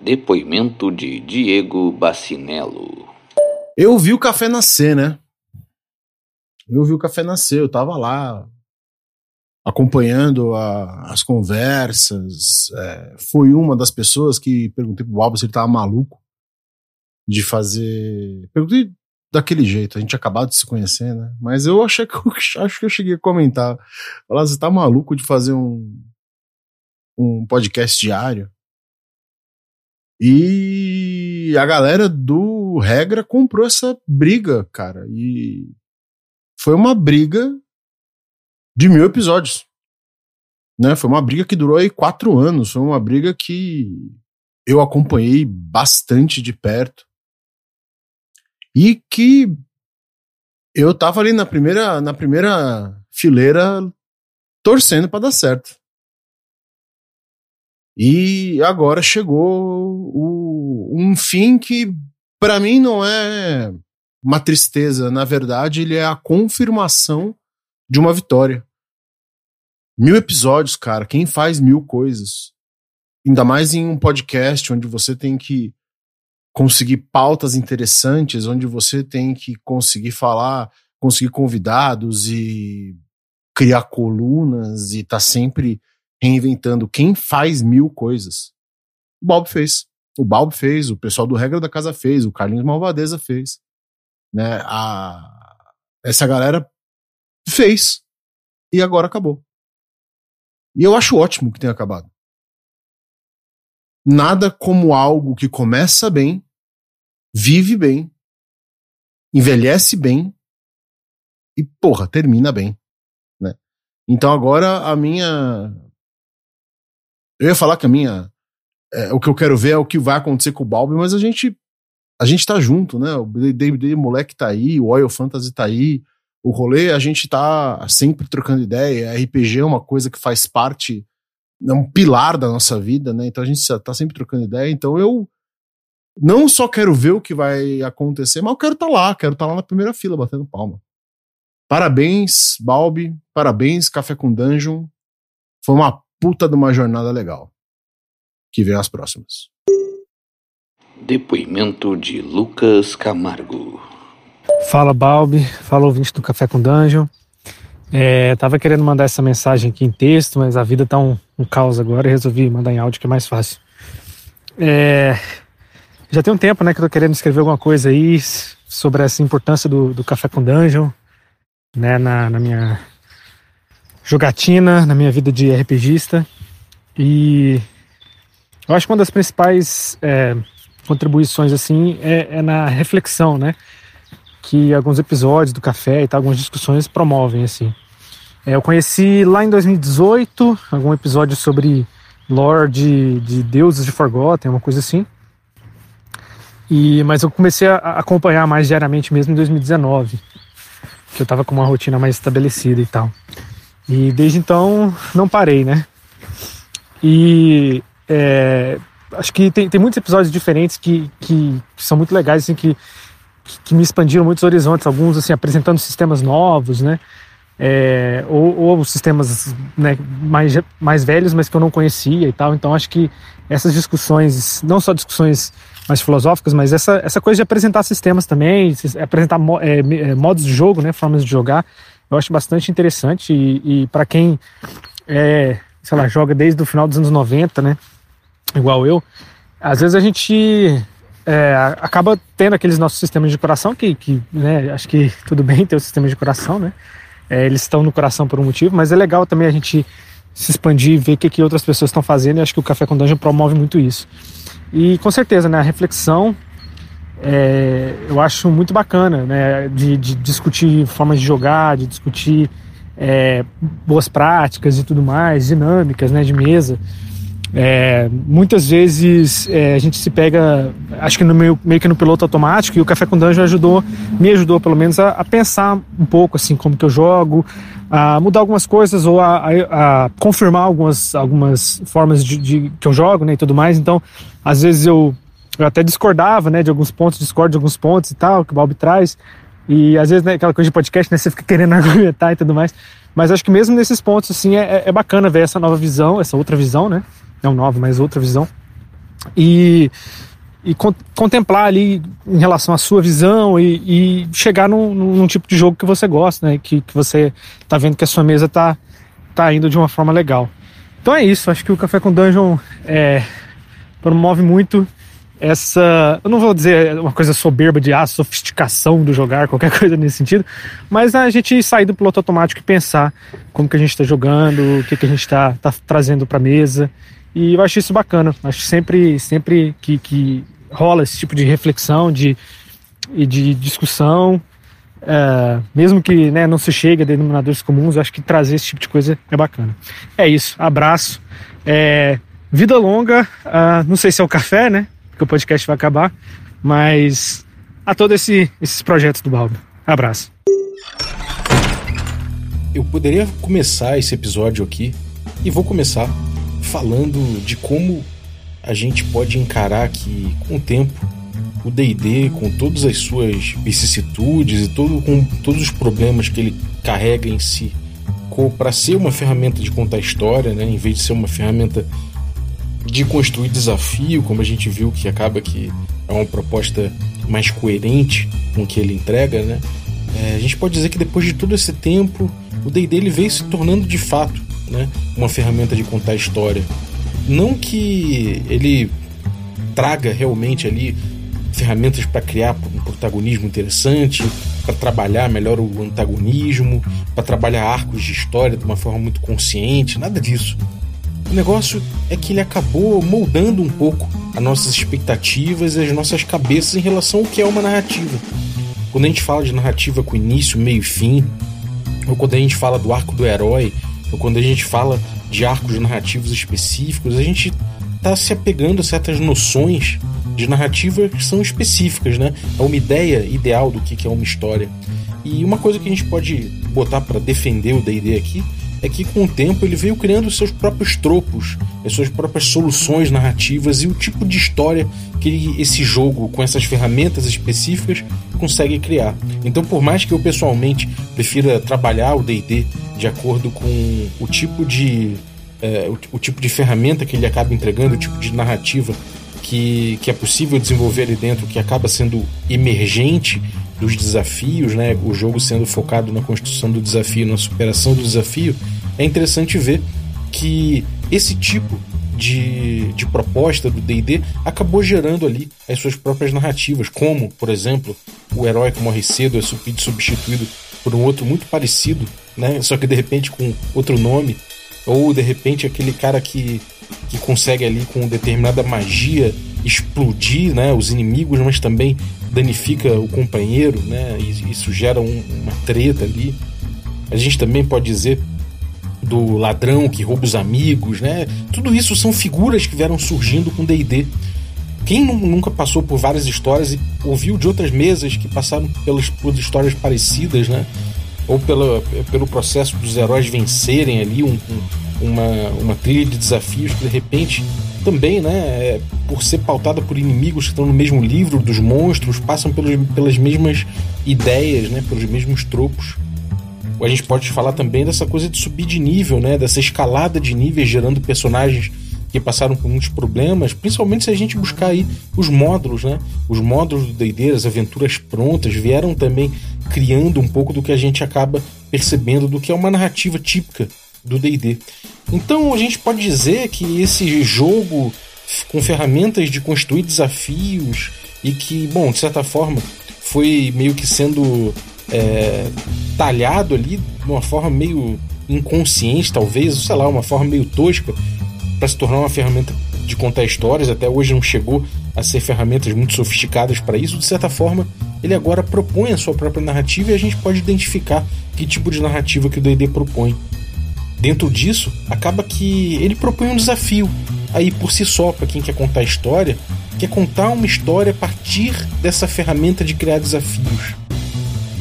Depoimento de Diego Bacinello. Eu vi o café nascer, né? Eu vi o café nascer, eu tava lá acompanhando a, as conversas. É, fui uma das pessoas que perguntei pro Balbo se ele tava maluco de fazer. Perguntei daquele jeito, a gente acabado de se conhecer, né? Mas eu achei que eu, acho que eu cheguei a comentar. Falar, você tá maluco de fazer um, um podcast diário? E a galera do Regra comprou essa briga, cara. E foi uma briga de mil episódios. Né? Foi uma briga que durou aí quatro anos. Foi uma briga que eu acompanhei bastante de perto. E que eu tava ali na primeira, na primeira fileira torcendo para dar certo. E agora chegou o, um fim que, para mim, não é uma tristeza. Na verdade, ele é a confirmação de uma vitória. Mil episódios, cara. Quem faz mil coisas? Ainda mais em um podcast onde você tem que conseguir pautas interessantes, onde você tem que conseguir falar, conseguir convidados e criar colunas e tá sempre reinventando. Quem faz mil coisas? O Balbo fez. O Balbo fez, o pessoal do Regra da Casa fez, o Carlinhos Malvadeza fez. Né? A... Essa galera fez. E agora acabou. E eu acho ótimo que tenha acabado. Nada como algo que começa bem, vive bem, envelhece bem e, porra, termina bem. Né? Então agora a minha eu ia falar que a minha. É, o que eu quero ver é o que vai acontecer com o Balbi, mas a gente. A gente tá junto, né? O D&D Moleque tá aí, o Oil Fantasy tá aí, o rolê a gente tá sempre trocando ideia. RPG é uma coisa que faz parte, é um pilar da nossa vida, né? Então a gente tá sempre trocando ideia. Então eu não só quero ver o que vai acontecer, mas eu quero estar tá lá, quero estar tá lá na primeira fila batendo palma. Parabéns, Balbi, parabéns, Café com Dungeon. Foi uma puta de uma jornada legal. Que vem as próximas. Depoimento de Lucas Camargo. Fala Balbi, fala ouvinte do Café com Dungeon. É, tava querendo mandar essa mensagem aqui em texto, mas a vida tá um, um caos agora e resolvi mandar em áudio que é mais fácil. É, já tem um tempo né, que eu tô querendo escrever alguma coisa aí sobre essa importância do, do Café com Dungeon né, na, na minha jogatina na minha vida de RPGista. E eu acho que uma das principais é, contribuições assim é, é, na reflexão, né? Que alguns episódios do café e tal, algumas discussões promovem assim. É, eu conheci lá em 2018 algum episódio sobre lore de, de deuses de Forgotten, uma coisa assim. E, mas eu comecei a acompanhar mais diariamente mesmo em 2019, que eu estava com uma rotina mais estabelecida e tal. E desde então não parei, né? E é, acho que tem, tem muitos episódios diferentes que, que, que são muito legais, assim, que, que me expandiram muitos horizontes, alguns assim apresentando sistemas novos, né? É, ou, ou, sistemas né, mais, mais velhos, mas que eu não conhecia e tal. Então acho que essas discussões, não só discussões mais filosóficas, mas essa, essa coisa de apresentar sistemas também, apresentar é, é, modos de jogo, né, formas de jogar, eu acho bastante interessante e, e para quem é, sei lá, joga desde o final dos anos 90, né? Igual eu, às vezes a gente é, acaba tendo aqueles nossos sistemas de coração que, que né, acho que tudo bem ter o sistema de coração, né? É, eles estão no coração por um motivo, mas é legal também a gente se expandir e ver o que, que outras pessoas estão fazendo e acho que o Café com Dungeon promove muito isso. E com certeza, né, a reflexão é, eu acho muito bacana, né? De, de, discutir formas de jogar, de discutir é, boas práticas e tudo mais, dinâmicas, né? De mesa. É, muitas vezes é, a gente se pega, acho que no meio, meio que no piloto automático, e o Café com Dungeon ajudou, me ajudou pelo menos a, a pensar um pouco assim como que eu jogo, a mudar algumas coisas ou a, a, a confirmar algumas, algumas formas de, de, que eu jogo né, e tudo mais. Então, às vezes eu eu até discordava, né, de alguns pontos, discordo de alguns pontos e tal, que o Bob traz. E às vezes, né, aquela coisa de podcast, né, você fica querendo argumentar e tudo mais. Mas acho que mesmo nesses pontos, assim, é, é bacana ver essa nova visão, essa outra visão, né? Não nova, mas outra visão. e, e con contemplar ali em relação à sua visão e, e chegar num, num, tipo de jogo que você gosta, né? Que, que você tá vendo que a sua mesa tá, tá indo de uma forma legal. Então é isso, acho que o Café com Dungeon é, promove muito essa, eu não vou dizer uma coisa soberba de ah, sofisticação do jogar, qualquer coisa nesse sentido, mas a gente sair do piloto automático e pensar como que a gente está jogando, o que, que a gente está tá trazendo para mesa. E eu acho isso bacana. Acho sempre, sempre que, que rola esse tipo de reflexão de, e de discussão, é, mesmo que né, não se chegue a denominadores comuns, acho que trazer esse tipo de coisa é bacana. É isso, abraço. É, vida longa, uh, não sei se é o café, né? Que o podcast vai acabar, mas a todos esse, esses projetos do Balbo. Abraço. Eu poderia começar esse episódio aqui e vou começar falando de como a gente pode encarar que com o tempo o D&D com todas as suas vicissitudes e todo, com todos os problemas que ele carrega em si para ser uma ferramenta de contar história, né, em vez de ser uma ferramenta de construir desafio, como a gente viu que acaba que é uma proposta mais coerente com o que ele entrega, né? É, a gente pode dizer que depois de todo esse tempo, o D&D ele veio se tornando de fato, né, uma ferramenta de contar história. Não que ele traga realmente ali ferramentas para criar um protagonismo interessante, para trabalhar melhor o antagonismo, para trabalhar arcos de história de uma forma muito consciente, nada disso. O negócio é que ele acabou moldando um pouco as nossas expectativas e as nossas cabeças em relação ao que é uma narrativa. Quando a gente fala de narrativa com início, meio e fim, ou quando a gente fala do arco do herói, ou quando a gente fala de arcos narrativos específicos, a gente está se apegando a certas noções de narrativa que são específicas, né? É uma ideia ideal do que é uma história. E uma coisa que a gente pode botar para defender o D&D aqui é que com o tempo ele veio criando seus próprios tropos, as suas próprias soluções narrativas e o tipo de história que esse jogo, com essas ferramentas específicas, consegue criar. Então, por mais que eu pessoalmente prefira trabalhar o DD de acordo com o tipo de. É, o, o tipo de ferramenta que ele acaba entregando, o tipo de narrativa que, que é possível desenvolver ali dentro, que acaba sendo emergente dos desafios, né? o jogo sendo focado na construção do desafio, na superação do desafio, é interessante ver que esse tipo de, de proposta do DD acabou gerando ali as suas próprias narrativas, como, por exemplo, o herói que morre cedo é substituído por um outro muito parecido, né? só que de repente com outro nome, ou de repente aquele cara que, que consegue ali com determinada magia explodir né, os inimigos, mas também danifica o companheiro, né? E isso gera um, uma treta ali. A gente também pode dizer do ladrão que rouba os amigos, né? Tudo isso são figuras que vieram surgindo com D&D. Quem nunca passou por várias histórias e ouviu de outras mesas que passaram pelas, por histórias parecidas, né? Ou pela, pelo processo dos heróis vencerem ali um, um, uma, uma trilha de desafios que de repente também, né, é, por ser pautada por inimigos que estão no mesmo livro dos monstros, passam pelos, pelas mesmas ideias, né, pelos mesmos tropos. A gente pode falar também dessa coisa de subir de nível, né, dessa escalada de níveis gerando personagens que passaram por muitos problemas, principalmente se a gente buscar aí os módulos, né? Os módulos do D&D, as aventuras prontas, vieram também criando um pouco do que a gente acaba percebendo do que é uma narrativa típica do D&D. Então a gente pode dizer que esse jogo com ferramentas de construir desafios e que, bom, de certa forma foi meio que sendo é, talhado ali de uma forma meio inconsciente, talvez, sei lá, uma forma meio tosca para se tornar uma ferramenta de contar histórias. Até hoje não chegou a ser ferramentas muito sofisticadas para isso. De certa forma, ele agora propõe a sua própria narrativa e a gente pode identificar que tipo de narrativa que o D&D propõe dentro disso, acaba que ele propõe um desafio aí por si só para quem quer contar história, quer contar uma história a partir dessa ferramenta de criar desafios.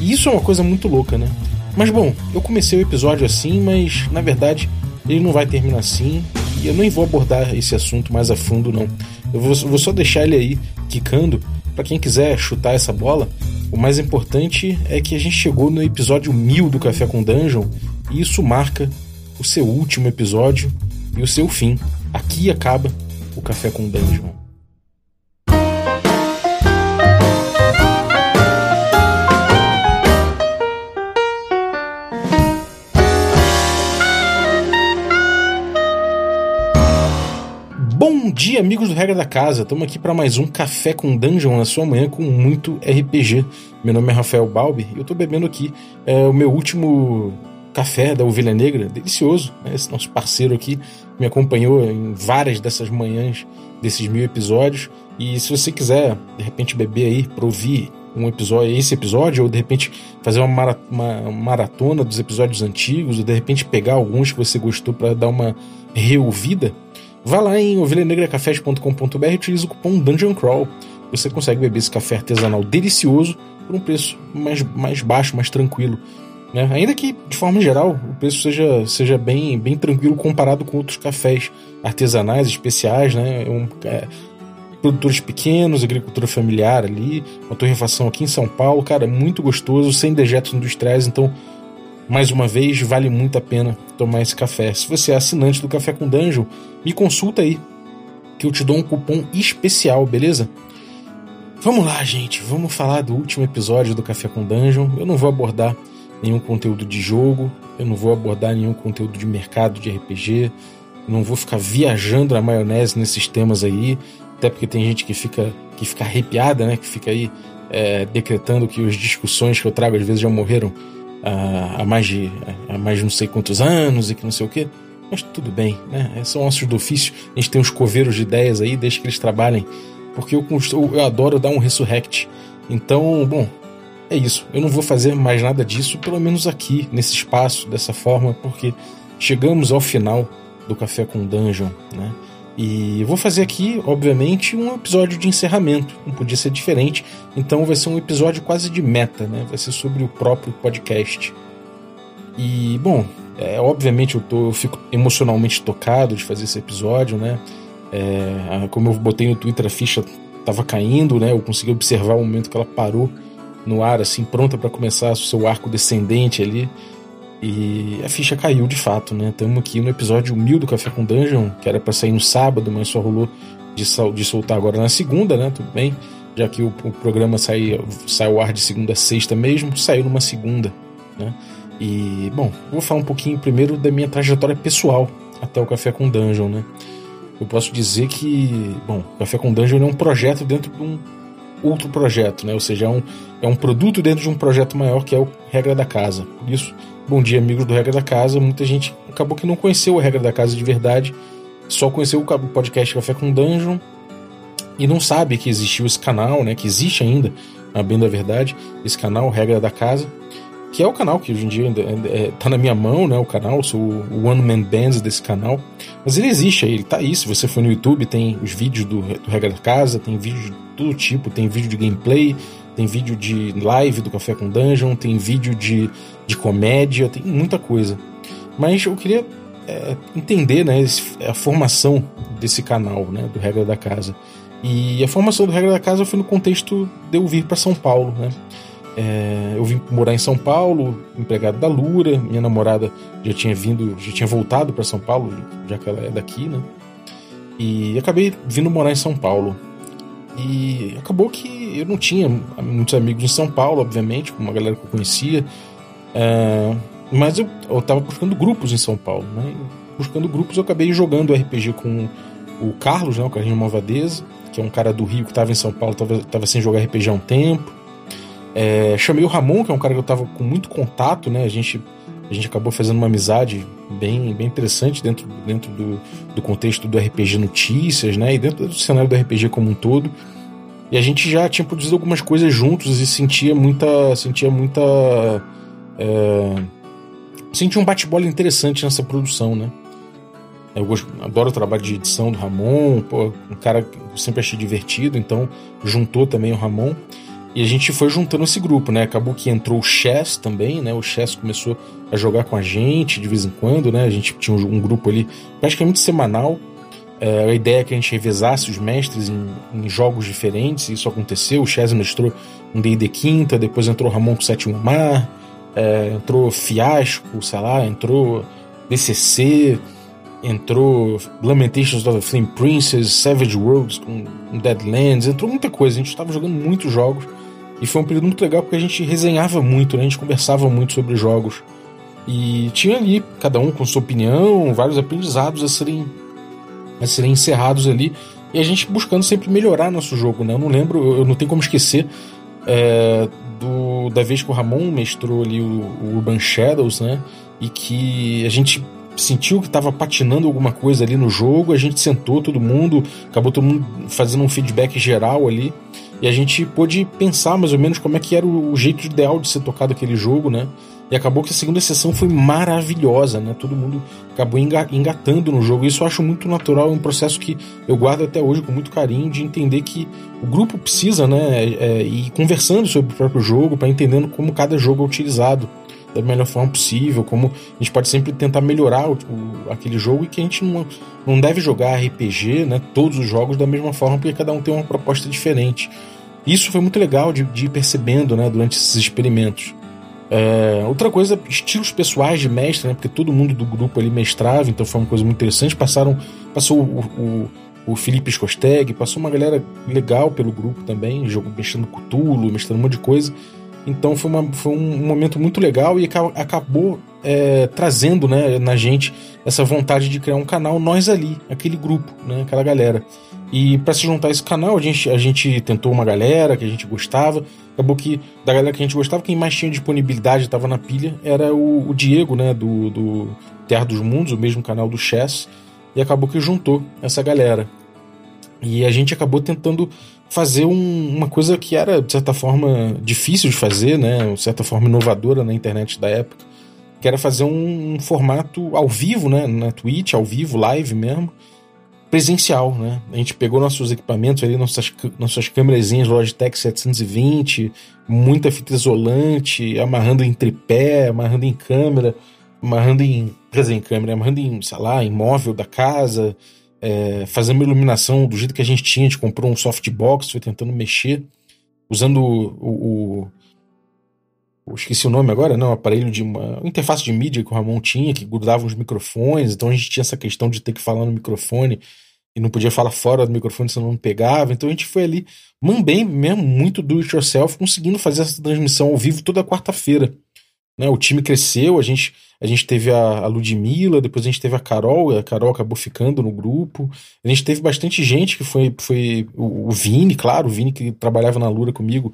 E isso é uma coisa muito louca, né? Mas bom, eu comecei o episódio assim, mas na verdade ele não vai terminar assim e eu nem vou abordar esse assunto mais a fundo não. Eu vou, vou só deixar ele aí quicando para quem quiser chutar essa bola. O mais importante é que a gente chegou no episódio 1000 do Café com Dungeon e isso marca o seu último episódio e o seu fim. Aqui acaba o Café com Dungeon. Bom dia, amigos do Regra da Casa. Estamos aqui para mais um Café com Dungeon na sua manhã com muito RPG. Meu nome é Rafael Balbi e eu estou bebendo aqui é, o meu último café da Ovelha Negra, delicioso. Né? Esse nosso parceiro aqui me acompanhou em várias dessas manhãs desses mil episódios. E se você quiser, de repente, beber aí para ouvir um episódio, esse episódio, ou de repente fazer uma, mara, uma maratona dos episódios antigos, ou de repente pegar alguns que você gostou para dar uma reouvida, vá lá em ovelhanegracafés.com.br e utilize o cupom Dungeon Crawl. Você consegue beber esse café artesanal delicioso por um preço mais, mais baixo, mais tranquilo. Né? Ainda que, de forma geral, o preço seja, seja bem, bem tranquilo comparado com outros cafés artesanais, especiais, né? É um, é, produtores pequenos, agricultura familiar ali, uma torrefação aqui em São Paulo, cara, muito gostoso, sem dejetos industriais, então, mais uma vez, vale muito a pena tomar esse café. Se você é assinante do Café com Dungeon, me consulta aí, que eu te dou um cupom especial, beleza? Vamos lá, gente, vamos falar do último episódio do Café com Dungeon. Eu não vou abordar nenhum conteúdo de jogo, eu não vou abordar nenhum conteúdo de mercado de RPG, não vou ficar viajando na maionese nesses temas aí até porque tem gente que fica, que fica arrepiada, né? Que fica aí é, decretando que as discussões que eu trago às vezes já morreram há, há, mais de há mais de não sei quantos anos e que não sei o quê. Mas tudo bem, né? São ossos do ofício. A gente tem uns coveiros de ideias aí, deixa que eles trabalhem. Porque eu, eu adoro dar um resurrect. Então, bom, é isso. Eu não vou fazer mais nada disso, pelo menos aqui, nesse espaço, dessa forma, porque chegamos ao final do Café com Dungeon, né? E vou fazer aqui, obviamente, um episódio de encerramento. Não podia ser diferente. Então vai ser um episódio quase de meta, né? Vai ser sobre o próprio podcast. E, bom, é, obviamente eu, tô, eu fico emocionalmente tocado de fazer esse episódio, né? É, como eu botei no Twitter, a ficha estava caindo, né? Eu consegui observar o momento que ela parou no ar, assim, pronta para começar o seu arco descendente ali. E a ficha caiu de fato, né? Estamos aqui no episódio 1000 do Café com Dungeon, que era para sair no sábado, mas só rolou de, sol, de soltar agora na segunda, né? Tudo bem. Já que o, o programa sai, sai ao ar de segunda a sexta mesmo, saiu numa segunda, né? E, bom, vou falar um pouquinho primeiro da minha trajetória pessoal até o Café com Dungeon, né? Eu posso dizer que, bom, Café com Dungeon é um projeto dentro de um outro projeto, né? Ou seja, é um, é um produto dentro de um projeto maior que é o Regra da Casa. Por isso, Bom dia, amigos do Regra da Casa. Muita gente acabou que não conheceu a Regra da Casa de verdade, só conheceu o podcast Café com Dungeon e não sabe que existiu esse canal, né? Que existe ainda, na bem da verdade, esse canal Regra da Casa, que é o canal que hoje em dia ainda, é, tá na minha mão, né? O canal, sou o one man band desse canal, mas ele existe aí, ele tá aí. Se você for no YouTube, tem os vídeos do, do Regra da Casa, tem vídeos de todo tipo, tem vídeo de gameplay, tem vídeo de live do Café com Dungeon, tem vídeo de, de comédia, tem muita coisa. Mas eu queria é, entender né, a formação desse canal, né, do Regra da Casa. E a formação do Regra da Casa foi no contexto de eu vir para São Paulo. Né? É, eu vim morar em São Paulo, empregado da Lura, minha namorada já tinha vindo, já tinha voltado para São Paulo, já que ela é daqui, né? E acabei vindo morar em São Paulo. E acabou que eu não tinha muitos amigos em São Paulo, obviamente, com uma galera que eu conhecia. É, mas eu, eu tava buscando grupos em São Paulo, né? Buscando grupos, eu acabei jogando RPG com o Carlos, né? O Carlinhos Malvadeza, que é um cara do Rio que estava em São Paulo, tava, tava sem jogar RPG há um tempo. É, chamei o Ramon, que é um cara que eu tava com muito contato, né? A gente, a gente acabou fazendo uma amizade bem, bem interessante dentro, dentro do, do contexto do RPG Notícias, né? E dentro do cenário do RPG como um todo. E a gente já tinha produzido algumas coisas juntos e sentia muita. sentia muita. É, sentia um bate-bola interessante nessa produção, né? Eu gosto, adoro o trabalho de edição do Ramon, pô, um cara que eu sempre achei divertido, então juntou também o Ramon. E a gente foi juntando esse grupo, né? Acabou que entrou o Chess também, né? O Chess começou a jogar com a gente de vez em quando, né? A gente tinha um, grupo ali praticamente semanal. É, a ideia é que a gente revezasse os mestres em, em jogos diferentes, e isso aconteceu. O Chess mestrou um D&D quinta, depois entrou Ramon com sétimo mar, é, entrou Fiasco, sei lá, entrou DCC, entrou Lamentations of the Flame Princess, Savage Worlds com Deadlands, entrou muita coisa. A gente estava jogando muitos jogos e foi um período muito legal porque a gente resenhava muito, né? a gente conversava muito sobre jogos. E tinha ali, cada um com sua opinião, vários aprendizados a serem a serem encerrados ali e a gente buscando sempre melhorar nosso jogo, né? Eu não lembro, eu não tenho como esquecer é, do, da vez que o Ramon mestrou ali o, o Urban Shadows, né? E que a gente sentiu que estava patinando alguma coisa ali no jogo, a gente sentou todo mundo, acabou todo mundo fazendo um feedback geral ali, e a gente pôde pensar mais ou menos como é que era o jeito ideal de ser tocado aquele jogo, né? E acabou que a segunda sessão foi maravilhosa, né? Todo mundo acabou engatando no jogo. Isso eu acho muito natural, é um processo que eu guardo até hoje com muito carinho de entender que o grupo precisa, né? É, é ir conversando sobre o próprio jogo, para entendendo como cada jogo é utilizado da melhor forma possível, como a gente pode sempre tentar melhorar o, o, aquele jogo e que a gente não, não deve jogar RPG, né? Todos os jogos da mesma forma, porque cada um tem uma proposta diferente. Isso foi muito legal de, de ir percebendo, né? Durante esses experimentos. É, outra coisa, estilos pessoais de mestre, né? Porque todo mundo do grupo ali mestrava, então foi uma coisa muito interessante. Passaram, passou o, o, o Felipe Skosteg, passou uma galera legal pelo grupo também, jogo mestrando Cthulhu, mestrando um monte de coisa. Então foi, uma, foi um momento muito legal e acabou é, trazendo né, na gente essa vontade de criar um canal, nós ali, aquele grupo, né, aquela galera. E para se juntar a esse canal, a gente, a gente tentou uma galera que a gente gostava. Acabou que, da galera que a gente gostava, quem mais tinha disponibilidade estava na pilha era o, o, Diego, né, do, do Terra dos Mundos, o mesmo canal do Chess. E acabou que juntou essa galera. E a gente acabou tentando fazer um, uma coisa que era, de certa forma, difícil de fazer, né? De certa forma inovadora na internet da época, que era fazer um, um formato ao vivo, né? Na Twitch, ao vivo, live mesmo, presencial, né? A gente pegou nossos equipamentos ali, nossas, nossas câmerazinhas Logitech 720, muita fita isolante, amarrando em tripé, amarrando em câmera, amarrando em, quer dizer, em câmera, amarrando em, sei lá, em móvel da casa, é, fazendo uma iluminação do jeito que a gente tinha, a gente comprou um softbox, foi tentando mexer, usando o, o, o esqueci o nome agora, não, aparelho de uma, uma interface de mídia que o Ramon tinha, que grudava os microfones, então a gente tinha essa questão de ter que falar no microfone e não podia falar fora do microfone senão não pegava, então a gente foi ali, bem mesmo, muito do it yourself, conseguindo fazer essa transmissão ao vivo toda quarta-feira. Né, o time cresceu, a gente a gente teve a, a Ludmilla, depois a gente teve a Carol, a Carol acabou ficando no grupo. A gente teve bastante gente que foi, foi o, o Vini, claro, o Vini que trabalhava na Lura comigo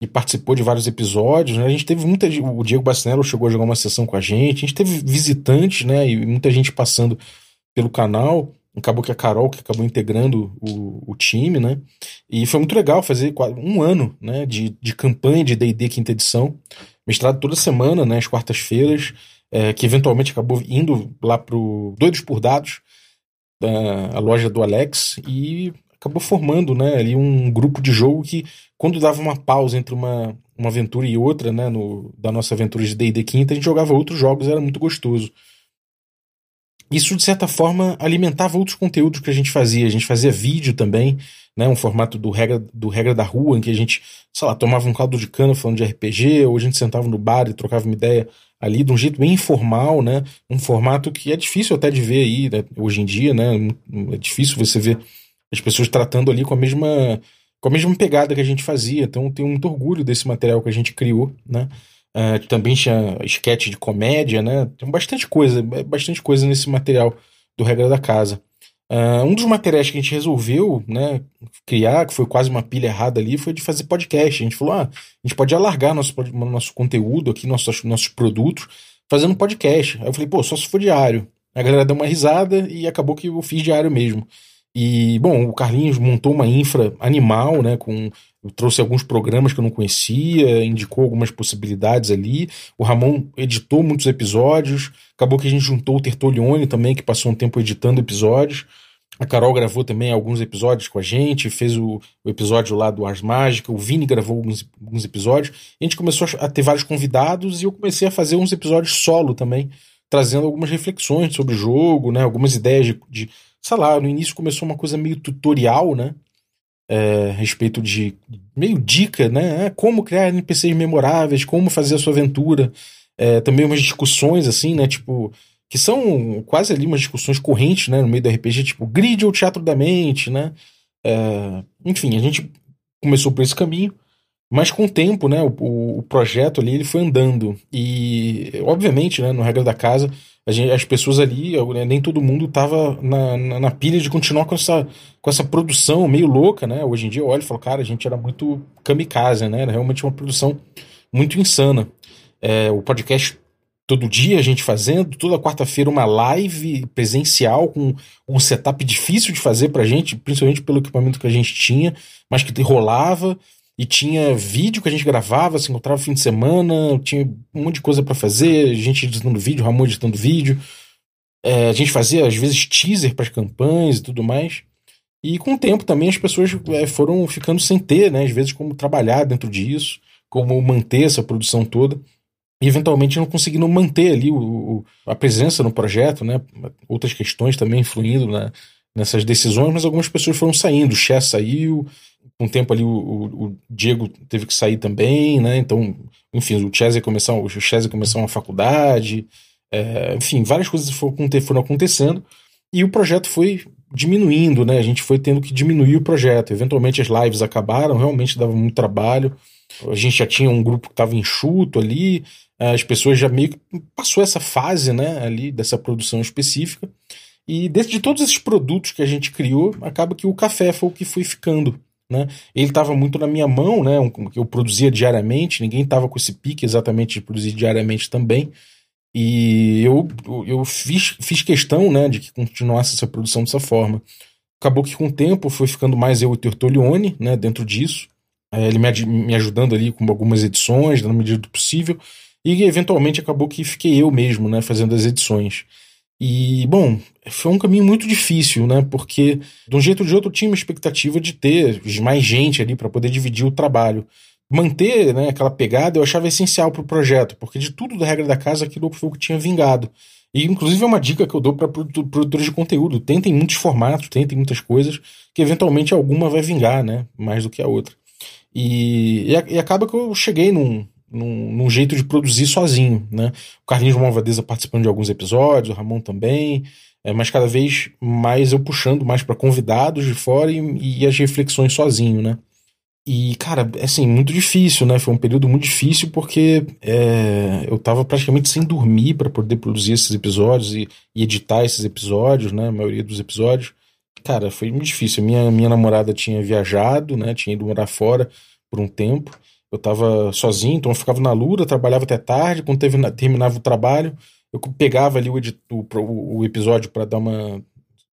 e participou de vários episódios, né? A gente teve muita. O Diego Bacinello chegou a jogar uma sessão com a gente, a gente teve visitantes, né? E muita gente passando pelo canal. Acabou que a Carol que acabou integrando o, o time, né? E foi muito legal fazer um ano né, de, de campanha de DD quinta edição, mestrado toda semana, né, às quartas-feiras é, que eventualmente acabou indo lá pro Doidos por Dados, da, a loja do Alex, e acabou formando né, ali um grupo de jogo que, quando dava uma pausa entre uma, uma aventura e outra, né, no, da nossa aventura de D&D quinta, a gente jogava outros jogos, era muito gostoso. Isso, de certa forma, alimentava outros conteúdos que a gente fazia. A gente fazia vídeo também, né, um formato do regra, do regra da rua, em que a gente, sei lá, tomava um caldo de cana falando de RPG, ou a gente sentava no bar e trocava uma ideia ali de um jeito bem informal, né? Um formato que é difícil até de ver aí né? hoje em dia, né? É difícil você ver as pessoas tratando ali com a mesma com a mesma pegada que a gente fazia. Então tenho muito orgulho desse material que a gente criou, né? Uh, também tinha sketch de comédia, né? Tem bastante coisa, bastante coisa nesse material do Regra da Casa. Uh, um dos materiais que a gente resolveu né, criar, que foi quase uma pilha errada ali, foi de fazer podcast. A gente falou: ah, a gente pode alargar nosso, nosso conteúdo aqui, nossos, nossos produtos, fazendo podcast. Aí eu falei: pô, só se for diário. A galera deu uma risada e acabou que eu fiz diário mesmo. E, bom, o Carlinhos montou uma infra animal, né? Com, trouxe alguns programas que eu não conhecia, indicou algumas possibilidades ali. O Ramon editou muitos episódios. Acabou que a gente juntou o Tertolione também, que passou um tempo editando episódios. A Carol gravou também alguns episódios com a gente, fez o, o episódio lá do Ars Mágica, o Vini gravou alguns, alguns episódios. a gente começou a ter vários convidados e eu comecei a fazer uns episódios solo também, trazendo algumas reflexões sobre o jogo, né, algumas ideias de, de sei lá, no início começou uma coisa meio tutorial, né? É, a respeito de meio dica, né? É, como criar NPCs memoráveis, como fazer a sua aventura. É, também umas discussões assim, né? Tipo, que são quase ali umas discussões correntes, né? No meio do RPG, tipo, grid ou teatro da mente, né? É, enfim, a gente começou por esse caminho. Mas com o tempo, né, o, o, projeto ali ele foi andando. E, obviamente, né, no Regra da Casa, Gente, as pessoas ali, né, nem todo mundo estava na, na, na, pilha de continuar com essa, com essa produção meio louca, né? Hoje em dia eu olho e falo, cara, a gente era muito kamikaze, né? Era realmente uma produção muito insana. É, o podcast todo dia a gente fazendo, toda quarta-feira uma live presencial com um setup difícil de fazer pra gente, principalmente pelo equipamento que a gente tinha, mas que rolava e tinha vídeo que a gente gravava, se encontrava fim de semana, tinha um monte de coisa para fazer, a gente editando vídeo, Ramon editando vídeo. É, a gente fazia, às vezes, teaser para as campanhas e tudo mais. E com o tempo também as pessoas é, foram ficando sem ter, né? Às vezes, como trabalhar dentro disso, como manter essa produção toda. E eventualmente não conseguindo manter ali o, o, a presença no projeto, né? Outras questões também influindo nessas decisões, mas algumas pessoas foram saindo. O Chess saiu, um tempo ali o, o, Diego teve que sair também, né? Então, enfim, o Chess começar, o começar uma faculdade, é, enfim, várias coisas foram, acontecendo e o projeto foi diminuindo, né? A gente foi tendo que diminuir o projeto. Eventualmente as lives acabaram, realmente dava muito trabalho. A gente já tinha um grupo que estava enxuto ali, as pessoas já meio que passou essa fase, né, ali dessa produção específica. E dentro de todos esses produtos que a gente criou, acaba que o café foi o que foi ficando. Né? Ele estava muito na minha mão, né? Eu produzia diariamente, ninguém estava com esse pique exatamente de produzir diariamente também. E eu, eu fiz, fiz questão né, de que continuasse essa produção dessa forma. Acabou que com o tempo foi ficando mais eu e o Tertolione né, dentro disso. É, ele me, me ajudando ali com algumas edições, na medida do possível. E eventualmente acabou que fiquei eu mesmo né, fazendo as edições. E, bom, foi um caminho muito difícil, né? Porque, de um jeito ou de outro, eu tinha uma expectativa de ter mais gente ali para poder dividir o trabalho. Manter né, aquela pegada eu achava essencial para o projeto, porque de tudo da regra da casa aquilo foi o que tinha vingado. E, inclusive, é uma dica que eu dou para produtores de conteúdo: tentem muitos formatos, tentem muitas coisas, que eventualmente alguma vai vingar, né? Mais do que a outra. E, e, acaba que eu cheguei num, num, num, jeito de produzir sozinho, né? O Carlinhos Malvadeza participando de alguns episódios, o Ramon também, é, mas cada vez mais eu puxando mais para convidados de fora e, e, as reflexões sozinho, né? E, cara, assim, muito difícil, né? Foi um período muito difícil porque é, eu tava praticamente sem dormir para poder produzir esses episódios e, e, editar esses episódios, né? A maioria dos episódios. Cara, foi muito difícil. Minha, minha namorada tinha viajado, né? Tinha ido morar fora por um tempo. Eu tava sozinho, então eu ficava na lura, trabalhava até tarde. Quando teve, terminava o trabalho, eu pegava ali o, o, o episódio para dar uma,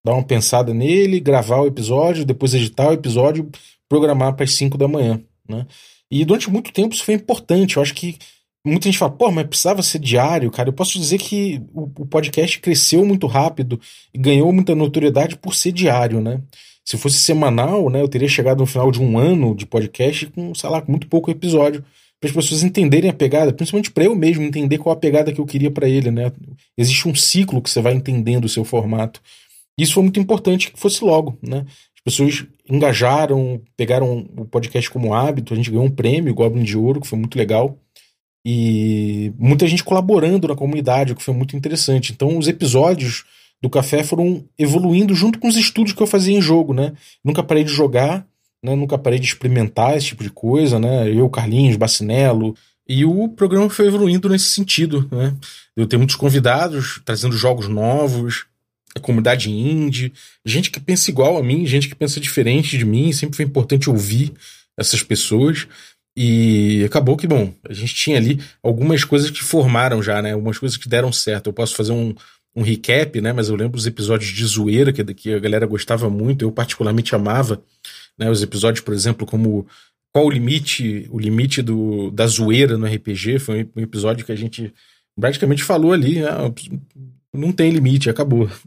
dar uma pensada nele, gravar o episódio, depois editar o episódio, programar para as 5 da manhã. Né? E durante muito tempo isso foi importante. Eu acho que muita gente fala, pô, mas precisava ser diário, cara. Eu posso dizer que o podcast cresceu muito rápido e ganhou muita notoriedade por ser diário, né? Se fosse semanal, né, eu teria chegado no final de um ano de podcast com, sei lá, com muito pouco episódio para as pessoas entenderem a pegada, principalmente para eu mesmo entender qual a pegada que eu queria para ele, né? Existe um ciclo que você vai entendendo o seu formato. Isso foi muito importante que fosse logo, né? As pessoas engajaram, pegaram o podcast como hábito, a gente ganhou um prêmio, Goblin de Ouro, que foi muito legal. E muita gente colaborando na comunidade, o que foi muito interessante. Então, os episódios do café foram evoluindo junto com os estudos que eu fazia em jogo, né? Nunca parei de jogar, né? Nunca parei de experimentar esse tipo de coisa, né? Eu, Carlinhos, Bacinello. E o programa foi evoluindo nesse sentido, né? Eu tenho muitos convidados trazendo jogos novos, a comunidade indie, gente que pensa igual a mim, gente que pensa diferente de mim. Sempre foi importante ouvir essas pessoas. E acabou que, bom, a gente tinha ali algumas coisas que formaram já, né? Algumas coisas que deram certo. Eu posso fazer um, um recap, né? Mas eu lembro os episódios de zoeira que, que a galera gostava muito, eu particularmente amava né? Os episódios, por exemplo, como qual o limite, o limite do, da zoeira no RPG, foi um episódio que a gente praticamente falou ali, ah, não tem limite, acabou.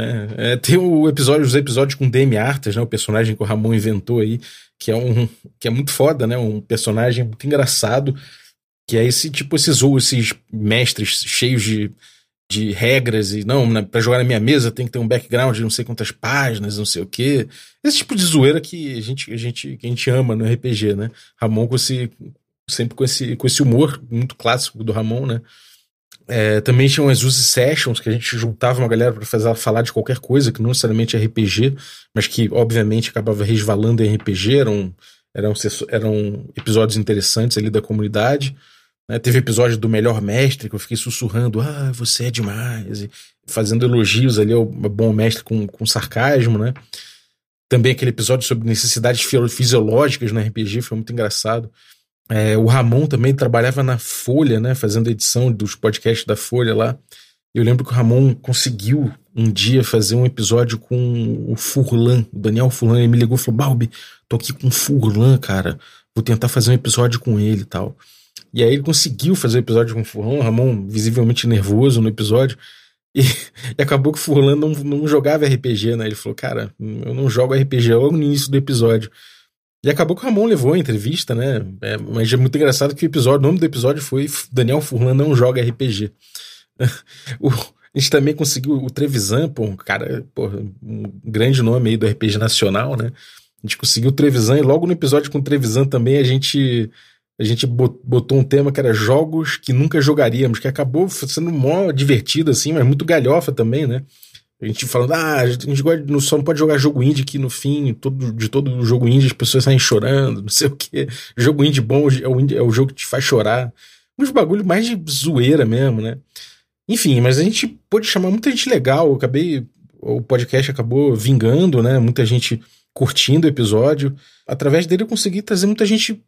É, é, tem o episódio, os episódios com Demi Artas, né, o personagem que o Ramon inventou aí, que é um que é muito foda, né, um personagem muito engraçado, que é esse tipo esses ou esses mestres cheios de de regras e não, né, para jogar na minha mesa tem que ter um background de não sei quantas páginas, não sei o quê. Esse tipo de zoeira que a gente, a gente, que a gente ama no RPG, né? Ramon com esse, sempre com esse, com esse humor muito clássico do Ramon, né? É, também tinham as Use Sessions, que a gente juntava uma galera para fazer falar de qualquer coisa, que não necessariamente é RPG, mas que obviamente acabava resvalando em RPG, eram, eram, eram episódios interessantes ali da comunidade. Né? Teve episódio do Melhor Mestre que eu fiquei sussurrando: Ah, você é demais. E fazendo elogios ali ao bom mestre com, com sarcasmo, né? Também aquele episódio sobre necessidades fisiológicas no RPG foi muito engraçado. É, o Ramon também trabalhava na Folha, né? Fazendo edição dos podcasts da Folha lá. Eu lembro que o Ramon conseguiu um dia fazer um episódio com o Furlan, o Daniel Furlan. Ele me ligou e falou: Balbi, tô aqui com o Furlan, cara. Vou tentar fazer um episódio com ele e tal. E aí ele conseguiu fazer o episódio com o Furlan, o Ramon visivelmente nervoso no episódio. E, e, acabou que o Furlan não, não jogava RPG, né? Ele falou, cara, eu não jogo RPG logo no início do episódio. E acabou que o Ramon levou a entrevista, né? É, mas é muito engraçado que o episódio, o nome do episódio foi Daniel Furlan não joga RPG. o, a gente também conseguiu o Trevisan, pô, um cara, pô, um grande nome aí do RPG nacional, né? A gente conseguiu o Trevisan e logo no episódio com o Trevisan também a gente a gente botou um tema que era jogos que nunca jogaríamos, que acabou sendo mó divertido, assim, mas muito galhofa também, né? A gente falando, ah, a gente só não pode jogar jogo indie que no fim todo, de todo jogo indie as pessoas saem chorando, não sei o que. Jogo indie bom é o, indie, é o jogo que te faz chorar. Uns bagulho mais de zoeira mesmo, né? Enfim, mas a gente pôde chamar muita gente legal. Eu acabei. O podcast acabou vingando, né? Muita gente curtindo o episódio. Através dele eu consegui trazer muita gente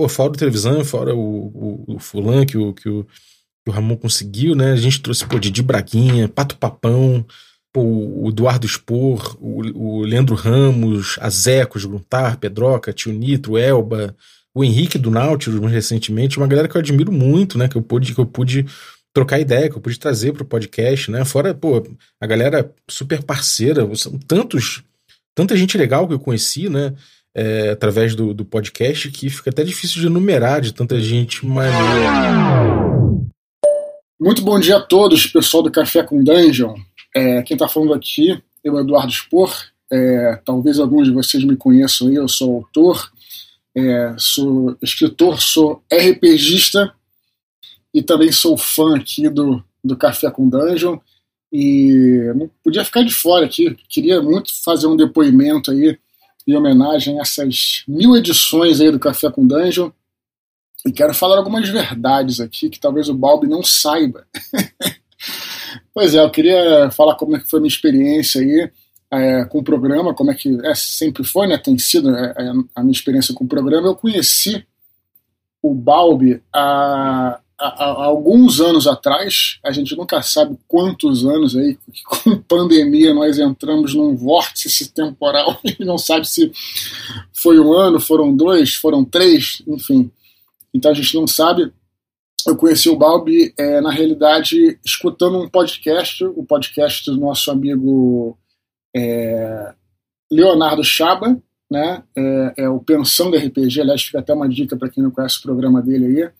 pô, fora o televisão, fora o, o, o Fulan que o, que o, que o Ramon conseguiu, né? A gente trouxe, pô, Didi Braguinha, Pato Papão, pô, o Eduardo Spor, o, o Leandro Ramos, a Zecos, Gruntar, Pedroca, Tio Nitro, Elba, o Henrique do Nautilus, recentemente, uma galera que eu admiro muito, né? Que eu pude, que eu pude trocar ideia, que eu pude trazer pro podcast, né? Fora, pô, a galera super parceira, são tantos, tanta gente legal que eu conheci, né? É, através do, do podcast que fica até difícil de enumerar de tanta gente maneira. Muito bom dia a todos, pessoal do Café com Dungeon. É, quem está falando aqui é o Eduardo Spor. É, talvez alguns de vocês me conheçam aí, eu sou autor, é, sou escritor, sou RPGista e também sou fã aqui do, do Café com Dungeon. E não podia ficar de fora aqui, queria muito fazer um depoimento aí em homenagem a essas mil edições aí do Café com Dungeon. E quero falar algumas verdades aqui que talvez o Balbi não saiba. pois é, eu queria falar como é que foi a minha experiência aí é, com o programa, como é que é, sempre foi, né? Tem sido é, a minha experiência com o programa. Eu conheci o Balbi há há, alguns anos atrás, a gente nunca sabe quantos anos aí, com pandemia nós entramos num vórtice temporal e não sabe se foi um ano, foram dois, foram três, enfim. Então a gente não sabe. Eu conheci o Balbi, é, na realidade, escutando um podcast, o podcast do nosso amigo é, Leonardo Chaba, né? É, é, o Pensão do RPG, aliás, fica até uma dica para quem não conhece o programa dele aí.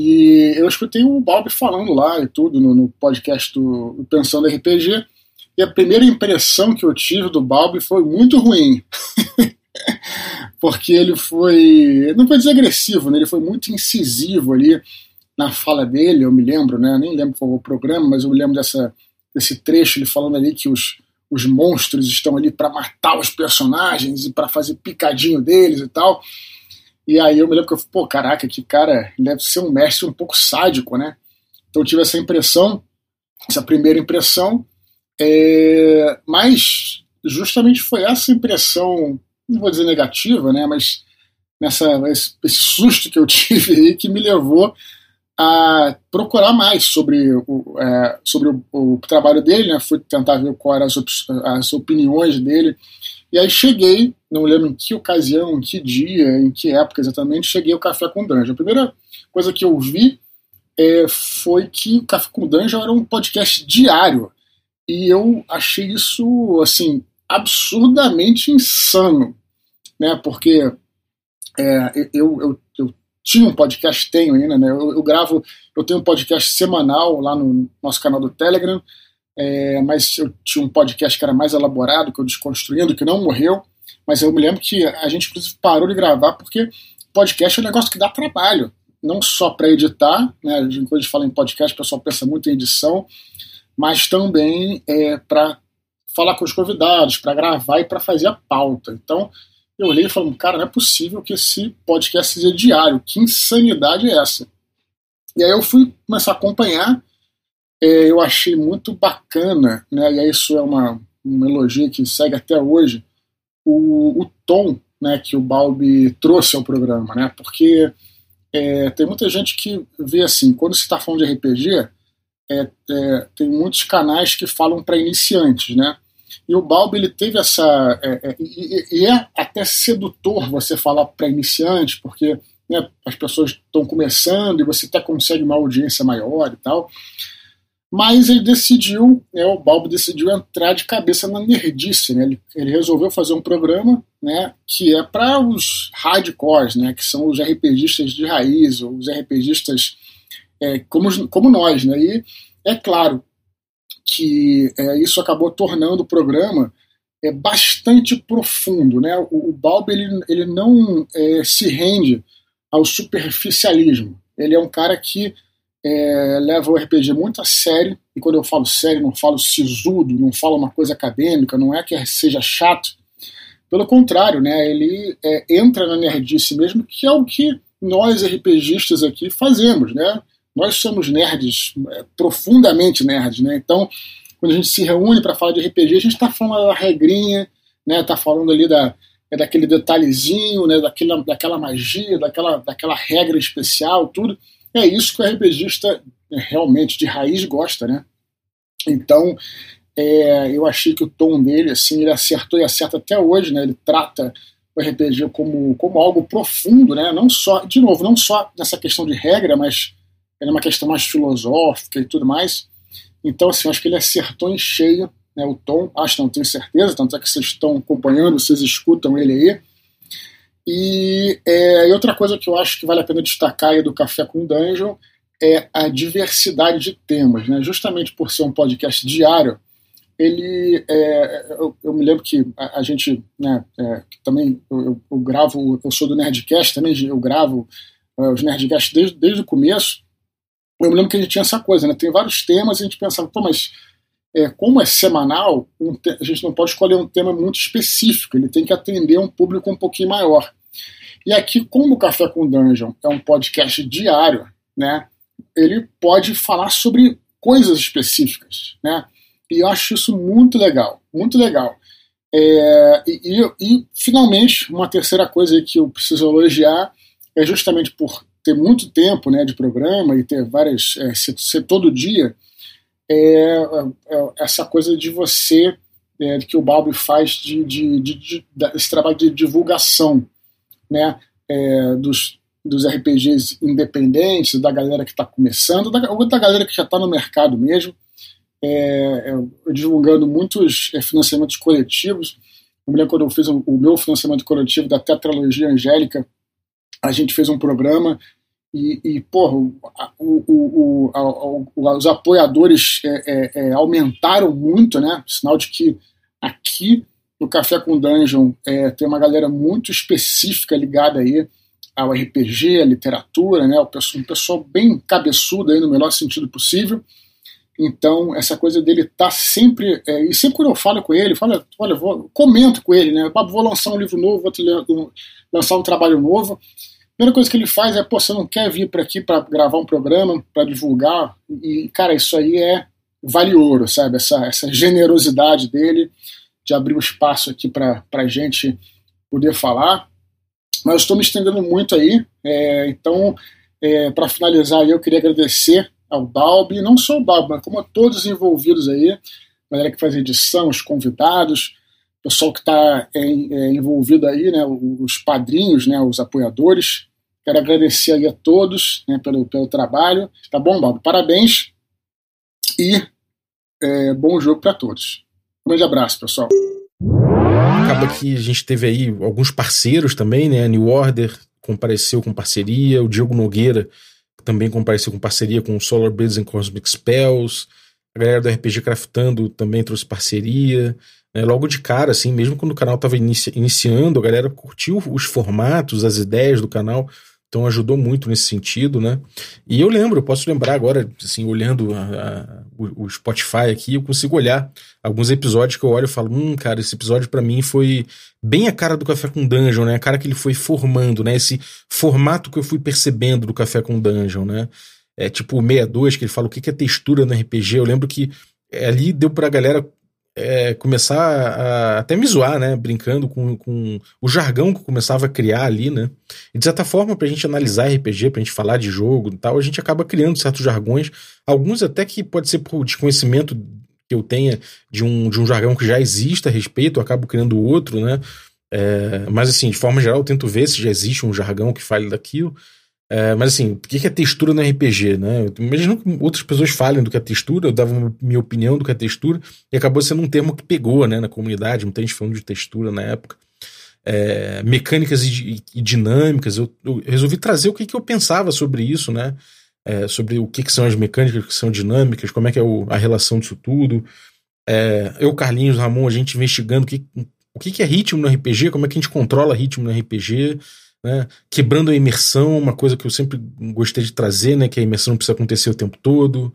E eu escutei o Balbi falando lá e tudo no, no podcast do Pensando RPG. E a primeira impressão que eu tive do Balbi foi muito ruim. Porque ele foi, não vou dizer agressivo, né? ele foi muito incisivo ali na fala dele, eu me lembro, né? nem lembro qual foi o programa, mas eu me lembro dessa, desse trecho, ele falando ali que os, os monstros estão ali para matar os personagens e para fazer picadinho deles e tal. E aí eu me lembro que eu falei, pô, caraca, que cara deve ser um mestre um pouco sádico, né? Então eu tive essa impressão, essa primeira impressão, é... mas justamente foi essa impressão, não vou dizer negativa, né? Mas nessa, esse, esse susto que eu tive aí que me levou a procurar mais sobre o, é, sobre o, o, trabalho dele, né? Fui tentar ver quais eram as, as opiniões dele e aí cheguei, não lembro em que ocasião, em que dia, em que época exatamente, cheguei ao Café com Dungeon. A primeira coisa que eu vi é, foi que o Café com Dungeon era um podcast diário. E eu achei isso, assim, absurdamente insano, né? Porque é, eu, eu, eu tinha um podcast, tenho ainda, né? Eu, eu, gravo, eu tenho um podcast semanal lá no nosso canal do Telegram, é, mas eu tinha um podcast que era mais elaborado, que eu desconstruindo, que não morreu, mas eu me lembro que a gente inclusive parou de gravar porque podcast é um negócio que dá trabalho, não só para editar, né? Quando a gente fala em podcast, o pessoal pensa muito em edição, mas também é, para falar com os convidados, para gravar e para fazer a pauta. Então, eu olhei e falei, cara, não é possível que esse podcast seja diário. Que insanidade é essa? E aí eu fui começar a acompanhar, eu achei muito bacana, né, e isso é uma, um elogio que segue até hoje, o, o tom né, que o Balbi trouxe ao programa, né, porque é, tem muita gente que vê assim, quando se está falando de RPG, é, é, tem muitos canais que falam para iniciantes, né? E o Balbi ele teve essa. É, é, e, e, é até sedutor você falar para iniciantes, porque né, as pessoas estão começando e você até consegue uma audiência maior e tal. Mas ele decidiu, né, o Balbo decidiu entrar de cabeça na nerdice. Né? Ele, ele resolveu fazer um programa né, que é para os hardcores, né, que são os RPGistas de raiz, ou os RPGistas é, como, como nós. Né? E é claro que é, isso acabou tornando o programa é, bastante profundo. Né? O, o Balbo ele, ele não é, se rende ao superficialismo. Ele é um cara que é, leva o RPG muito a sério, e quando eu falo sério, não falo sisudo, não falo uma coisa acadêmica, não é que seja chato. Pelo contrário, né, ele é, entra na nerdice mesmo, que é o que nós RPGistas aqui fazemos. Né? Nós somos nerds, é, profundamente nerds. Né? Então, quando a gente se reúne para falar de RPG, a gente está falando da regrinha, né? Tá falando ali da, é daquele detalhezinho, né? daquela, daquela magia, daquela, daquela regra especial, tudo. É isso que o RPGista é, realmente de raiz gosta, né? Então, é, eu achei que o tom dele, assim, ele acertou e acerta até hoje, né? Ele trata o RPG como, como algo profundo, né? Não só, de novo, não só nessa questão de regra, mas é uma questão mais filosófica e tudo mais. Então, assim, acho que ele acertou em cheio né, o tom. Acho, não tenho certeza, tanto é que vocês estão acompanhando, vocês escutam ele aí. E, é, outra coisa que eu acho que vale a pena destacar aí do Café com Dungeon é a diversidade de temas. Né? Justamente por ser um podcast diário, ele é, eu, eu, me lembro que a, a gente né, é, também eu, eu, gravo, eu sou do Nerdcast também, eu gravo é, os Nerdcasts desde, desde o começo. Eu me lembro que a gente tinha essa coisa, né? Tem vários temas e a gente pensava, pô, mas é, como é semanal, um a gente não pode escolher um tema muito específico, ele tem que atender um público um pouquinho maior. E aqui, como o Café com Dungeon é um podcast diário, né, ele pode falar sobre coisas específicas, né? E eu acho isso muito legal, muito legal. É, e, e, e, finalmente, uma terceira coisa que eu preciso elogiar é justamente por ter muito tempo né, de programa e ter várias. É, ser, ser, todo dia, é, é essa coisa de você, é, que o Balbi faz de, de, de, de, esse trabalho de divulgação né, é, dos, dos RPGs independentes, da galera que está começando, da, ou da galera que já está no mercado mesmo, é, é, divulgando muitos é, financiamentos coletivos. Eu me lembro quando eu fiz o, o meu financiamento coletivo da Tetralogia Angélica, a gente fez um programa e, e porra, o, o, o, os apoiadores é, é, aumentaram muito, né? Sinal de que aqui no Café com Dungeon é, tem uma galera muito específica ligada aí ao RPG, à literatura, né? Um pessoal bem cabeçudo aí no melhor sentido possível. Então, essa coisa dele tá sempre. É, e sempre quando eu falo com ele, falo, olha, vou, comento com ele, né? Vou lançar um livro novo, vou lançar um trabalho novo. A primeira coisa que ele faz é, pô, você não quer vir para aqui para gravar um programa, para divulgar? E, cara, isso aí é vale ouro, sabe? Essa, essa generosidade dele de abrir o um espaço aqui para a gente poder falar. Mas eu estou me estendendo muito aí, é, então, é, para finalizar, eu queria agradecer ao Balbi, não só o Balbi, mas como a todos os envolvidos aí, a galera que faz edição, os convidados, o pessoal que está é, é, envolvido aí, né, os padrinhos, né, os apoiadores. Quero agradecer aí a todos né, pelo, pelo trabalho. Tá bom, Balbi? Parabéns e é, bom jogo para todos. Um grande abraço, pessoal. Acaba que a gente teve aí alguns parceiros também, né? A New Order compareceu com parceria, o Diego Nogueira também compareceu com parceria com o Solar Blades and Cosmic Spells, a galera do RPG Craftando também trouxe parceria. Né? Logo de cara, assim, mesmo quando o canal estava inici iniciando, a galera curtiu os formatos, as ideias do canal. Então ajudou muito nesse sentido, né? E eu lembro, eu posso lembrar agora, assim, olhando a, a, o, o, Spotify aqui, eu consigo olhar alguns episódios que eu olho e falo, hum, cara, esse episódio para mim foi bem a cara do Café com Dungeon, né? A cara que ele foi formando, né? Esse formato que eu fui percebendo do Café com Dungeon, né? é, tipo o 62, que ele fala o que é textura no RPG. Eu lembro que ali deu pra galera é, começar a, até me zoar, né? Brincando com, com o jargão que eu começava a criar ali, né? E de certa forma, pra gente analisar RPG, pra gente falar de jogo e tal, a gente acaba criando certos jargões, alguns até que pode ser por desconhecimento que eu tenha de um, de um jargão que já existe a respeito, eu acabo criando outro, né? É, mas assim, de forma geral, eu tento ver se já existe um jargão que fale daquilo. É, mas assim, o que é textura no RPG, né? Imagina que outras pessoas falem do que é textura, eu dava minha opinião do que é textura, e acabou sendo um termo que pegou né, na comunidade, muita gente falando de textura na época. É, mecânicas e, e dinâmicas, eu, eu, resolvi trazer o que, que eu pensava sobre isso, né? É, sobre o que, que são as mecânicas, o que são dinâmicas, como é que é o, a relação disso tudo. É, eu, Carlinhos, Ramon, a gente investigando o que, o que, que é ritmo no RPG, como é que a gente controla ritmo no RPG, né? Quebrando a imersão, uma coisa que eu sempre gostei de trazer, né? Que a imersão não precisa acontecer o tempo todo.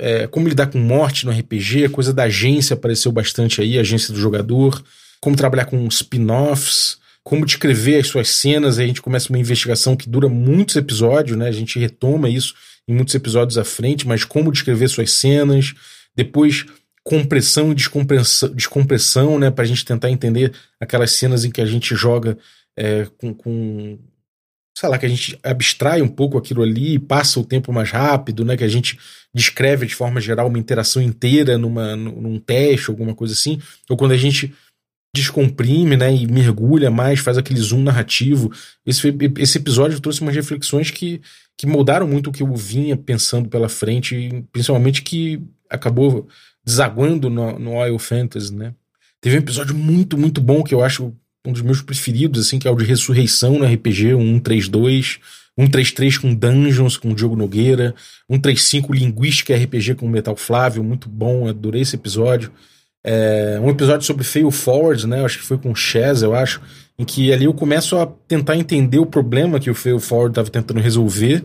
É, como lidar com morte no RPG, coisa da agência apareceu bastante aí, agência do jogador. Como trabalhar com spin-offs, como descrever as suas cenas. Aí a gente começa uma investigação que dura muitos episódios, né? A gente retoma isso em muitos episódios à frente, mas como descrever suas cenas. Depois, compressão e descompressão, descompressão né? Pra gente tentar entender aquelas cenas em que a gente joga é, com, com, sei lá, que a gente abstrai um pouco aquilo ali, passa o tempo mais rápido, né? Que a gente descreve de forma geral uma interação inteira numa, num teste, alguma coisa assim, ou quando a gente descomprime, né, e mergulha mais, faz aquele zoom narrativo. Esse, esse episódio trouxe umas reflexões que, que moldaram muito o que eu vinha pensando pela frente, principalmente que acabou desaguando no, no Oil Fantasy, né. Teve um episódio muito, muito bom que eu acho um dos meus preferidos, assim, que é o de Ressurreição no RPG, um 132, 133 com Dungeons, com o Diogo Nogueira, 135 Linguística RPG com Metal Flávio, muito bom, adorei esse episódio. É, um episódio sobre Fail Forward, né, acho que foi com o Chaz, eu acho, em que ali eu começo a tentar entender o problema que o Fail Forward estava tentando resolver,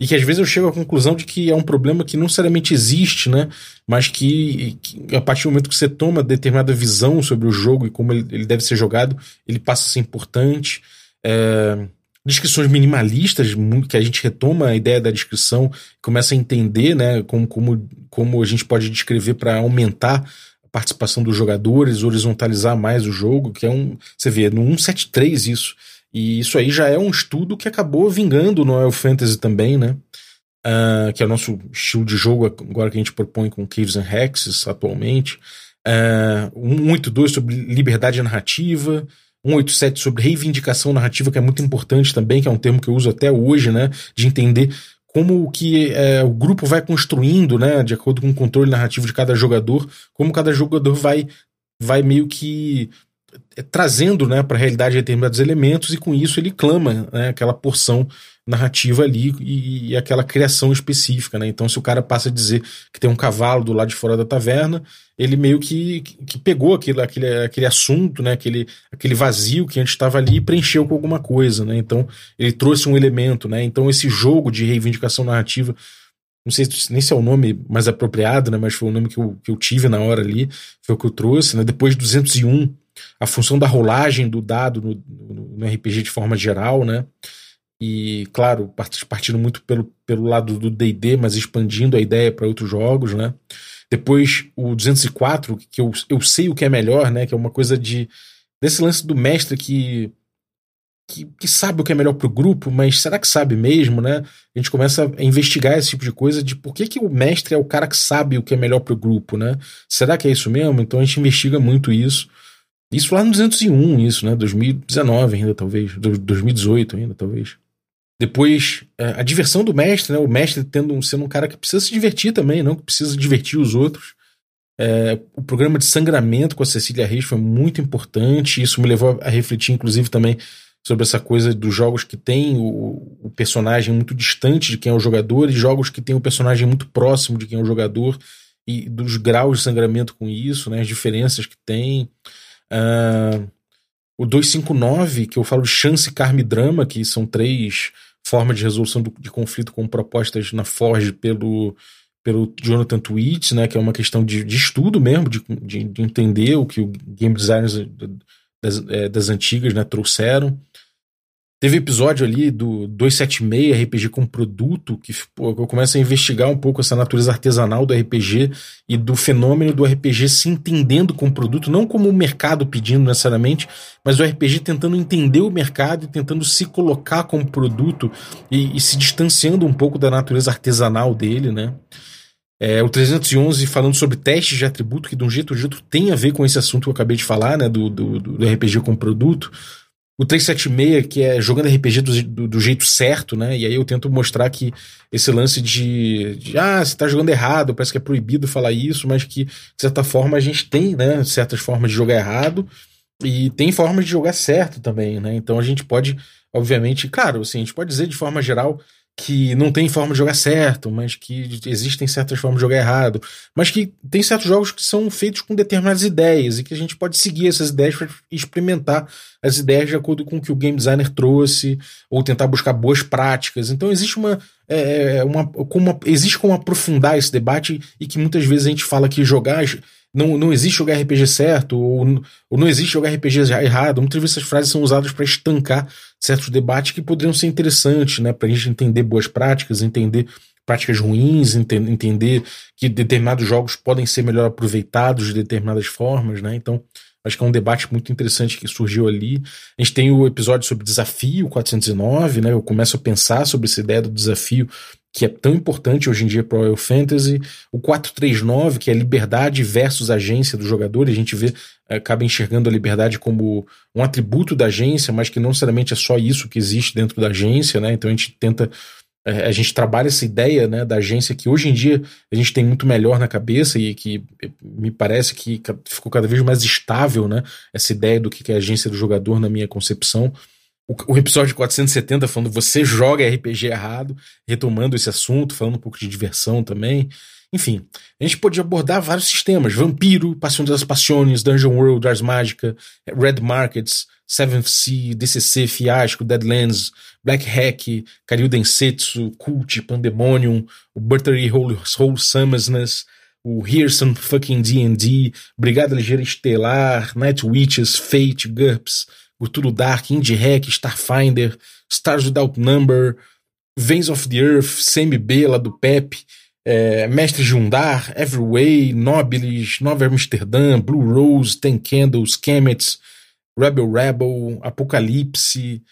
e que às vezes eu chego à conclusão de que é um problema que não necessariamente existe, né? Mas que, que, a partir do momento que você toma determinada visão sobre o jogo e como ele, ele deve ser jogado, ele passa a ser importante. É, descrições minimalistas, que a gente retoma a ideia da descrição, começa a entender, né? Como, como, como a gente pode descrever para aumentar a participação dos jogadores, horizontalizar mais o jogo, que é um. Você vê, no 173 isso e isso aí já é um estudo que acabou vingando no Royal Fantasy também, né? Uh, que é o nosso estilo de jogo agora que a gente propõe com Caves and Hexes atualmente. Uh, 182 sobre liberdade narrativa. 187 sobre reivindicação narrativa, que é muito importante também, que é um termo que eu uso até hoje, né? De entender como que é, o grupo vai construindo, né? De acordo com o controle narrativo de cada jogador, como cada jogador vai, vai meio que trazendo né, para a realidade determinados elementos e com isso ele clama né, aquela porção narrativa ali e, e, aquela criação específica. Né? Então, se o cara passa a dizer que tem um cavalo do lado de fora da taverna, ele meio que, que pegou aquele, aquele, aquele assunto, né, aquele, aquele vazio que antes estava ali e preencheu com alguma coisa. Né? Então, ele trouxe um elemento. Né? Então, esse jogo de reivindicação narrativa não sei nem se é o nome mais apropriado, né, mas foi o nome que eu, que eu tive na hora ali, foi o que eu trouxe, né, depois de 201, a função da rolagem do dado no, no, RPG de forma geral, né? E, claro, partindo muito pelo, pelo lado do DD, mas expandindo a ideia para outros jogos, né? Depois o 204, que eu, eu sei o que é melhor, né? Que é uma coisa de. desse lance do mestre que. Que, que sabe o que é melhor para o grupo, mas será que sabe mesmo, né? A gente começa a investigar esse tipo de coisa de por que, que o mestre é o cara que sabe o que é melhor para o grupo, né? Será que é isso mesmo? Então a gente investiga muito isso. Isso lá no 201, isso, né? 2019 ainda, talvez. 2018 ainda, talvez. Depois, é, a diversão do mestre, né? O mestre tendo, sendo um cara que precisa se divertir também, não que precisa divertir os outros. É, o programa de sangramento com a Cecília Reis foi muito importante. Isso me levou a refletir, inclusive, também sobre essa coisa dos jogos que tem o, o, personagem muito distante de quem é o jogador e jogos que tem o personagem muito próximo de quem é o jogador e dos graus de sangramento com isso, né? As diferenças que tem. Uh, o 259, que eu falo de chance, karma e drama, que são três formas de resolução do, de conflito com propostas na Forge pelo, pelo Jonathan Tweets, né, que é uma questão de, de estudo mesmo, de, de, de, entender o que o game designers das, é, das antigas né, trouxeram. Teve episódio ali do 276 RPG com produto, que pô, eu começo a investigar um pouco essa natureza artesanal do RPG e do fenômeno do RPG se entendendo como produto, não como o mercado pedindo necessariamente, mas o RPG tentando entender o mercado e tentando se colocar como produto e, e se distanciando um pouco da natureza artesanal dele, né? É, o 311 falando sobre testes de atributo, que de um jeito ou de outro tem a ver com esse assunto que eu acabei de falar, né? Do, do, do RPG como produto. O 376, que é jogando RPG do, do, do, jeito certo, né? E aí eu tento mostrar que esse lance de, de, ah, você tá jogando errado, parece que é proibido falar isso, mas que, de certa forma, a gente tem, né, certas formas de jogar errado e tem formas de jogar certo também, né? Então a gente pode, obviamente, claro, assim, a gente pode dizer de forma geral que não tem forma de jogar certo, mas que existem certas formas de jogar errado, mas que tem certos jogos que são feitos com determinadas ideias e que a gente pode seguir essas ideias para experimentar as ideias de acordo com o que o game designer trouxe ou tentar buscar boas práticas. Então existe uma, é, é uma, como existe como aprofundar esse debate e que muitas vezes a gente fala que jogar não, não existe jogar RPG certo, ou, ou não existe jogar RPG errado. Muitas vezes essas frases são usadas para estancar certos debates que poderiam ser interessantes, né? Para a gente entender boas práticas, entender práticas ruins, ent entender que determinados jogos podem ser melhor aproveitados de determinadas formas, né? Então, acho que é um debate muito interessante que surgiu ali. A gente tem o episódio sobre desafio 409, né? Eu começo a pensar sobre essa ideia do desafio que é tão importante hoje em dia para o Royal Fantasy, o 439, que é liberdade versus agência do jogador, e a gente vê, eh, acaba enxergando a liberdade como um atributo da agência, mas que não necessariamente é só isso que existe dentro da agência, né? Então a gente tenta eh, a gente trabalha essa ideia né, da agência que hoje em dia a gente tem muito melhor na cabeça e que eh, me parece que ficou cada vez mais estável né, essa ideia do que é a agência do jogador na minha concepção o, episódio 470 falando você joga RPG errado, retomando esse assunto, falando um pouco de diversão também. Enfim, a gente pode abordar vários sistemas: Vampiro, Paixão das Passiones, Dungeon World, Ars Mágica, Red Markets, Seventh Sea, DCC, Fiasco, Deadlands, Black Hack, Karyu Densetsu, Cult, Pandemonium, o Buttery Wholesomeness, o Here's Some Fucking D&D, Brigada Ligeira Estelar, Night Witches, Fate, GURPS, Cthulhu Dark, Indie Hack, Starfinder, Stars Without Number, Veins of the Earth, CMB lá do Pep, é, Mestre Jundar, Everyway, Nobilis, Nova Amsterdã, Blue Rose, Ten Candles, Kemets, Rebel Rebel, Apocalipse,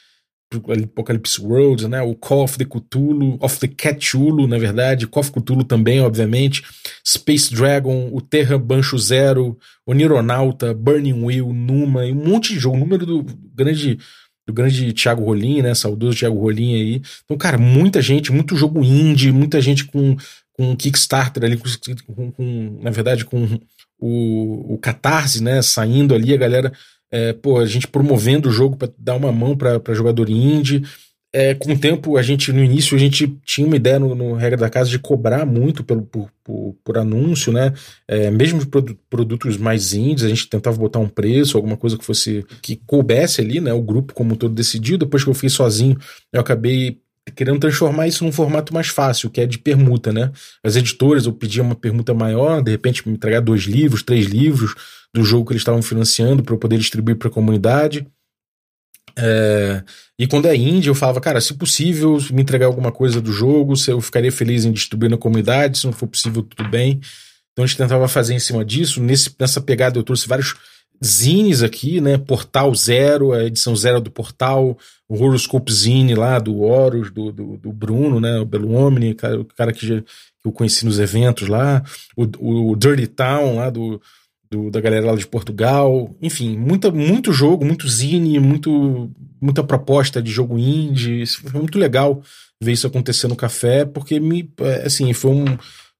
Apocalypse World, né? O Call of the Cthulhu, of the Cthulhu, na verdade, Call of Cthulhu também, obviamente, Space Dragon, o Terra Bancho Zero, o Nironauta, Burning Wheel, Numa, e um monte de jogo, o número do grande do grande Thiago Rolim, né? Saudoso Thiago Rolim aí. Então, cara, muita gente, muito jogo indie, muita gente com, com Kickstarter ali, com, com, com na verdade, com o, o Catarse, né? Saindo ali, a galera é, pô, a gente promovendo o jogo para dar uma mão para jogador indie. É, com o tempo, a gente, no início, a gente tinha uma ideia no, no regra da casa de cobrar muito pelo, por, por, por anúncio, né? É, mesmo de produtos mais indies, a gente tentava botar um preço, alguma coisa que fosse que coubesse ali, né? O grupo como um todo decidiu. Depois que eu fiz sozinho, eu acabei querendo transformar isso num formato mais fácil, que é de permuta, né? As editoras, eu pedia uma permuta maior, de repente me entregar dois livros, três livros do jogo que eles estavam financiando para eu poder distribuir para a comunidade. É, e quando é indie, eu falava, cara, se possível, me entregar alguma coisa do jogo, se eu ficaria feliz em distribuir na comunidade, se não for possível, tudo bem. Então a gente tentava fazer em cima disso. Nesse, nessa pegada eu trouxe vários zines aqui, né? Portal Zero, a edição zero do Portal, o Horoscope Zine lá do Horus, do, do, do Bruno, né? O Belo Omni, o cara que, já, que eu conheci nos eventos lá, o, o Dirty Town lá do, do, da galera lá de Portugal. Enfim, muita, muito jogo, muito zine, muito, muita proposta de jogo indie. Foi muito legal ver isso acontecer no café, porque me, é, assim, foi um,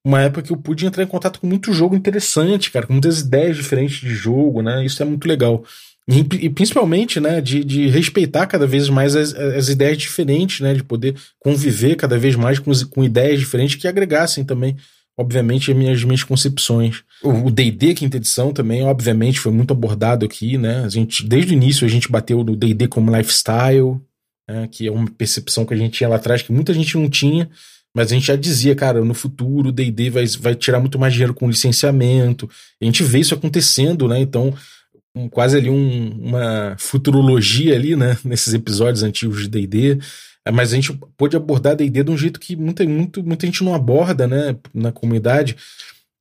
uma época que eu pude entrar em contato com muito jogo interessante, cara, com muitas ideias diferentes de jogo, né? Isso é muito legal. E, e principalmente, né, de, de respeitar cada vez mais as, as ideias diferentes, né? De poder conviver cada vez mais com, com ideias diferentes que agregassem também obviamente, as minhas, minhas concepções. O D&D quinta edição também, obviamente, foi muito abordado aqui, né? A gente, desde o início, a gente bateu no D&D como lifestyle, né? que é uma percepção que a gente tinha lá atrás, que muita gente não tinha, mas a gente já dizia, cara, no futuro o D&D vai, vai tirar muito mais dinheiro com licenciamento. A gente vê isso acontecendo, né? Então, um, quase ali um, uma futurologia ali, né? Nesses episódios antigos de D&D. Mas a gente pôde abordar D&D de um jeito que muita, muito, muita gente não aborda, né? Na comunidade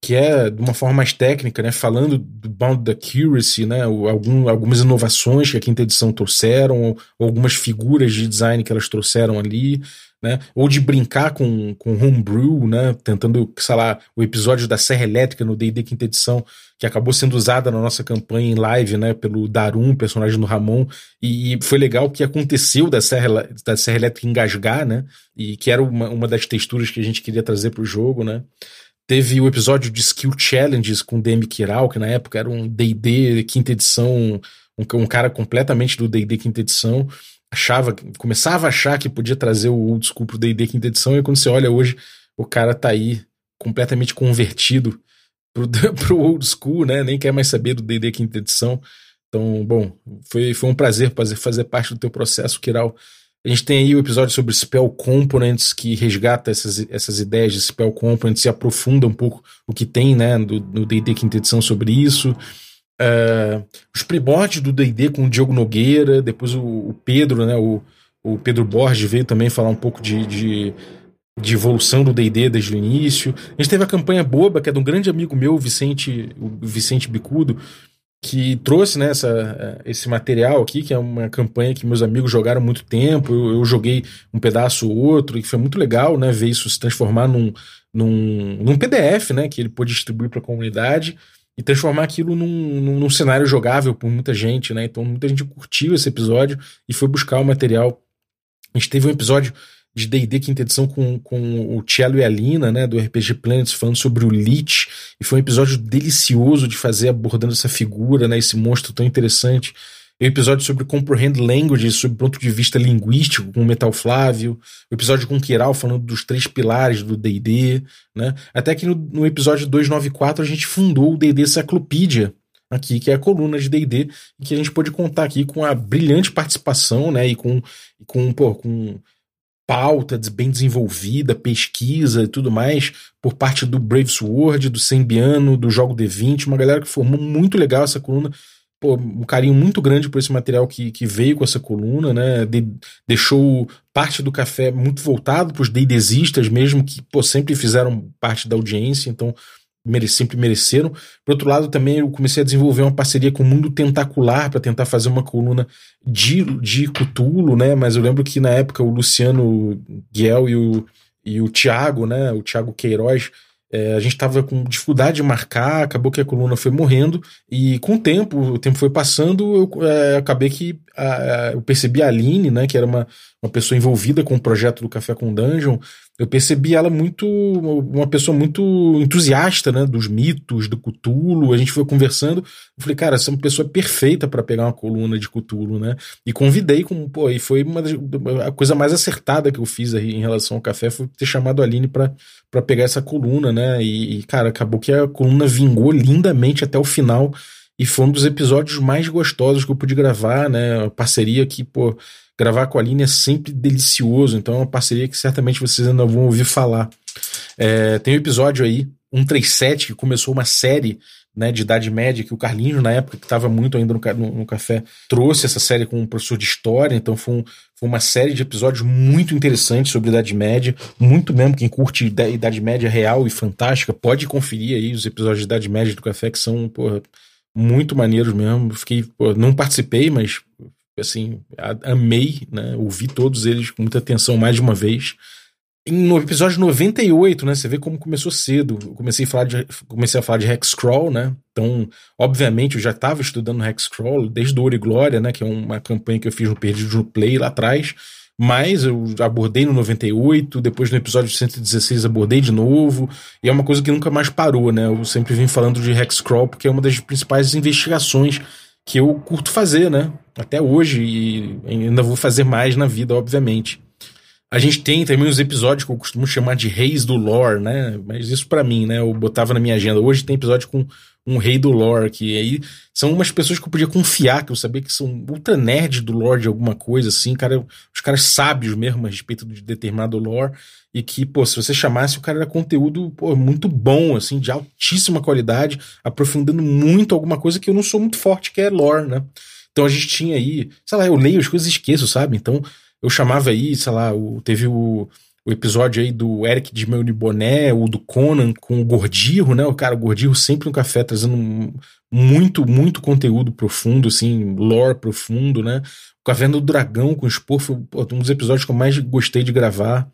que é de uma forma mais técnica, né, falando do Bound the Accuracy, né, algum, algumas inovações que a quinta edição trouxeram, ou, ou, algumas figuras de design que elas trouxeram ali, né, ou de brincar com, com homebrew, né, tentando, sei lá, o episódio da Serra Elétrica no D&D quinta edição, que acabou sendo usada na nossa campanha em live, né, pelo Darum, personagem do Ramon, e, foi legal que aconteceu da Serra, da Serra Elétrica engasgar, né, e que era uma, uma das texturas que a gente queria trazer para o jogo, né, Teve o episódio de Skill Challenges com o DM Kiral, que na época era um D&D quinta edição, um, um cara completamente do D&D quinta edição, achava, começava a achar que podia trazer o old school pro D&D quinta edição, e quando você olha hoje, o cara tá aí completamente convertido pro, pro old school, né? Nem quer mais saber do D&D quinta edição. Então, bom, foi, foi um prazer fazer, fazer parte do teu processo, Kiral. A gente tem aí o episódio sobre Spell Components, que resgata essas, essas ideias de Spell Components e aprofunda um pouco o que tem né, no D&D quinta edição sobre isso. Uh, os primórdios do D&D com o Diogo Nogueira, depois o, o, Pedro, né, o, o Pedro Borges veio também falar um pouco de, de, de evolução do D&D desde o início. A gente teve a campanha Boba, que é de um grande amigo meu, Vicente, o Vicente Bicudo, que trouxe né, essa, esse material aqui, que é uma campanha que meus amigos jogaram muito tempo. Eu, eu joguei um pedaço ou outro, e foi muito legal né, ver isso se transformar num, num, num PDF né, que ele pôde distribuir para a comunidade e transformar aquilo num, num, num, cenário jogável por muita gente. Né? Então, muita gente curtiu esse episódio e foi buscar o material. A gente teve um episódio de D&D quinta edição com, com o Cello e a Lina, né, do RPG Planets, falando sobre o Lich, e foi um episódio delicioso de fazer, abordando essa figura, né, esse monstro tão interessante. E o episódio sobre Comprehend Language, sobre ponto de vista linguístico, com o Metal Flávio. O episódio com o Kiral, falando dos três pilares do D&D, né. Até que no, no episódio 294 a gente fundou o D&D Cyclopedia, aqui, que é a coluna de D&D, que a gente pôde contar aqui com a brilhante participação, né, e com, com, pô, com pauta bem desenvolvida, pesquisa e tudo mais, por parte do Brave Sword, do Sembiano, do Jogo D20, uma galera que formou muito legal essa coluna. Pô, um carinho muito grande por esse material que, que veio com essa coluna, né? De, deixou parte do café muito voltado para os deidesistas mesmo, que pô, sempre fizeram parte da audiência, então mere, sempre mereceram. Por outro lado, também eu comecei a desenvolver uma parceria com o Mundo Tentacular para tentar fazer uma coluna de, de Cutulo, né? Mas eu lembro que na época o Luciano Guel e o, e o Thiago, né? O Thiago Queiroz é, a gente estava com dificuldade de marcar, acabou que a coluna foi morrendo, e com o tempo, o tempo foi passando, eu é, acabei que a, eu percebi a Aline, né, que era uma, uma pessoa envolvida com o projeto do Café com Dungeon, eu percebi ela muito, uma pessoa muito entusiasta, né, dos mitos, do Cthulhu, a gente foi conversando, eu falei, cara, essa é uma pessoa perfeita para pegar uma coluna de Cthulhu, né, e convidei, com, pô, e foi uma das, a coisa mais acertada que eu fiz aí em relação ao café, foi ter chamado a Aline para pegar essa coluna, né, e, e, cara, acabou que a coluna vingou lindamente até o final, e foi um dos episódios mais gostosos que eu pude gravar, né, parceria que, pô, Gravar com a Aline é sempre delicioso, então é uma parceria que certamente vocês ainda vão ouvir falar. É, tem um episódio aí, 137, que começou uma série né, de Idade Média, que o Carlinhos, na época, que estava muito ainda no, no, no, café, trouxe essa série com um professor de história, então foi, um, foi uma série de episódios muito interessantes sobre Idade Média, muito mesmo, quem curte Idade Média real e fantástica, pode conferir aí os episódios de Idade Média do café, que são, porra, muito maneiros mesmo, fiquei, porra, não participei, mas assim, amei, né? Ouvi todos eles com muita atenção mais de uma vez. No episódio 98, né? Você vê como começou cedo. Eu comecei a falar de, comecei a falar de Hexcrawl, né? Então, obviamente, eu já estava estudando Hexcrawl desde Ouro e Glória, né? Que é uma campanha que eu fiz no Perdido no Play lá atrás. Mas eu abordei no 98, depois no episódio 116 abordei de novo, e é uma coisa que nunca mais parou, né? Eu sempre vim falando de Hexcrawl porque é uma das principais investigações que eu curto fazer, né? Até hoje, e ainda vou fazer mais na vida, obviamente. A gente tem também os episódios que eu costumo chamar de Reis do Lore, né? Mas isso para mim, né? Eu botava na minha agenda. Hoje tem episódio com um rei do lore, que aí são umas pessoas que eu podia confiar, que eu sabia que são ultra nerd do lore de alguma coisa, assim, cara, os caras sábios mesmo a respeito de determinado lore, e que, pô, se você chamasse, o cara era conteúdo pô, muito bom, assim, de altíssima qualidade, aprofundando muito alguma coisa que eu não sou muito forte, que é lore, né? Então a gente tinha aí, sei lá, eu leio as coisas e esqueço, sabe? Então eu chamava aí, sei lá, o, teve o o episódio aí do Eric de Meuni Boné, o do Conan com o Gordirro, né? O cara, o Gordirro sempre no café trazendo muito, muito conteúdo profundo, assim, lore profundo, né? O Caverna do Dragão com o Spor foi um dos episódios que eu mais gostei de gravar.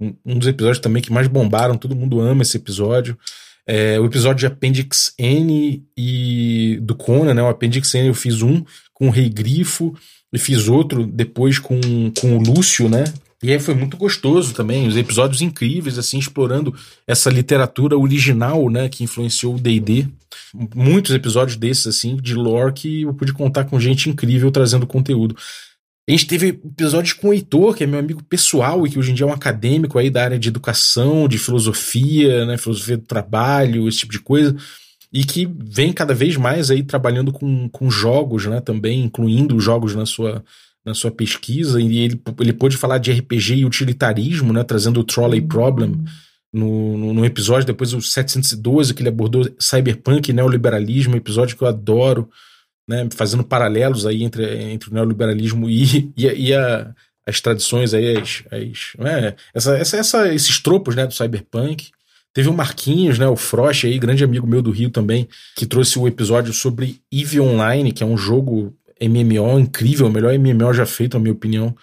Um, um, dos episódios também que mais bombaram, todo mundo ama esse episódio. É, o episódio de Appendix N e do Conan, né? O Appendix N eu fiz um com o Rei Grifo e fiz outro depois com, com o Lúcio, né? E aí foi muito gostoso também, os episódios incríveis, assim, explorando essa literatura original, né, que influenciou o D&D. Muitos episódios desses, assim, de lore que eu pude contar com gente incrível trazendo conteúdo. A gente teve episódios com o Heitor, que é meu amigo pessoal e que hoje em dia é um acadêmico aí da área de educação, de filosofia, né, filosofia do trabalho, esse tipo de coisa, e que vem cada vez mais aí trabalhando com, com jogos, né, também, incluindo jogos na sua na sua pesquisa, e ele, ele pôde falar de RPG e utilitarismo, né, trazendo o Trolley uhum. Problem no, no, no, episódio, depois o 712, que ele abordou cyberpunk e neoliberalismo, episódio que eu adoro, né, fazendo paralelos aí entre, entre o neoliberalismo e, e, e a, as tradições aí, as, as, né, essa, essa, essa, esses tropos né, do cyberpunk. Teve o Marquinhos, né, o Frost aí, grande amigo meu do Rio também, que trouxe o episódio sobre EVE Online, que é um jogo MMO incrível, o melhor MMO já feito, na minha opinião,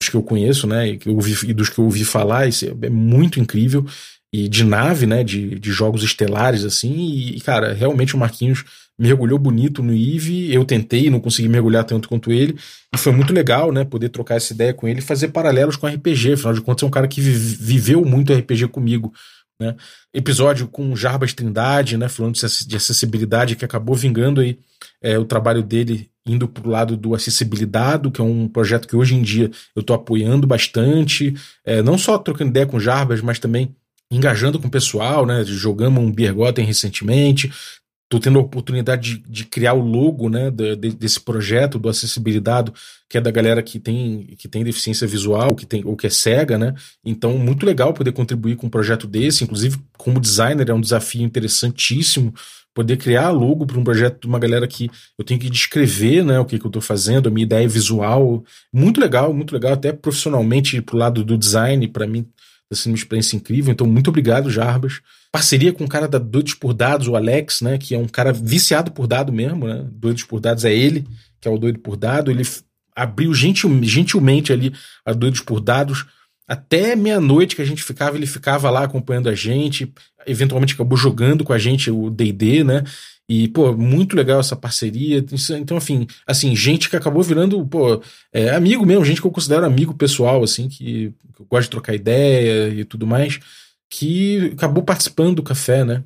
dos que eu conheço, né? E, que eu ouvi, e dos que eu ouvi falar, esse é muito incrível. E de nave, né? De, de jogos estelares, assim. E, cara, realmente o Marquinhos mergulhou bonito no Eve. Eu tentei, não consegui mergulhar tanto quanto ele. E foi muito legal, né? Poder trocar essa ideia com ele e fazer paralelos com RPG. Afinal de contas, é um cara que viveu muito RPG comigo. Né? Episódio com Jarbas Trindade, né? Falando de acessibilidade, que acabou vingando aí é, o trabalho dele indo para o lado do Acessibilidade, que é um projeto que hoje em dia eu estou apoiando bastante, é, não só trocando ideia com Jarbas, mas também engajando com o pessoal, né? Jogamos um Biergotten recentemente, Estou tendo a oportunidade de, de, criar o logo né, de, desse projeto do acessibilidade, que é da galera que tem, que tem deficiência visual, que tem, ou que é cega, né? Então, muito legal poder contribuir com um projeto desse. Inclusive, como designer, é um desafio interessantíssimo poder criar logo para um projeto de uma galera que eu tenho que descrever né, o que, que eu estou fazendo, a minha ideia visual. Muito legal, muito legal, até profissionalmente pro lado do design, para mim está sendo uma experiência incrível. Então, muito obrigado, Jarbas. Parceria com o cara da Doidos por Dados, o Alex, né? Que é um cara viciado por dado mesmo, né? Doidos por Dados é ele, que é o doido por dado. Ele abriu gentil, gentilmente ali a Doidos por Dados. Até meia-noite que a gente ficava, ele ficava lá acompanhando a gente. Eventualmente acabou jogando com a gente o DD, né? E, pô, muito legal essa parceria. Então, enfim, assim, gente que acabou virando, pô, é, amigo mesmo, gente que eu considero amigo pessoal, assim, que, que eu gosto de trocar ideia e tudo mais, que acabou participando do café, né?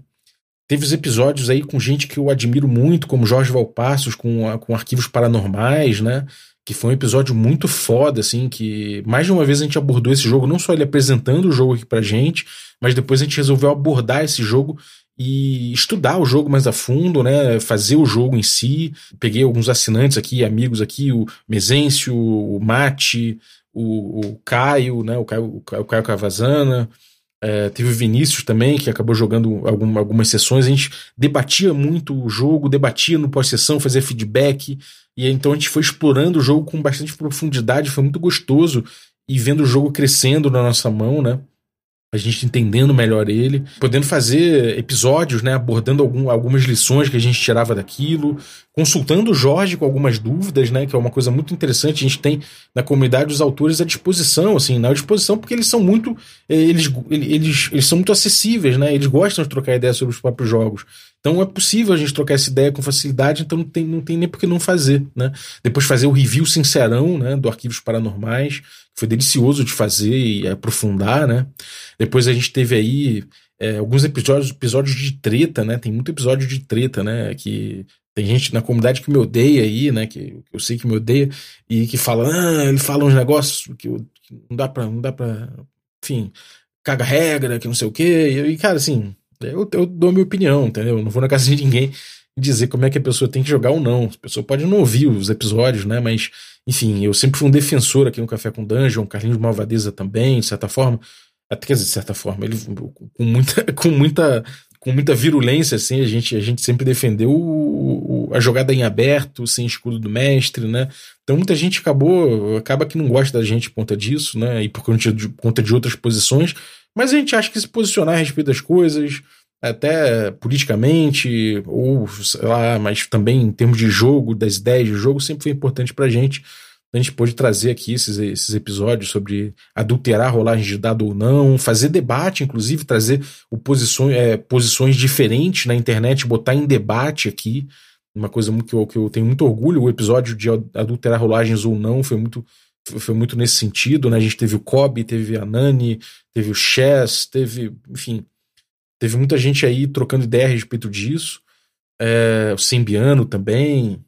Teve os episódios aí com gente que eu admiro muito, como Jorge Valpassos, com, com arquivos paranormais, né? Que foi um episódio muito foda, assim, que mais de uma vez a gente abordou esse jogo, não só ele apresentando o jogo aqui pra gente, mas depois a gente resolveu abordar esse jogo e estudar o jogo mais a fundo, né? Fazer o jogo em si. Peguei alguns assinantes aqui, amigos aqui, o Mezencio, o Mate, o, o Caio, né? O Caio, o Caio Cavazana. É, teve o Vinícius também, que acabou jogando algum, algumas sessões. A gente debatia muito o jogo, debatia no pós-sessão, fazia feedback. E então a gente foi explorando o jogo com bastante profundidade, foi muito gostoso. E vendo o jogo crescendo na nossa mão, né? A gente entendendo melhor ele, podendo fazer episódios, né, abordando algum, algumas lições que a gente tirava daquilo, consultando o Jorge com algumas dúvidas, né, que é uma coisa muito interessante. A gente tem na comunidade os autores à disposição, assim, na disposição porque eles são muito, eh, eles, eles, eles são muito acessíveis, né, eles gostam de trocar ideias sobre os próprios jogos. Então é possível a gente trocar essa ideia com facilidade, então não tem, não tem nem por que não fazer, né? Depois fazer o review sincerão, né, do Arquivos Paranormais, foi delicioso de fazer e aprofundar, né? Depois a gente teve aí é, alguns episódios, episódios de treta, né? Tem muito episódio de treta, né? Que tem gente na comunidade que me odeia aí, né? Que, eu sei que me odeia e que fala, ah, ele fala uns negócios que, eu, que não dá pra, não dá pra, enfim, caga regra, que não sei o quê. E, cara, assim, eu, eu dou minha opinião, entendeu? Eu não vou na casa de ninguém dizer como é que a pessoa tem que jogar ou não. A pessoa pode não ouvir os episódios, né? Mas, enfim, eu sempre fui um defensor aqui no Café com Dungeon, Carlinhos Malvadeza também, de certa forma. Até de certa forma, ele com muita, com muita, com muita virulência, assim, a gente, a gente sempre defendeu o, o, a jogada em aberto, sem escudo do mestre, né? Então muita gente acabou, acaba que não gosta da gente por conta disso, né? E por conta de, por conta de outras posições. Mas a gente acha que se posicionar a respeito das coisas, até politicamente, ou sei lá, mas também em termos de jogo, das ideias de jogo, sempre foi importante pra gente. A gente pôde trazer aqui esses, esses episódios sobre adulterar rolagem de dado ou não, fazer debate, inclusive, trazer posições, é, posições diferentes na internet, botar em debate aqui. Uma coisa que eu, que eu tenho muito orgulho, o episódio de adulterar rolagens ou não foi muito, foi muito nesse sentido, né? A gente teve o Kobe, teve a Nani, teve o Chess, teve, enfim, Teve muita gente aí trocando ideia a respeito disso. É, o Simbiano também.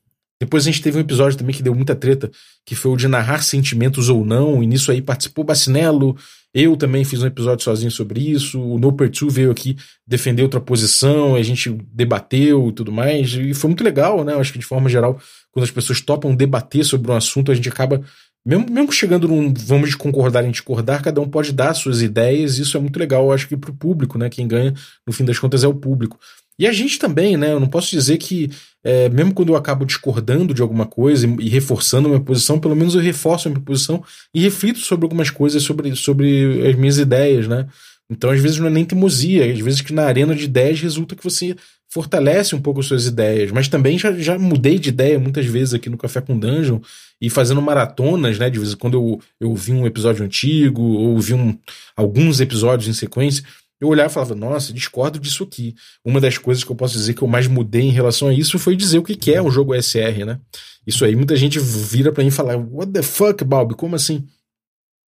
Depois a gente teve um episódio também que deu muita treta, que foi o de narrar sentimentos ou não, e nisso aí participou Bacinello, eu também fiz um episódio sozinho sobre isso, o No 2 veio aqui defender outra posição, a gente debateu e tudo mais, e foi muito legal, né? Eu acho que de forma geral, quando as pessoas topam debater sobre um assunto, a gente acaba mesmo, mesmo chegando num vamos concordar em discordar, cada um pode dar suas ideias, isso é muito legal, eu acho que para o público, né? Quem ganha, no fim das contas, é o público. E a gente também, né? Eu não posso dizer que, é, mesmo quando eu acabo discordando de alguma coisa e, e, reforçando minha posição, pelo menos eu reforço a minha posição e reflito sobre algumas coisas, sobre, sobre as minhas ideias, né? Então, às vezes, não é nem teimosia, às vezes que na arena de ideias resulta que você fortalece um pouco suas ideias. Mas também já, já mudei de ideia muitas vezes aqui no Café com Dungeon e fazendo maratonas, né? De vez em quando eu, eu vi um episódio antigo ou vi um, alguns episódios em sequência. Eu olhava e falava, nossa, discordo disso aqui. Uma das coisas que eu posso dizer que eu mais mudei em relação a isso foi dizer o que é um jogo SR, né? Isso aí, muita gente vira para mim e fala, what the fuck, Balbi, como assim?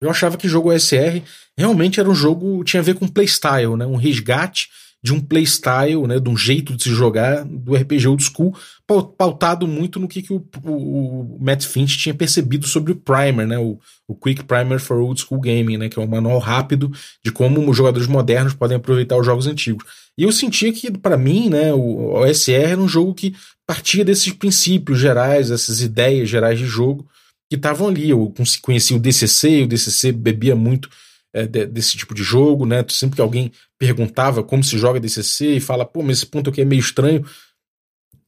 Eu achava que jogo SR realmente era um jogo, tinha a ver com playstyle, né? Um resgate de um playstyle, né, de um jeito de se jogar do RPG old school, pautado muito no que, que o, o, o Matt Finch tinha percebido sobre o Primer, né, o, o Quick Primer for Old School Gaming, né, que é um manual rápido de como os jogadores modernos podem aproveitar os jogos antigos. E eu sentia que, para mim, né, o OSR era um jogo que partia desses princípios gerais, essas ideias gerais de jogo que estavam ali. Eu conheci o DCC, o DCC bebia muito é, desse tipo de jogo, né? Sempre que alguém perguntava como se joga DCC e fala, pô, mas esse ponto aqui é meio estranho,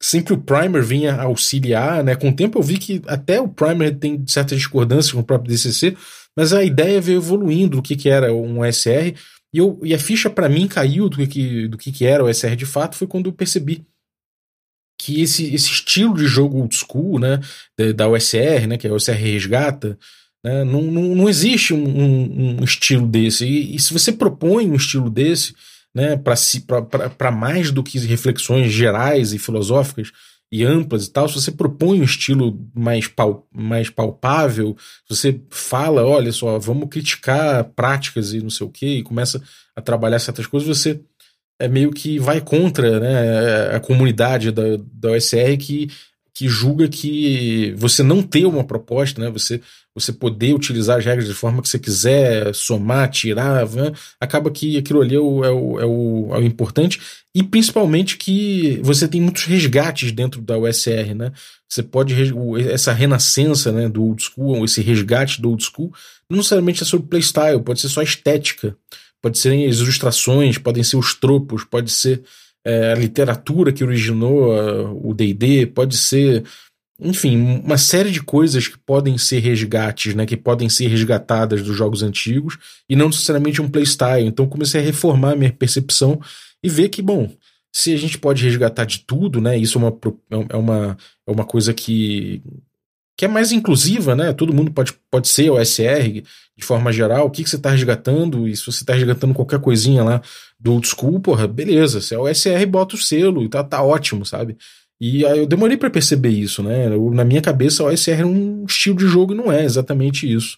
sempre o Primer vinha auxiliar, né? Com o tempo eu vi que até o Primer tem certas discordâncias com o próprio DCC, mas a ideia veio evoluindo do que, que era um SR, e, eu, e a ficha para mim caiu do que, do que, que era o SR de fato, foi quando eu percebi que esse, esse estilo de jogo old school, né, da, OSR, né, que é a OSR Resgata, né? Não, não, não existe um, um, um estilo desse. E, e, se você propõe um estilo desse, né, para mais do que reflexões gerais e filosóficas e amplas e tal, se você propõe um estilo mais, pal, mais palpável, você fala, olha só, vamos criticar práticas e não sei o que, e começa a trabalhar certas coisas, você é meio que vai contra né, a comunidade da, da OSR que que julga que você não ter uma proposta, né, você, você poder utilizar as regras de forma que você quiser, somar, tirar, né, acaba que aquilo ali é o, é, o, é, o, é o importante, e principalmente que você tem muitos resgates dentro da USR, né? Você pode, essa renascença né, do old school, esse resgate do old school, não necessariamente é sobre playstyle, pode ser só estética, pode ser as ilustrações, podem ser os tropos, pode ser é, a literatura que originou o D&D, pode ser, enfim, uma série de coisas que podem ser resgates, né, que podem ser resgatadas dos jogos antigos e não necessariamente um playstyle. Então comecei a reformar minha percepção e ver que, bom, se a gente pode resgatar de tudo, né, isso é uma, é uma, é uma coisa que, que é mais inclusiva, né? Todo mundo pode, pode ser OSR de forma geral. O que, que você está resgatando? E se você está resgatando qualquer coisinha lá do old school, porra, beleza. Se é OSR, bota o selo e tá, tá ótimo, sabe? E aí eu demorei para perceber isso, né? Eu, na minha cabeça, o OSR é um estilo de jogo e não é exatamente isso.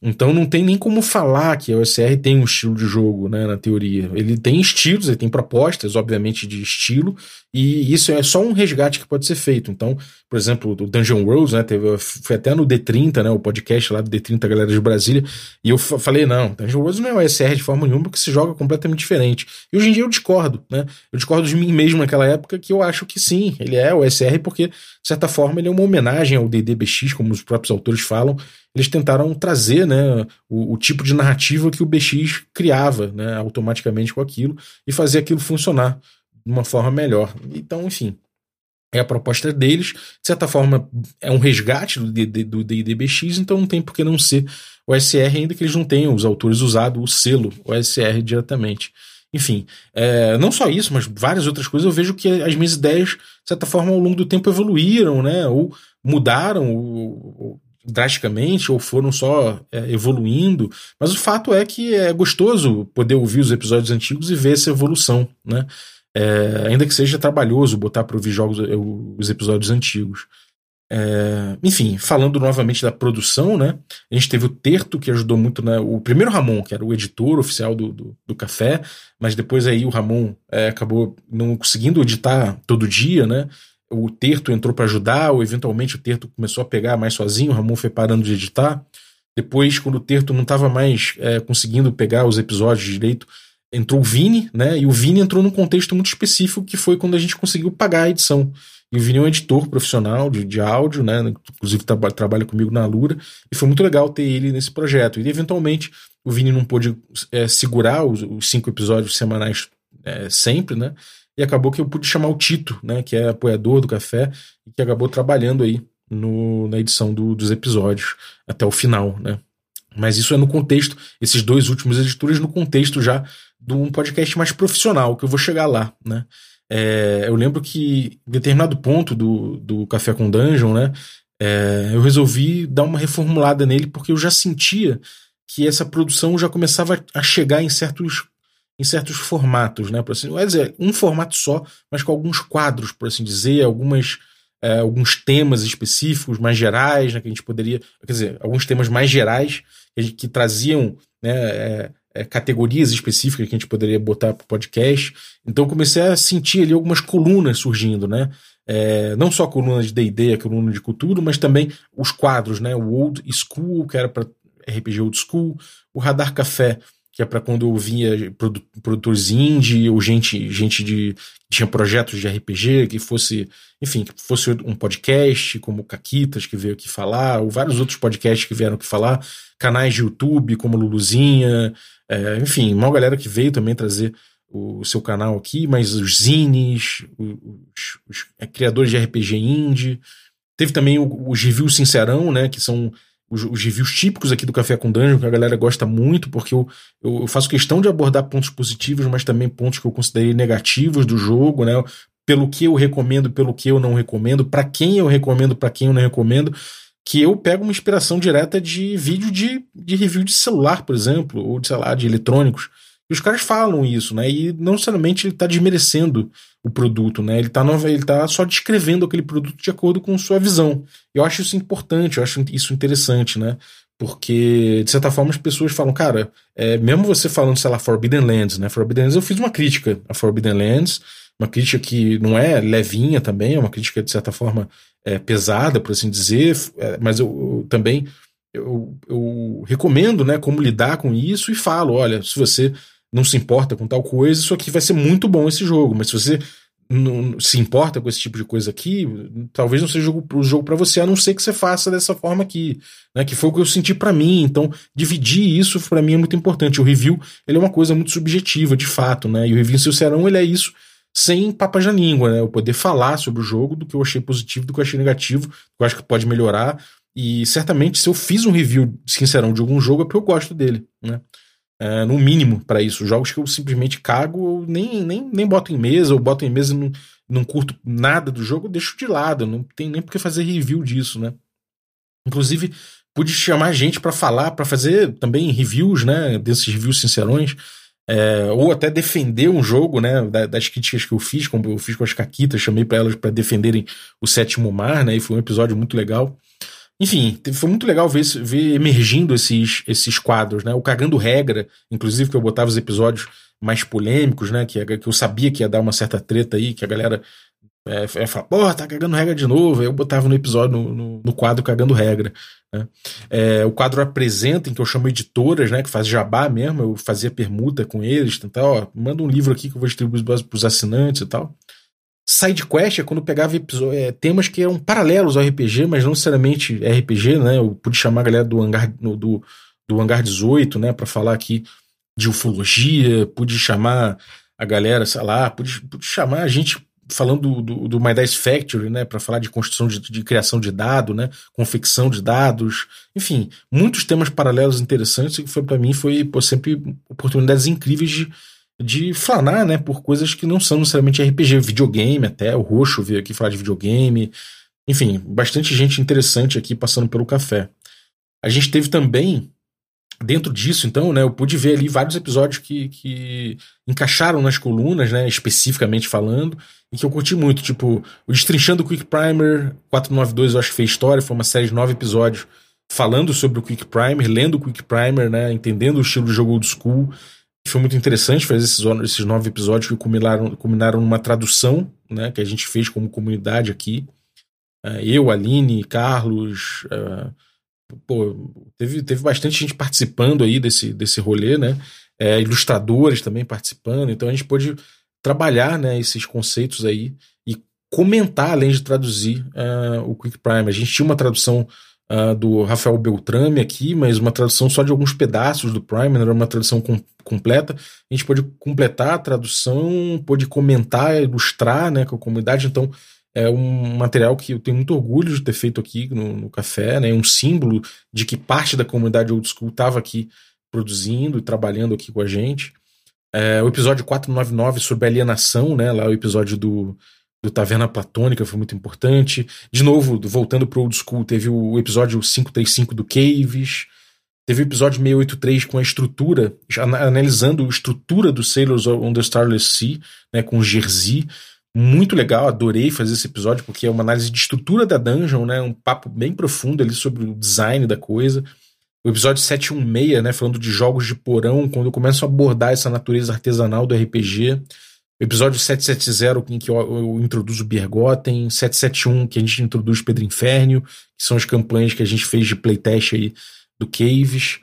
Então não tem nem como falar que a OSR tem um estilo de jogo, né, na teoria. Ele tem estilos, ele tem propostas, obviamente, de estilo, e isso é só um resgate que pode ser feito. Então, por exemplo, o Dungeon Worlds, né, teve, foi até no D30, né, o podcast lá do D30 Galera de Brasília, e eu falei, não, Dungeon Worlds não é OSR de forma nenhuma, porque se joga completamente diferente. E hoje em dia eu discordo, né, eu discordo de mim mesmo naquela época, que eu acho que sim, ele é OSR, porque, de certa forma, ele é uma homenagem ao DDBX, como os próprios autores falam, eles tentaram trazer né, o, o, tipo de narrativa que o BX criava né, automaticamente com aquilo e fazer aquilo funcionar de uma forma melhor. Então, enfim, é a proposta deles. De certa forma, é um resgate do DDBX, então não tem por que não ser o SR, ainda que eles não tenham, os autores, usado o selo OSR diretamente. Enfim, é, não só isso, mas várias outras coisas, eu vejo que as minhas ideias, de certa forma, ao longo do tempo evoluíram, né? Ou mudaram, ou, drasticamente ou foram só é, evoluindo, mas o fato é que é gostoso poder ouvir os episódios antigos e ver essa evolução, né? É, ainda que seja trabalhoso botar para ouvir jogos, os episódios antigos. É, enfim, falando novamente da produção, né? A gente teve o Terto, que ajudou muito, né? O primeiro Ramon, que era o editor oficial do, do, do café, mas depois aí o Ramon é, acabou não conseguindo editar todo dia, né? o Terto entrou para ajudar, ou eventualmente o Terto começou a pegar mais sozinho, o Ramon foi parando de editar. Depois, quando o Terto não estava mais é, conseguindo pegar os episódios direito, entrou o Vini, né? E o Vini entrou num contexto muito específico, que foi quando a gente conseguiu pagar a edição. E é um editor profissional de, de áudio, né? Inclusive tra trabalha comigo na Lura. E foi muito legal ter ele nesse projeto. E eventualmente o Vini não pôde é, segurar os, os, cinco episódios semanais é, sempre, né? E acabou que eu pude chamar o Tito, né, que é apoiador do café, e que acabou trabalhando aí no, na edição do, dos episódios até o final, né. Mas isso é no contexto, esses dois últimos editores, no contexto já de um podcast mais profissional, que eu vou chegar lá, né. É, eu lembro que em determinado ponto do, do Café com Dungeon, né, é, eu resolvi dar uma reformulada nele porque eu já sentia que essa produção já começava a chegar em certos em certos formatos, né? Por assim, dizer, um formato só, mas com alguns quadros, por assim dizer, algumas, é, alguns temas específicos, mais gerais, né, que a gente poderia. Quer dizer, alguns temas mais gerais que, que traziam né, é, é, categorias específicas que a gente poderia botar para o podcast. Então comecei a sentir ali algumas colunas surgindo, né? É, não só a coluna de D&D, a coluna de cultura, mas também os quadros, né? O Old School, que era para RPG Old School, o Radar Café, que é para quando eu via produtores indie ou gente, gente de tinha projetos de RPG que fosse, enfim, que fosse um podcast como Caquitas que veio aqui falar, ou vários outros podcasts que vieram aqui falar, canais de YouTube como Luluzinha, é, enfim, uma galera que veio também trazer o seu canal aqui, mas os zines, os, os, os é, criadores de RPG indie, teve também os reviews sincerão, né, que são os, os, reviews típicos aqui do Café com Dungeon, que a galera gosta muito, porque eu, eu, faço questão de abordar pontos positivos, mas também pontos que eu considerei negativos do jogo, né? Pelo que eu recomendo, pelo que eu não recomendo, para quem eu recomendo, para quem eu não recomendo. Que eu pego uma inspiração direta de vídeo de, de review de celular, por exemplo, ou de, sei lá, de eletrônicos. E os caras falam isso, né? E não necessariamente ele está desmerecendo o produto, né? Ele está ele tá só descrevendo aquele produto de acordo com sua visão. Eu acho isso importante, eu acho isso interessante, né? Porque, de certa forma, as pessoas falam, cara, é, mesmo você falando, sei lá, Forbidden Lands, né? Forbidden Lands, eu fiz uma crítica a Forbidden Lands, uma crítica que não é levinha também, é uma crítica, de certa forma, é, pesada, por assim dizer, é, mas eu, eu também eu, eu recomendo, né, como lidar com isso e falo, olha, se você não se importa com tal coisa, isso aqui vai ser muito bom esse jogo. Mas se você não se importa com esse tipo de coisa aqui, talvez não seja o jogo, jogo para você, a não ser que você faça dessa forma aqui, né? Que foi o que eu senti para mim. Então, dividir isso para mim é muito importante. O review, ele é uma coisa muito subjetiva, de fato, né? E o review Sincerão, ele é isso sem papas na língua, né? Eu poder falar sobre o jogo, do que eu achei positivo, do que eu achei negativo, do que eu acho que pode melhorar. E certamente, se eu fiz um review sincerão de algum jogo, é porque eu gosto dele, né? É, no mínimo para isso. Jogos que eu simplesmente cago, nem, nem, nem boto em mesa, ou boto em mesa e não, não curto nada do jogo, eu deixo de lado. Não tem nem por que fazer review disso, né? Inclusive, pude chamar gente para falar, para fazer também reviews, né? Desses reviews sincerões. É, ou até defender um jogo, né, das críticas que eu fiz, como eu fiz com as Caquitas, chamei para elas para defenderem o Sétimo Mar, né, e foi um episódio muito legal. Enfim, foi muito legal ver, ver emergindo esses, esses quadros, né? O Cagando Regra, inclusive, que eu botava os episódios mais polêmicos, né? Que, que eu sabia que ia dar uma certa treta aí, que a galera é, é falar, pô, tá cagando regra de novo. Eu botava no episódio, no, no, no quadro Cagando Regra. Né? É, o quadro Apresentem, que eu chamo editoras, né? Que faz jabá mesmo, eu fazia permuta com eles, tal, ó, manda um livro aqui que eu vou distribuir pros assinantes e tal. Side quest é quando pegava é, temas que eram paralelos ao RPG, mas não necessariamente RPG, né? Eu pude chamar a galera do Hangar, no, do, do Hangar 18, né? para falar aqui de ufologia, pude chamar a galera, sei lá, pude, pude chamar a gente falando do, do, do My Dice Factory, né, para falar de construção de, de, criação de dado, né, confecção de dados, enfim, muitos temas paralelos interessantes que foi para mim foi pô, sempre oportunidades incríveis de, de flanar, né, por coisas que não são necessariamente RPG, videogame até, o Roxo veio aqui falar de videogame, enfim, bastante gente interessante aqui passando pelo café. A gente teve também dentro disso, então, né, eu pude ver ali vários episódios que, que encaixaram nas colunas, né, especificamente falando, e que eu curti muito, tipo, o Destrinchando Quick Primer 492 eu acho que fez história, foi uma série de nove episódios falando sobre o Quick Primer, lendo o Quick Primer, né, entendendo o estilo de jogo old school, foi muito interessante fazer esses, esses nove episódios que culminaram, culminaram numa tradução, né, que a gente fez como comunidade aqui, uh, eu, Aline, Carlos... Uh, pô, teve, teve bastante gente participando aí desse, desse rolê, né? É, ilustradores também participando, então a gente pôde trabalhar né, esses conceitos aí e comentar, além de traduzir uh, o Quick Prime. A gente tinha uma tradução uh, do Rafael Beltrame aqui, mas uma tradução só de alguns pedaços do Prime, não era uma tradução com, completa. A gente pôde completar a tradução, pôde comentar, ilustrar né, com a comunidade, então é um material que eu tenho muito orgulho de ter feito aqui no, no café, né? Um símbolo de que parte da comunidade old school estava aqui produzindo e trabalhando aqui com a gente. É, o episódio 499 sobre alienação, né? Lá o episódio do, do Taverna Platônica foi muito importante. De novo, voltando pro old school, teve o episódio 535 do Caves. Teve o episódio 683 com a estrutura, analisando a estrutura do Sailors on the Starless Sea, né, com o Jersey muito legal, adorei fazer esse episódio, porque é uma análise de estrutura da dungeon, né? Um papo bem profundo ali sobre o design da coisa. O episódio 716, né? Falando de jogos de porão, quando eu começo a abordar essa natureza artesanal do RPG. O episódio 770, em que eu, introduzo Birgotten. 771, que a gente introduz Pedro Inferno, que são as campanhas que a gente fez de playtest aí do Caves.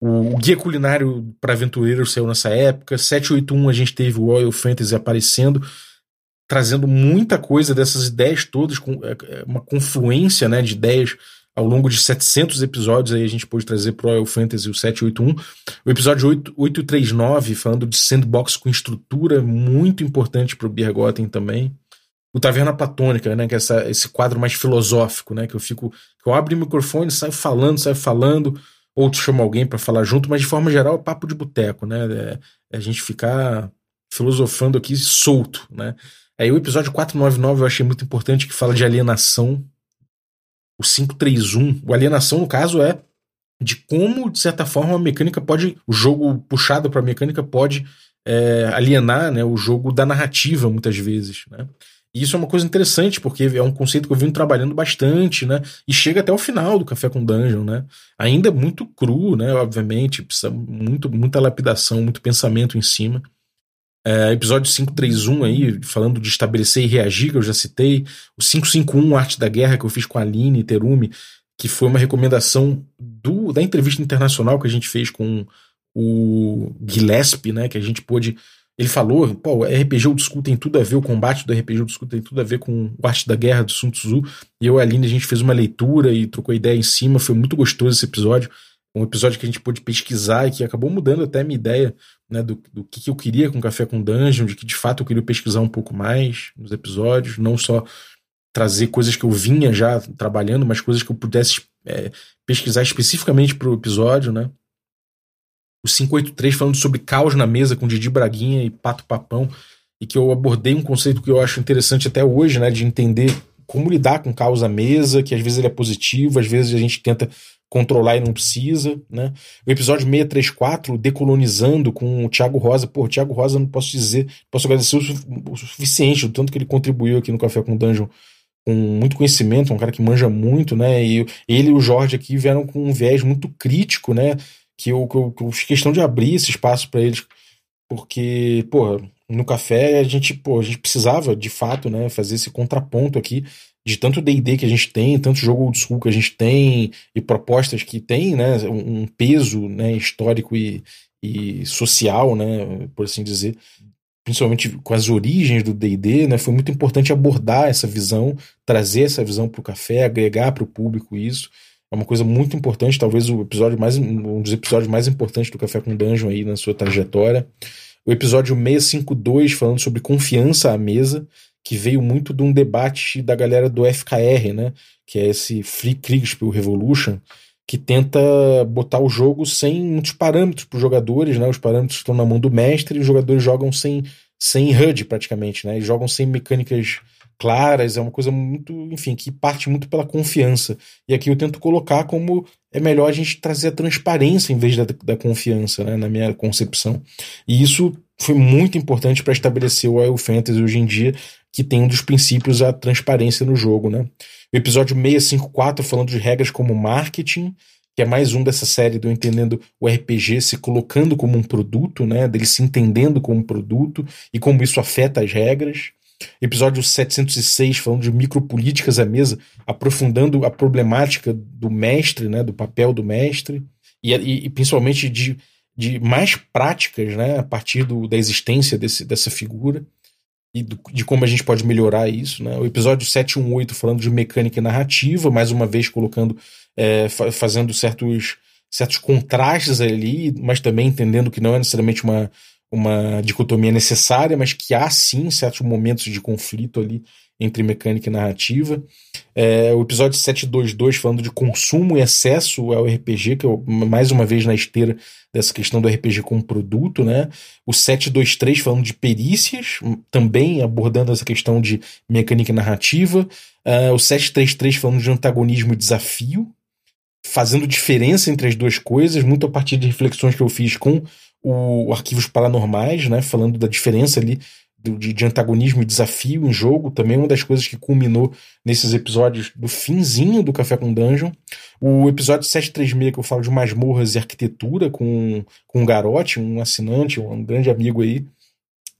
O, o Guia Culinário para Aventureiros saiu nessa época. 781, a gente teve o Royal Fantasy aparecendo trazendo muita coisa dessas ideias todas, com é, é, uma confluência né, de ideias ao longo de 700 episódios aí a gente pôde trazer pro Royal Fantasy o 781. O episódio 8, 839, falando de sandbox com estrutura, muito importante pro Birgotten também. O Taverna Platônica, né, que é essa, esse quadro mais filosófico, né, que eu fico, eu abro o microfone, saio falando, saio falando, outro chama alguém para falar junto, mas de forma geral é papo de boteco, né, é, é a gente ficar filosofando aqui solto, né. Aí o episódio 499 eu achei muito importante, que fala de alienação. O 531. O alienação, no caso, é de como, de certa forma, a mecânica pode. O jogo puxado para a mecânica pode é, alienar né, o jogo da narrativa, muitas vezes. Né? E isso é uma coisa interessante, porque é um conceito que eu venho trabalhando bastante, né? E chega até o final do Café com Dungeon, né? Ainda muito cru, né? Obviamente, precisa muito, muita lapidação, muito pensamento em cima. É, episódio 531 aí, falando de estabelecer e reagir, que eu já citei. O 551, Arte da Guerra, que eu fiz com a Aline Terumi, que foi uma recomendação do, da entrevista internacional que a gente fez com o Gillespie, né? Que a gente pôde. Ele falou, pô, RPG School tem tudo a ver, o combate do RPG Old School tem tudo a ver com o Arte da Guerra do Sun Tzu. E eu e a Aline, a gente fez uma leitura e trocou ideia em cima. Foi muito gostoso esse episódio um episódio que a gente pôde pesquisar e que acabou mudando até a minha ideia né, do, do que, que eu queria com Café com Dungeon, de que de fato eu queria pesquisar um pouco mais nos episódios, não só trazer coisas que eu vinha já trabalhando, mas coisas que eu pudesse é, pesquisar especificamente para o episódio, né? O 583 falando sobre caos na mesa com Didi Braguinha e Pato Papão, e que eu abordei um conceito que eu acho interessante até hoje, né? De entender como lidar com caos à mesa, que às vezes ele é positivo, às vezes a gente tenta controlar e não precisa, né? O episódio 634, Decolonizando, com o Thiago Rosa. Pô, o Thiago Rosa não posso dizer, posso agradecer o, suficiente, o tanto que ele contribuiu aqui no Café com Dungeon com muito conhecimento, um cara que manja muito, né? E ele e o Jorge aqui vieram com um viés muito crítico, né? Que eu, que eu, que eu fiz questão de abrir esse espaço para eles, porque, pô, no café a gente, pô, a gente precisava, de fato, né, fazer esse contraponto aqui de tanto D&D que a gente tem, tanto jogo old school que a gente tem e propostas que tem, né, um peso, né, histórico e, e social, né, por assim dizer, principalmente com as origens do D&D, né, foi muito importante abordar essa visão, trazer essa visão para o café, agregar para o público isso. É uma coisa muito importante, talvez o episódio mais um dos episódios mais importantes do Café com Dungeon aí na sua trajetória. O episódio 652 falando sobre confiança à mesa, que veio muito de um debate da galera do FKR, né, que é esse Free Kriegspiel Revolution, que tenta botar o jogo sem muitos parâmetros para os jogadores, né? Os parâmetros estão na mão do mestre e os jogadores jogam sem, sem HUD praticamente, né? jogam sem mecânicas claras, é uma coisa muito, enfim, que parte muito pela confiança. E aqui eu tento colocar como é melhor a gente trazer a transparência em vez da, da confiança, né? Na minha concepção. E isso foi muito importante para estabelecer o Wild Fantasy hoje em dia, que tem um dos princípios a transparência no jogo, né? O episódio 654 falando de regras como marketing, que é mais um dessa série do Entendendo o RPG se colocando como um produto, né? Dele se entendendo como um produto e como isso afeta as regras. Episódio 706 falando de micropolíticas à mesa, aprofundando a problemática do mestre, né? Do papel do mestre e, e, e principalmente de, de mais práticas, né? A partir do, da existência desse, dessa figura e do, de como a gente pode melhorar isso. Né? O episódio 718 falando de mecânica e narrativa, mais uma vez colocando, é, fazendo certos, certos contrastes ali, mas também entendendo que não é necessariamente uma, uma dicotomia necessária, mas que há sim certos momentos de conflito ali entre mecânica e narrativa. É, o episódio 722 falando de consumo e acesso ao RPG, que é mais uma vez na esteira dessa questão do RPG como produto, né? O 723 falando de perícias, também abordando essa questão de mecânica e narrativa. Uh, o 733 falando de antagonismo e desafio, fazendo diferença entre as duas coisas, muito a partir de reflexões que eu fiz com o Arquivos Paranormais, né? Falando da diferença ali de, de, antagonismo e desafio em jogo, também uma das coisas que culminou nesses episódios do finzinho do Café com Dungeon. O episódio 736, que eu falo de masmorras e arquitetura com, com um garote, um assinante, um grande amigo aí.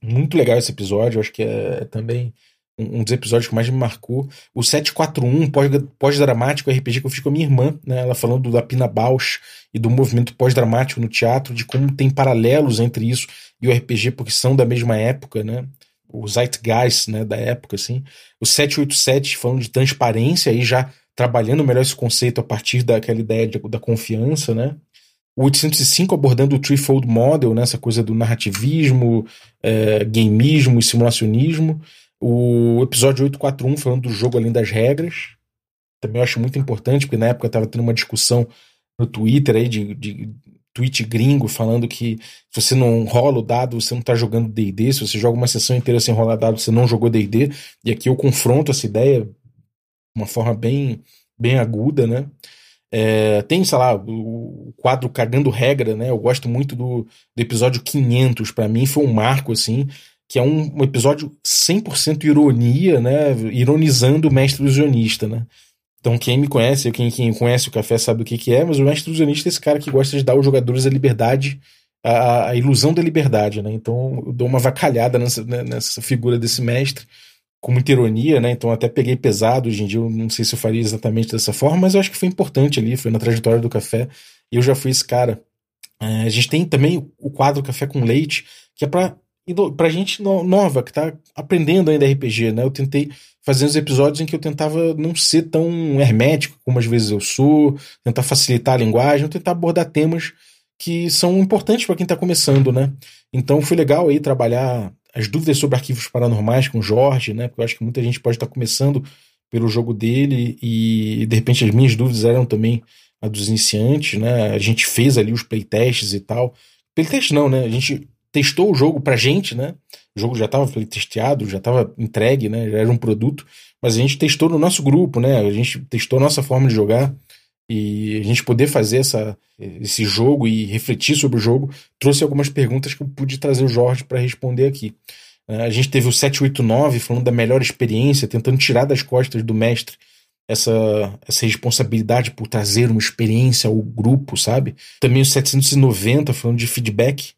Muito legal esse episódio, acho que é também um dos episódios que mais me marcou. O 741, pós-dramático RPG que eu fiz com a minha irmã, né? Ela falando da Pina Bausch e do movimento pós-dramático no teatro, de como tem paralelos entre isso e o RPG, porque são da mesma época, né? O Zeitgeist, né, da época, assim. O 787 falando de transparência, aí já trabalhando melhor esse conceito a partir daquela ideia de, da confiança, né? O 805 abordando o threefold model, né, essa coisa do narrativismo, é, gameismo e simulacionismo. O episódio 841 falando do jogo além das regras. Também acho muito importante, porque na época estava tendo uma discussão no Twitter aí de, de tweet gringo falando que se você não rola o dado, você não está jogando D&D, se você joga uma sessão inteira sem rolar dado, você não jogou D&D, e aqui eu confronto essa ideia de uma forma bem, bem aguda, né? É, tem, sei lá, o quadro Cagando Regra, né? Eu gosto muito do, do episódio 500, para mim foi um marco, assim, que é um, um episódio 100% ironia, né? Ironizando o mestre ilusionista, né? Então, quem me conhece, quem, quem conhece o café sabe o que, que é, mas o mestre ilusionista é esse cara que gosta de dar aos jogadores a liberdade, a, a ilusão da liberdade, né? Então, eu dou uma vacalhada nessa, né, nessa figura desse mestre, com muita ironia, né? Então, até peguei pesado. Hoje em dia, eu não sei se eu faria exatamente dessa forma, mas eu acho que foi importante ali, foi na trajetória do café, e eu já fui esse cara. É, a gente tem também o quadro Café com Leite, que é para pra gente nova, que tá aprendendo ainda RPG, né? Eu tentei fazer uns episódios em que eu tentava não ser tão hermético como às vezes eu sou, tentar facilitar a linguagem, tentar abordar temas que são importantes para quem está começando, né? Então foi legal aí trabalhar as dúvidas sobre arquivos paranormais com o Jorge, né? Porque eu acho que muita gente pode estar tá começando pelo jogo dele e de repente as minhas dúvidas eram também a dos iniciantes, né? A gente fez ali os playtests e tal. Playtest não, né? A gente testou o jogo pra gente, né? O jogo já estava testeado, já estava entregue, né? Já era um produto, mas a gente testou no nosso grupo, né? A gente testou a nossa forma de jogar e a gente poder fazer essa, esse jogo e refletir sobre o jogo trouxe algumas perguntas que eu pude trazer o Jorge para responder aqui. É, a gente teve o 789 falando da melhor experiência, tentando tirar das costas do mestre essa, essa responsabilidade por trazer uma experiência ao grupo, sabe? Também o 790 falando de feedback,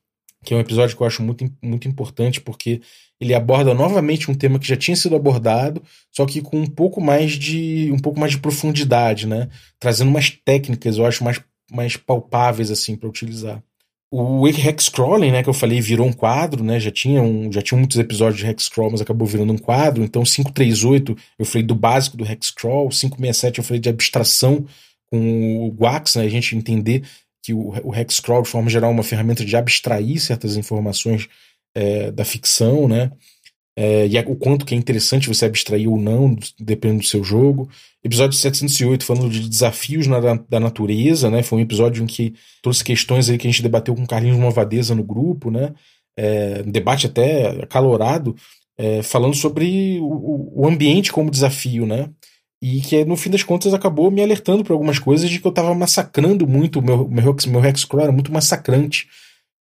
que é um episódio que eu acho muito, muito importante porque ele aborda novamente um tema que já tinha sido abordado, só que com um pouco mais de um pouco mais de profundidade, né? Trazendo umas técnicas, eu acho mais, mais palpáveis assim para utilizar. O Hexcrawling, né, que eu falei, virou um quadro, né? Já tinha, um, já tinha muitos episódios de Hexcrawl, mas acabou virando um quadro. Então, 538 eu falei do básico do Hexcrawl, 567 eu falei de abstração com o Guax, né? A gente entender que o, o Hexcrawl, de forma geral, é uma ferramenta de abstrair certas informações é, da ficção, né? É, e o quanto que é interessante você abstrair ou não, dependendo do seu jogo. Episódio 708 falando de desafios na, da natureza, né? Foi um episódio em que trouxe questões aí que a gente debateu com Carlinhos Movadeza no grupo, né? É, um debate até acalorado, é, falando sobre o, o, ambiente como desafio, né? E que no fim das contas acabou me alertando para algumas coisas de que eu estava massacrando muito, meu, meu, meu Hexcrawl era muito massacrante.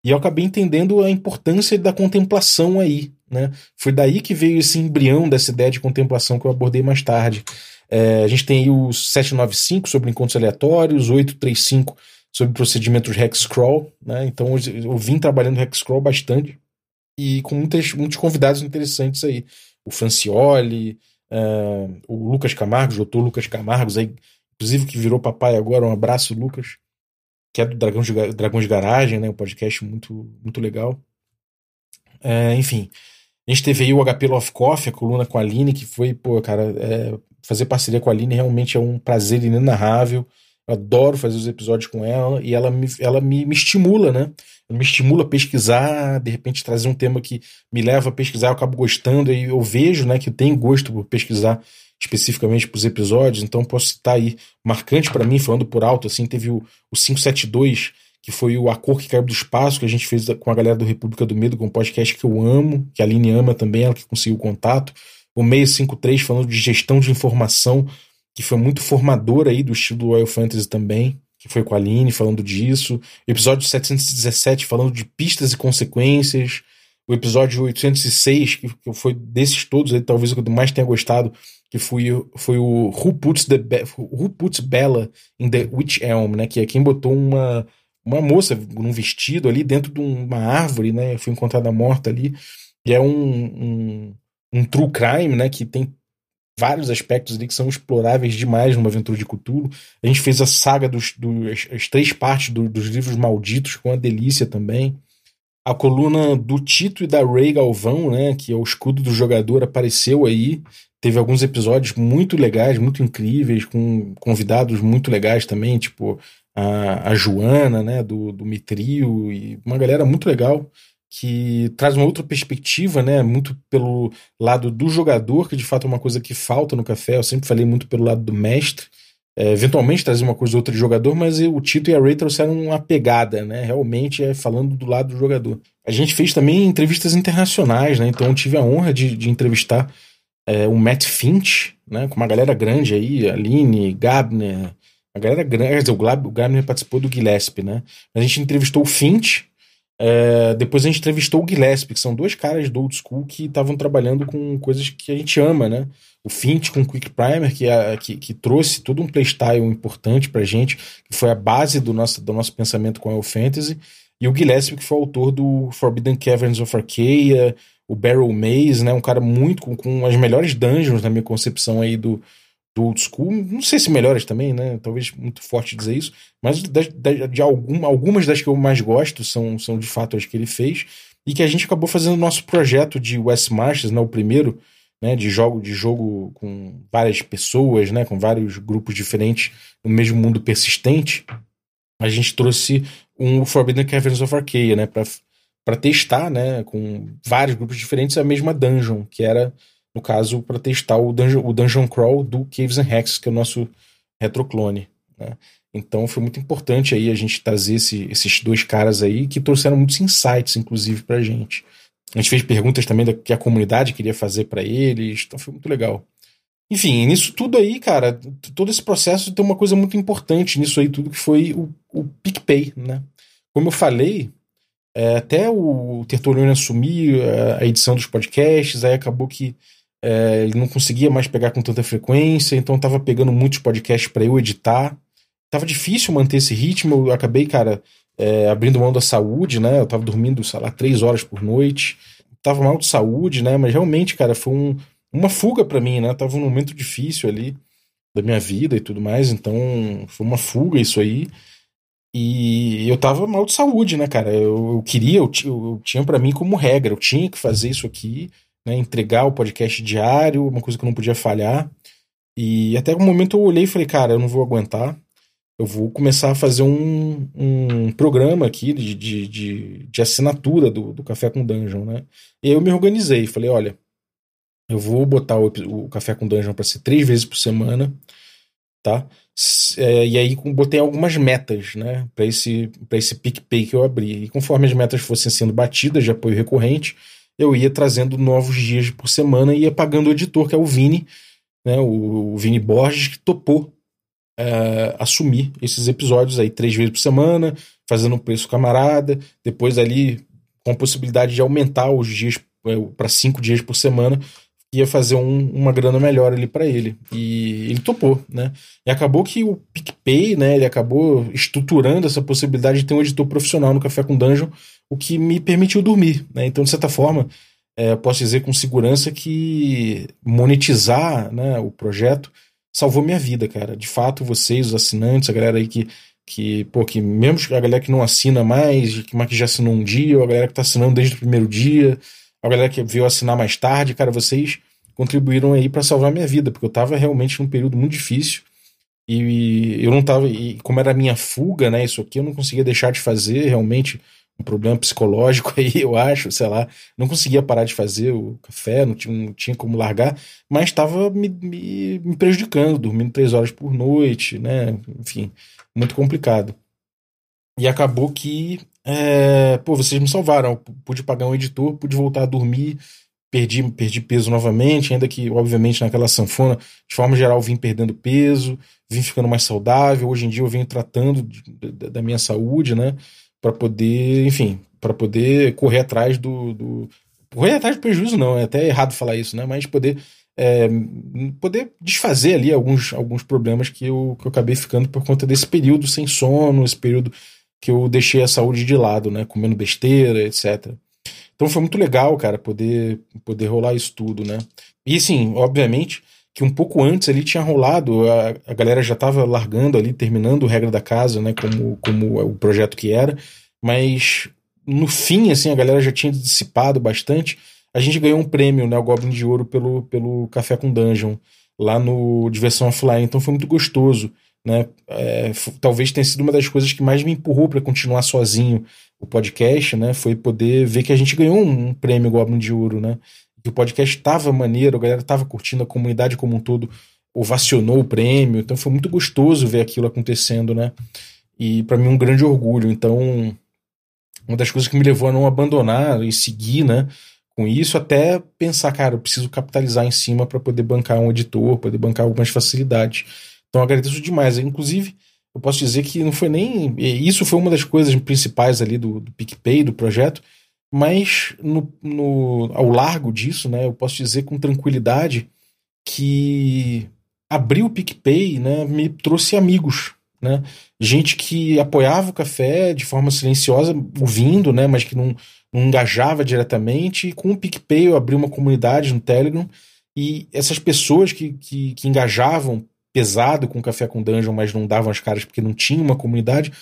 E eu acabei entendendo a importância da contemplação aí, né? Foi daí que veio esse embrião dessa ideia de contemplação que eu abordei mais tarde. É, a gente tem aí o 795 sobre encontros aleatórios, 835 sobre procedimentos Hexcrawl, né? Então eu, eu vim trabalhando Hexcrawl bastante e com muitas, muitos convidados interessantes aí. O Francioli, é, o Lucas Camargo, o doutor Lucas Camargos, aí, inclusive que virou papai agora, um abraço, Lucas, que é do Dragão de, Dragão de Garagem, né? Um podcast muito, muito legal. É, enfim, a gente teve aí o HP Love Coffee, a coluna com a Aline, que foi, pô, cara, é, fazer parceria com a Aline realmente é um prazer inenarrável. Adoro fazer os episódios com ela e ela me, ela me, me estimula, né? Ela me estimula a pesquisar, de repente trazer um tema que me leva a pesquisar, eu acabo gostando e eu vejo, né, que eu tenho gosto por pesquisar especificamente para os episódios, então posso citar aí, marcante para mim, falando por alto, assim, teve o, o 572, que foi o A Cor que Caiu do Espaço, que a gente fez com a galera do República do Medo, com um podcast que eu amo, que a Aline ama também, ela que conseguiu o contato. O 653 falando de gestão de informação, que foi muito formador aí do estilo do Royal Fantasy também, que foi com a Aline falando disso. O episódio 717 falando de pistas e consequências. O episódio 806, que foi desses todos aí, talvez o que eu mais tenha gostado, que foi, foi o Who Puts, the Be Who Puts Bella in the Witch Elm, né? Que é quem botou uma uma moça num vestido ali dentro de uma árvore, né? Foi encontrada morta ali. E é um, um, um true crime, né? Que tem vários aspectos ali que são exploráveis demais numa aventura de Cthulhu. A gente fez a saga dos, dos as três partes do, dos livros malditos com a delícia também. A coluna do Tito e da Ray Galvão, né, que é o escudo do jogador, apareceu aí. Teve alguns episódios muito legais, muito incríveis, com convidados muito legais também, tipo a, a Joana, né, do, do Mitrio, e uma galera muito legal que traz uma outra perspectiva, né, muito pelo lado do jogador, que de fato é uma coisa que falta no café. Eu sempre falei muito pelo lado do mestre. É, eventualmente trazer uma coisa ou outra de jogador, mas o Tito e a Ray trouxeram uma pegada, né? Realmente é falando do lado do jogador. A gente fez também entrevistas internacionais, né? Então eu tive a honra de, de entrevistar é, o Matt Finch, né? Com uma galera grande aí, Aline, Gabner, a galera grande, quer dizer, o Gabner participou do Gillespie, né? A gente entrevistou o Finch, é, depois a gente entrevistou o Gillespie, que são dois caras do old school que estavam trabalhando com coisas que a gente ama, né? O Finch com o Quick Primer, que, é, que, que, trouxe todo um playstyle importante pra gente, que foi a base do nosso, do nosso pensamento com a Fantasy, e o Gillespie, que foi autor do Forbidden Caverns of Arcadia, o Barrel Maze, né? Um cara muito com, com as melhores dungeons na minha concepção aí do, do old school, não sei se melhores também, né? Talvez muito forte dizer isso, mas de, algum, algumas das que eu mais gosto são, são de fato as que ele fez, e que a gente acabou fazendo o nosso projeto de West Marches, né? O primeiro, né? De jogo, de jogo com várias pessoas, né? Com vários grupos diferentes no mesmo mundo persistente. A gente trouxe um Forbidden Caverns of Arcadia, né? Para testar, né? Com vários grupos diferentes a mesma dungeon, que era no caso, para testar o dungeon, o dungeon Crawl do Caves and Hexes, que é o nosso retroclone. Né? Então foi muito importante aí a gente trazer esse, esses dois caras aí que trouxeram muitos insights, inclusive, para a gente. A gente fez perguntas também da, que a comunidade queria fazer para eles, então foi muito legal. Enfim, nisso tudo aí, cara, todo esse processo tem uma coisa muito importante nisso aí tudo que foi o, o PicPay, né? Como eu falei, é, até o Tertuliano assumir a, a edição dos podcasts, aí acabou que é, ele não conseguia mais pegar com tanta frequência, então tava pegando muitos podcasts para eu editar. Tava difícil manter esse ritmo, eu acabei, cara, é, abrindo mão da saúde, né? Eu tava dormindo, sei lá, três horas por noite. Tava mal de saúde, né? Mas realmente, cara, foi um, uma fuga para mim, né? Tava num momento difícil ali da minha vida e tudo mais, então foi uma fuga isso aí. E eu tava mal de saúde, né, cara? Eu, eu queria, eu, eu tinha para mim como regra, eu tinha que fazer isso aqui, né? Entregar o podcast diário, uma coisa que eu não podia falhar. E até um momento eu olhei e falei, cara, eu não vou aguentar. Eu vou começar a fazer um, um programa aqui de, de, de, de assinatura do, do Café com Dungeon, né? E aí eu me organizei, falei, olha, eu vou botar o, o Café com Dungeon para ser três vezes por semana, tá? É, e aí botei algumas metas, né, para esse, para esse PicPay que eu abri. E conforme as metas fossem sendo batidas de apoio recorrente, eu ia trazendo novos dias por semana e ia pagando o editor, que é o Vini, né, o, o Vini Borges, que topou é, assumir esses episódios aí três vezes por semana, fazendo um preço camarada, depois ali com a possibilidade de aumentar os dias é, para cinco dias por semana, ia fazer um, uma grana melhor ali para ele. E ele topou, né? E acabou que o PicPay, né, ele acabou estruturando essa possibilidade de ter um editor profissional no Café com Dungeon, o que me permitiu dormir, né? Então, de certa forma, é, posso dizer com segurança que monetizar né, o projeto salvou minha vida, cara. De fato, vocês, os assinantes, a galera aí que, que pô, que mesmo a galera que não assina mais, que, já assinou um dia, ou a galera que tá assinando desde o primeiro dia, a galera que veio assinar mais tarde, cara, vocês contribuíram aí para salvar minha vida, porque eu tava realmente num período muito difícil e eu não tava, e como era a minha fuga, né, isso aqui eu não conseguia deixar de fazer, realmente um problema psicológico aí, eu acho, sei lá, não conseguia parar de fazer o café, não tinha, não tinha como largar, mas estava me, me, me prejudicando, dormindo três horas por noite, né, enfim, muito complicado. E acabou que é, pô, vocês me salvaram. Pude pagar um editor, pude voltar a dormir, perdi, perdi peso novamente, ainda que, obviamente, naquela sanfona, de forma geral, vim perdendo peso, vim ficando mais saudável. Hoje em dia eu venho tratando de, de, da minha saúde, né? Para poder, enfim, para poder correr atrás do, do, Correr atrás do prejuízo, não, é até errado falar isso, né? Mas poder. É, poder desfazer ali alguns, alguns problemas que eu, que eu acabei ficando por conta desse período sem sono, esse período que eu deixei a saúde de lado, né? Comendo besteira, etc. Então foi muito legal, cara, poder, poder rolar isso tudo, né? E assim, obviamente, que um pouco antes ali tinha rolado, a, a galera já estava largando ali, terminando Regra da Casa, né? Como, como o projeto que era, mas no fim, assim, a galera já tinha dissipado bastante. A gente ganhou um prêmio, né? O Goblin de Ouro pelo, pelo Café com Dungeon, lá no Diversão Offline, então foi muito gostoso né? É, talvez tenha sido uma das coisas que mais me empurrou para continuar sozinho o podcast, né? Foi poder ver que a gente ganhou um prêmio Goblin de Ouro, né? Que o podcast estava maneiro, a galera estava curtindo, a comunidade como um todo ovacionou o prêmio, então foi muito gostoso ver aquilo acontecendo, né? E para mim um grande orgulho. Então, uma das coisas que me levou a não abandonar e seguir, né? Com isso, até pensar, cara, eu preciso capitalizar em cima para poder bancar um editor, poder bancar algumas facilidades. Então agradeço demais. Inclusive, eu posso dizer que não foi nem. Isso foi uma das coisas principais ali do, do PicPay, do projeto, mas no, no, ao largo disso, né, eu posso dizer com tranquilidade que abrir o PicPay né, me trouxe amigos. Né? Gente que apoiava o café de forma silenciosa, ouvindo, né, mas que não, não engajava diretamente. E com o PicPay eu abri uma comunidade no Telegram e essas pessoas que, que, que engajavam pesado com Café com Dungeon, mas não davam as caras porque não tinha uma comunidade,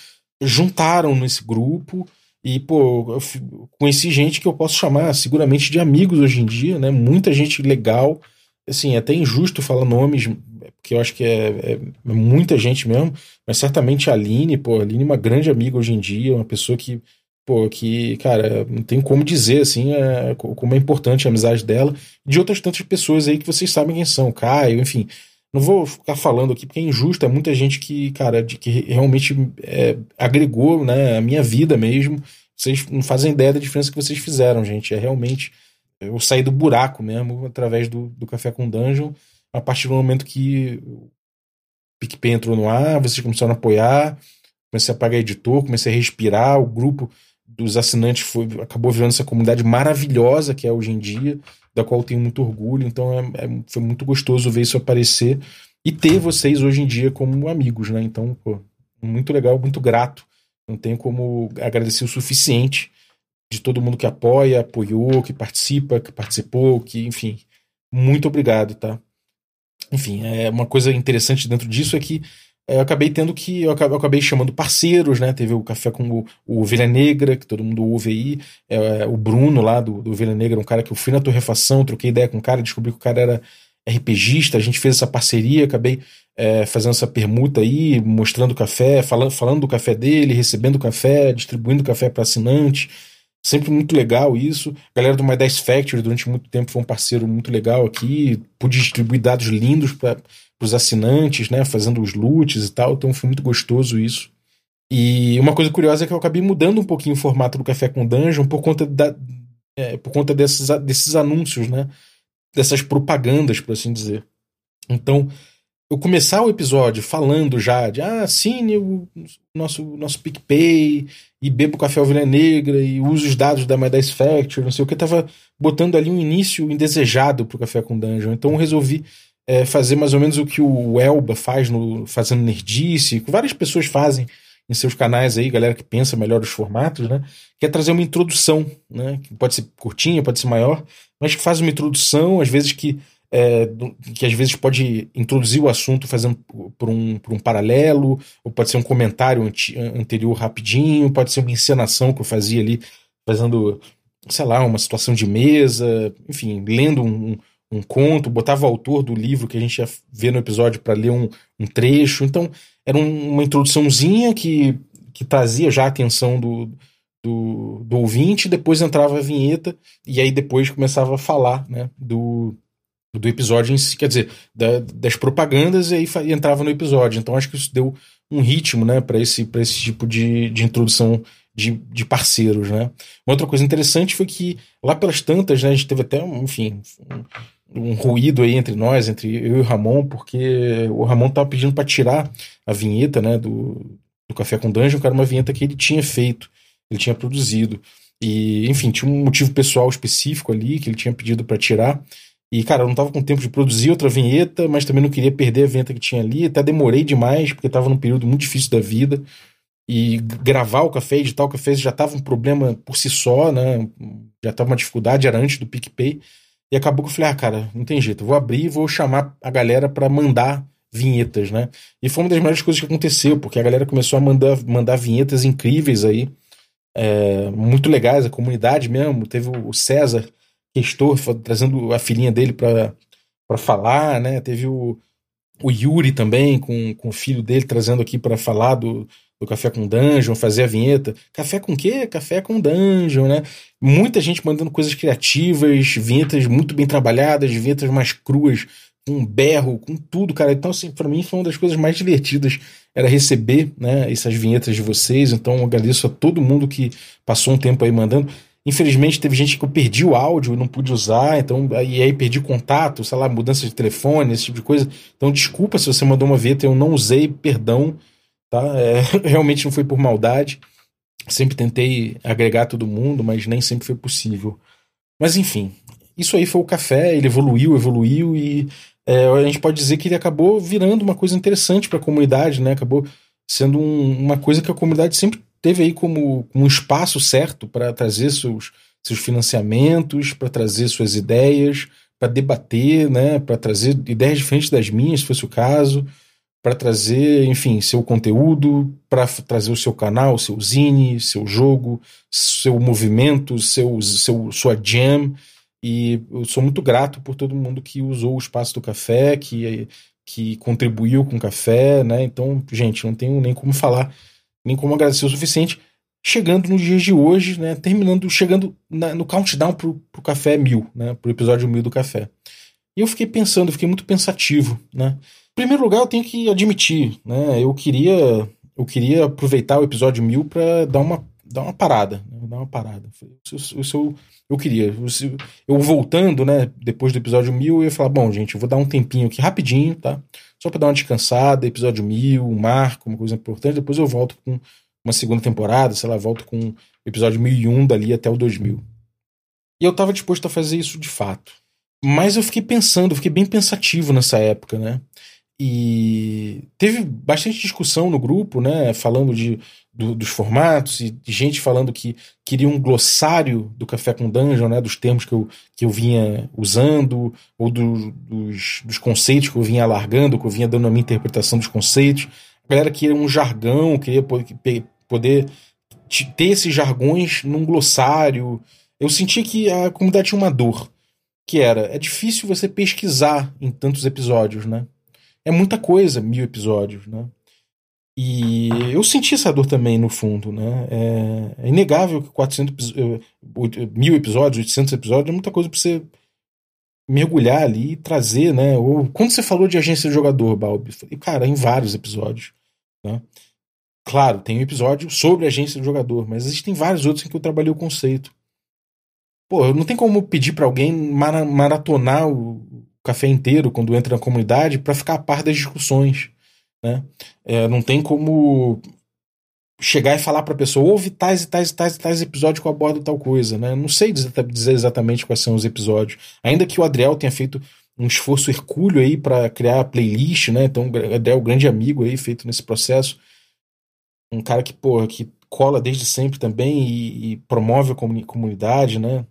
juntaram nesse grupo e, pô, eu conheci gente que eu posso chamar seguramente de amigos hoje em dia, né? Muita gente legal. Assim, é até injusto falar nomes, porque eu acho que é, é, é muita gente mesmo, mas certamente a Aline, pô, a Aline é uma grande amiga hoje em dia, uma pessoa que, pô, que, cara, não tem como dizer, assim, é, como é importante a amizade dela, de outras tantas pessoas aí que vocês sabem quem são, Caio, enfim, não vou ficar falando aqui porque é injusto, é muita gente que, cara, de, que realmente é, agregou né, a minha vida mesmo. Vocês não fazem ideia da diferença que vocês fizeram, gente. É realmente. Eu saí do buraco mesmo através do, do Café com Dungeon. A partir do momento que o PicPay entrou no ar, vocês começaram a apoiar, comecei a pagar editor, comecei a respirar, o grupo dos assinantes foi, acabou virando essa comunidade maravilhosa que é hoje em dia, da qual tenho muito orgulho. Então é, é, foi muito gostoso ver isso aparecer e ter vocês hoje em dia como amigos, né? Então, pô, muito legal, muito grato. Não tenho como agradecer o suficiente de todo mundo que apoia, apoiou, que participa, que participou, que, enfim, muito obrigado, tá? Enfim, é uma coisa interessante dentro disso é que eu acabei tendo que. Eu acabei, chamando parceiros, né? Teve o café com o, o Negra, que todo mundo ouve aí. É, o Bruno lá do, do Negra, um cara que eu fui na torrefação, troquei ideia com o cara, descobri que o cara era RPGista, a gente fez essa parceria, acabei é, fazendo essa permuta aí, mostrando o café, falando, falando do café dele, recebendo café, distribuindo café para assinante. Sempre muito legal isso. A galera do My Dice Factory, durante muito tempo, foi um parceiro muito legal aqui. Pude distribuir dados lindos para os assinantes, né? Fazendo os loots e tal. Então foi muito gostoso isso. E uma coisa curiosa é que eu acabei mudando um pouquinho o formato do Café com Dungeon por conta, da, é, por conta desses, desses anúncios, né? Dessas propagandas, por assim dizer. Então, eu começar o episódio falando já de ah, assine o nosso, nosso PicPay e bebo café ovelha negra e use os dados da My Dice Factory, não sei o que, tava botando ali um início indesejado pro Café com Dungeon. Então eu resolvi é, fazer mais ou menos o que o Elba faz no Fazendo Nerdice, que várias pessoas fazem em seus canais aí, galera que pensa melhor os formatos, né? Que é trazer uma introdução, né? Que pode ser curtinha, pode ser maior, mas que faz uma introdução, às vezes que é, que às vezes pode introduzir o assunto fazendo por um, por um paralelo, ou pode ser um comentário anterior rapidinho, pode ser uma encenação que eu fazia ali, fazendo, sei lá, uma situação de mesa, enfim, lendo um, um conto, botava o autor do livro que a gente ia ver no episódio para ler um, um, trecho. Então, era um, uma introduçãozinha que, que trazia já a atenção do, do, do ouvinte, depois entrava a vinheta, e aí depois começava a falar né, do, do episódio em si, quer dizer, da, das propagandas e aí entrava no episódio. Então acho que isso deu um ritmo, né, para esse, esse tipo de, de introdução de, de parceiros, né. Uma outra coisa interessante foi que lá pelas tantas, né, a gente teve até, enfim, um, ruído aí entre nós, entre eu e o Ramon, porque o Ramon tava pedindo para tirar a vinheta, né, do, do Café com Dungeon, que era uma vinheta que ele tinha feito, ele tinha produzido. E, enfim, tinha um motivo pessoal específico ali que ele tinha pedido para tirar. E, cara, eu não tava com tempo de produzir outra vinheta, mas também não queria perder a vinheta que tinha ali. Até demorei demais, porque tava num período muito difícil da vida. E gravar o café, editar o café já tava um problema por si só, né? Já tava uma dificuldade, era antes do PicPay. E acabou que eu falei, ah, cara, não tem jeito, vou abrir e vou chamar a galera para mandar vinhetas, né? E foi uma das melhores coisas que aconteceu, porque a galera começou a mandar, mandar vinhetas incríveis aí, é, muito legais, a comunidade mesmo. Teve o César, gestor trazendo a filhinha dele para falar, né? Teve o, o Yuri também, com, com o filho dele, trazendo aqui para falar do, do Café com Dungeon, fazer a vinheta. Café com quê? Café com Dungeon, né? Muita gente mandando coisas criativas, vinhetas muito bem trabalhadas, vinhetas mais cruas, com berro, com tudo, cara. Então, assim, para mim foi uma das coisas mais divertidas era receber, né, essas vinhetas de vocês. Então, agradeço a todo mundo que passou um tempo aí mandando. Infelizmente, teve gente que eu perdi o áudio e não pude usar, então, e aí perdi contato, sei lá, mudança de telefone, esse tipo de coisa. Então, desculpa se você mandou uma vinheta, eu não usei, perdão, tá? É, realmente não foi por maldade. Sempre tentei agregar todo mundo, mas nem sempre foi possível. Mas enfim, isso aí foi o café, ele evoluiu, evoluiu e é, a gente pode dizer que ele acabou virando uma coisa interessante para a comunidade, né? Acabou sendo um, uma coisa que a comunidade sempre teve aí como um espaço certo para trazer seus, seus financiamentos, para trazer suas ideias, para debater, né, para trazer ideias diferentes das minhas, se fosse o caso, para trazer, enfim, seu conteúdo, para trazer o seu canal, seu zine, seu jogo, seu movimento, seu, seu, sua jam. E eu sou muito grato por todo mundo que usou o espaço do café, que, que contribuiu com o café, né? Então, gente, não tenho nem como falar nem como agradecer o suficiente. Chegando nos dias de hoje, né, terminando, chegando na, no countdown pro, pro café mil, né, pro episódio mil do café. E eu fiquei pensando, fiquei muito pensativo, né. Em primeiro lugar, eu tenho que admitir, né, eu queria, eu queria aproveitar o episódio mil para dar uma, dar uma parada, né, dar uma parada. Eu, eu queria. Eu voltando, né, depois do episódio mil, eu ia falar, bom, gente, eu vou dar um tempinho aqui rapidinho, tá? só para dar uma descansada, episódio mil, um marco, uma coisa importante, depois eu volto com, uma segunda temporada, sei lá, volto com o episódio 1001 dali até o 2000. E eu tava disposto a fazer isso de fato. Mas eu fiquei pensando, eu fiquei bem pensativo nessa época, né? E teve bastante discussão no grupo, né? Falando de, do, dos formatos e de gente falando que queria um glossário do Café com Dungeon, né? Dos termos que eu, que eu vinha usando, ou do, dos, dos conceitos que eu vinha alargando, que eu vinha dando a minha interpretação dos conceitos. A galera queria um jargão, queria poder ter esses jargões num glossário. Eu sentia que a comunidade tinha uma dor, que era, é difícil você pesquisar em tantos episódios, né? É muita coisa, mil episódios, né? E eu senti essa dor também, no fundo, né? É, é inegável que 400, eh, mil episódios, 800 episódios é muita coisa para você mergulhar ali e trazer, né? Ou, quando você falou de agência de jogador, Balbi, falei, cara, em vários episódios, né? Claro, tem um episódio sobre agência de jogador, mas existem vários outros em que eu trabalhei o conceito. Pô, não tem como pedir para alguém maratonar o café inteiro quando entra na comunidade para ficar a par das discussões. Né? É, não tem como chegar e falar para a pessoa, ouve tais e tais e tais e tais episódios que eu abordo tal coisa. Né? Não sei dizer exatamente quais são os episódios. Ainda que o Adriel tenha feito um esforço hercúleo aí para criar a playlist, né? Então, o Adriel, grande amigo aí, feito nesse processo. Um cara que, porra, que cola desde sempre também e, e promove a comunidade, né?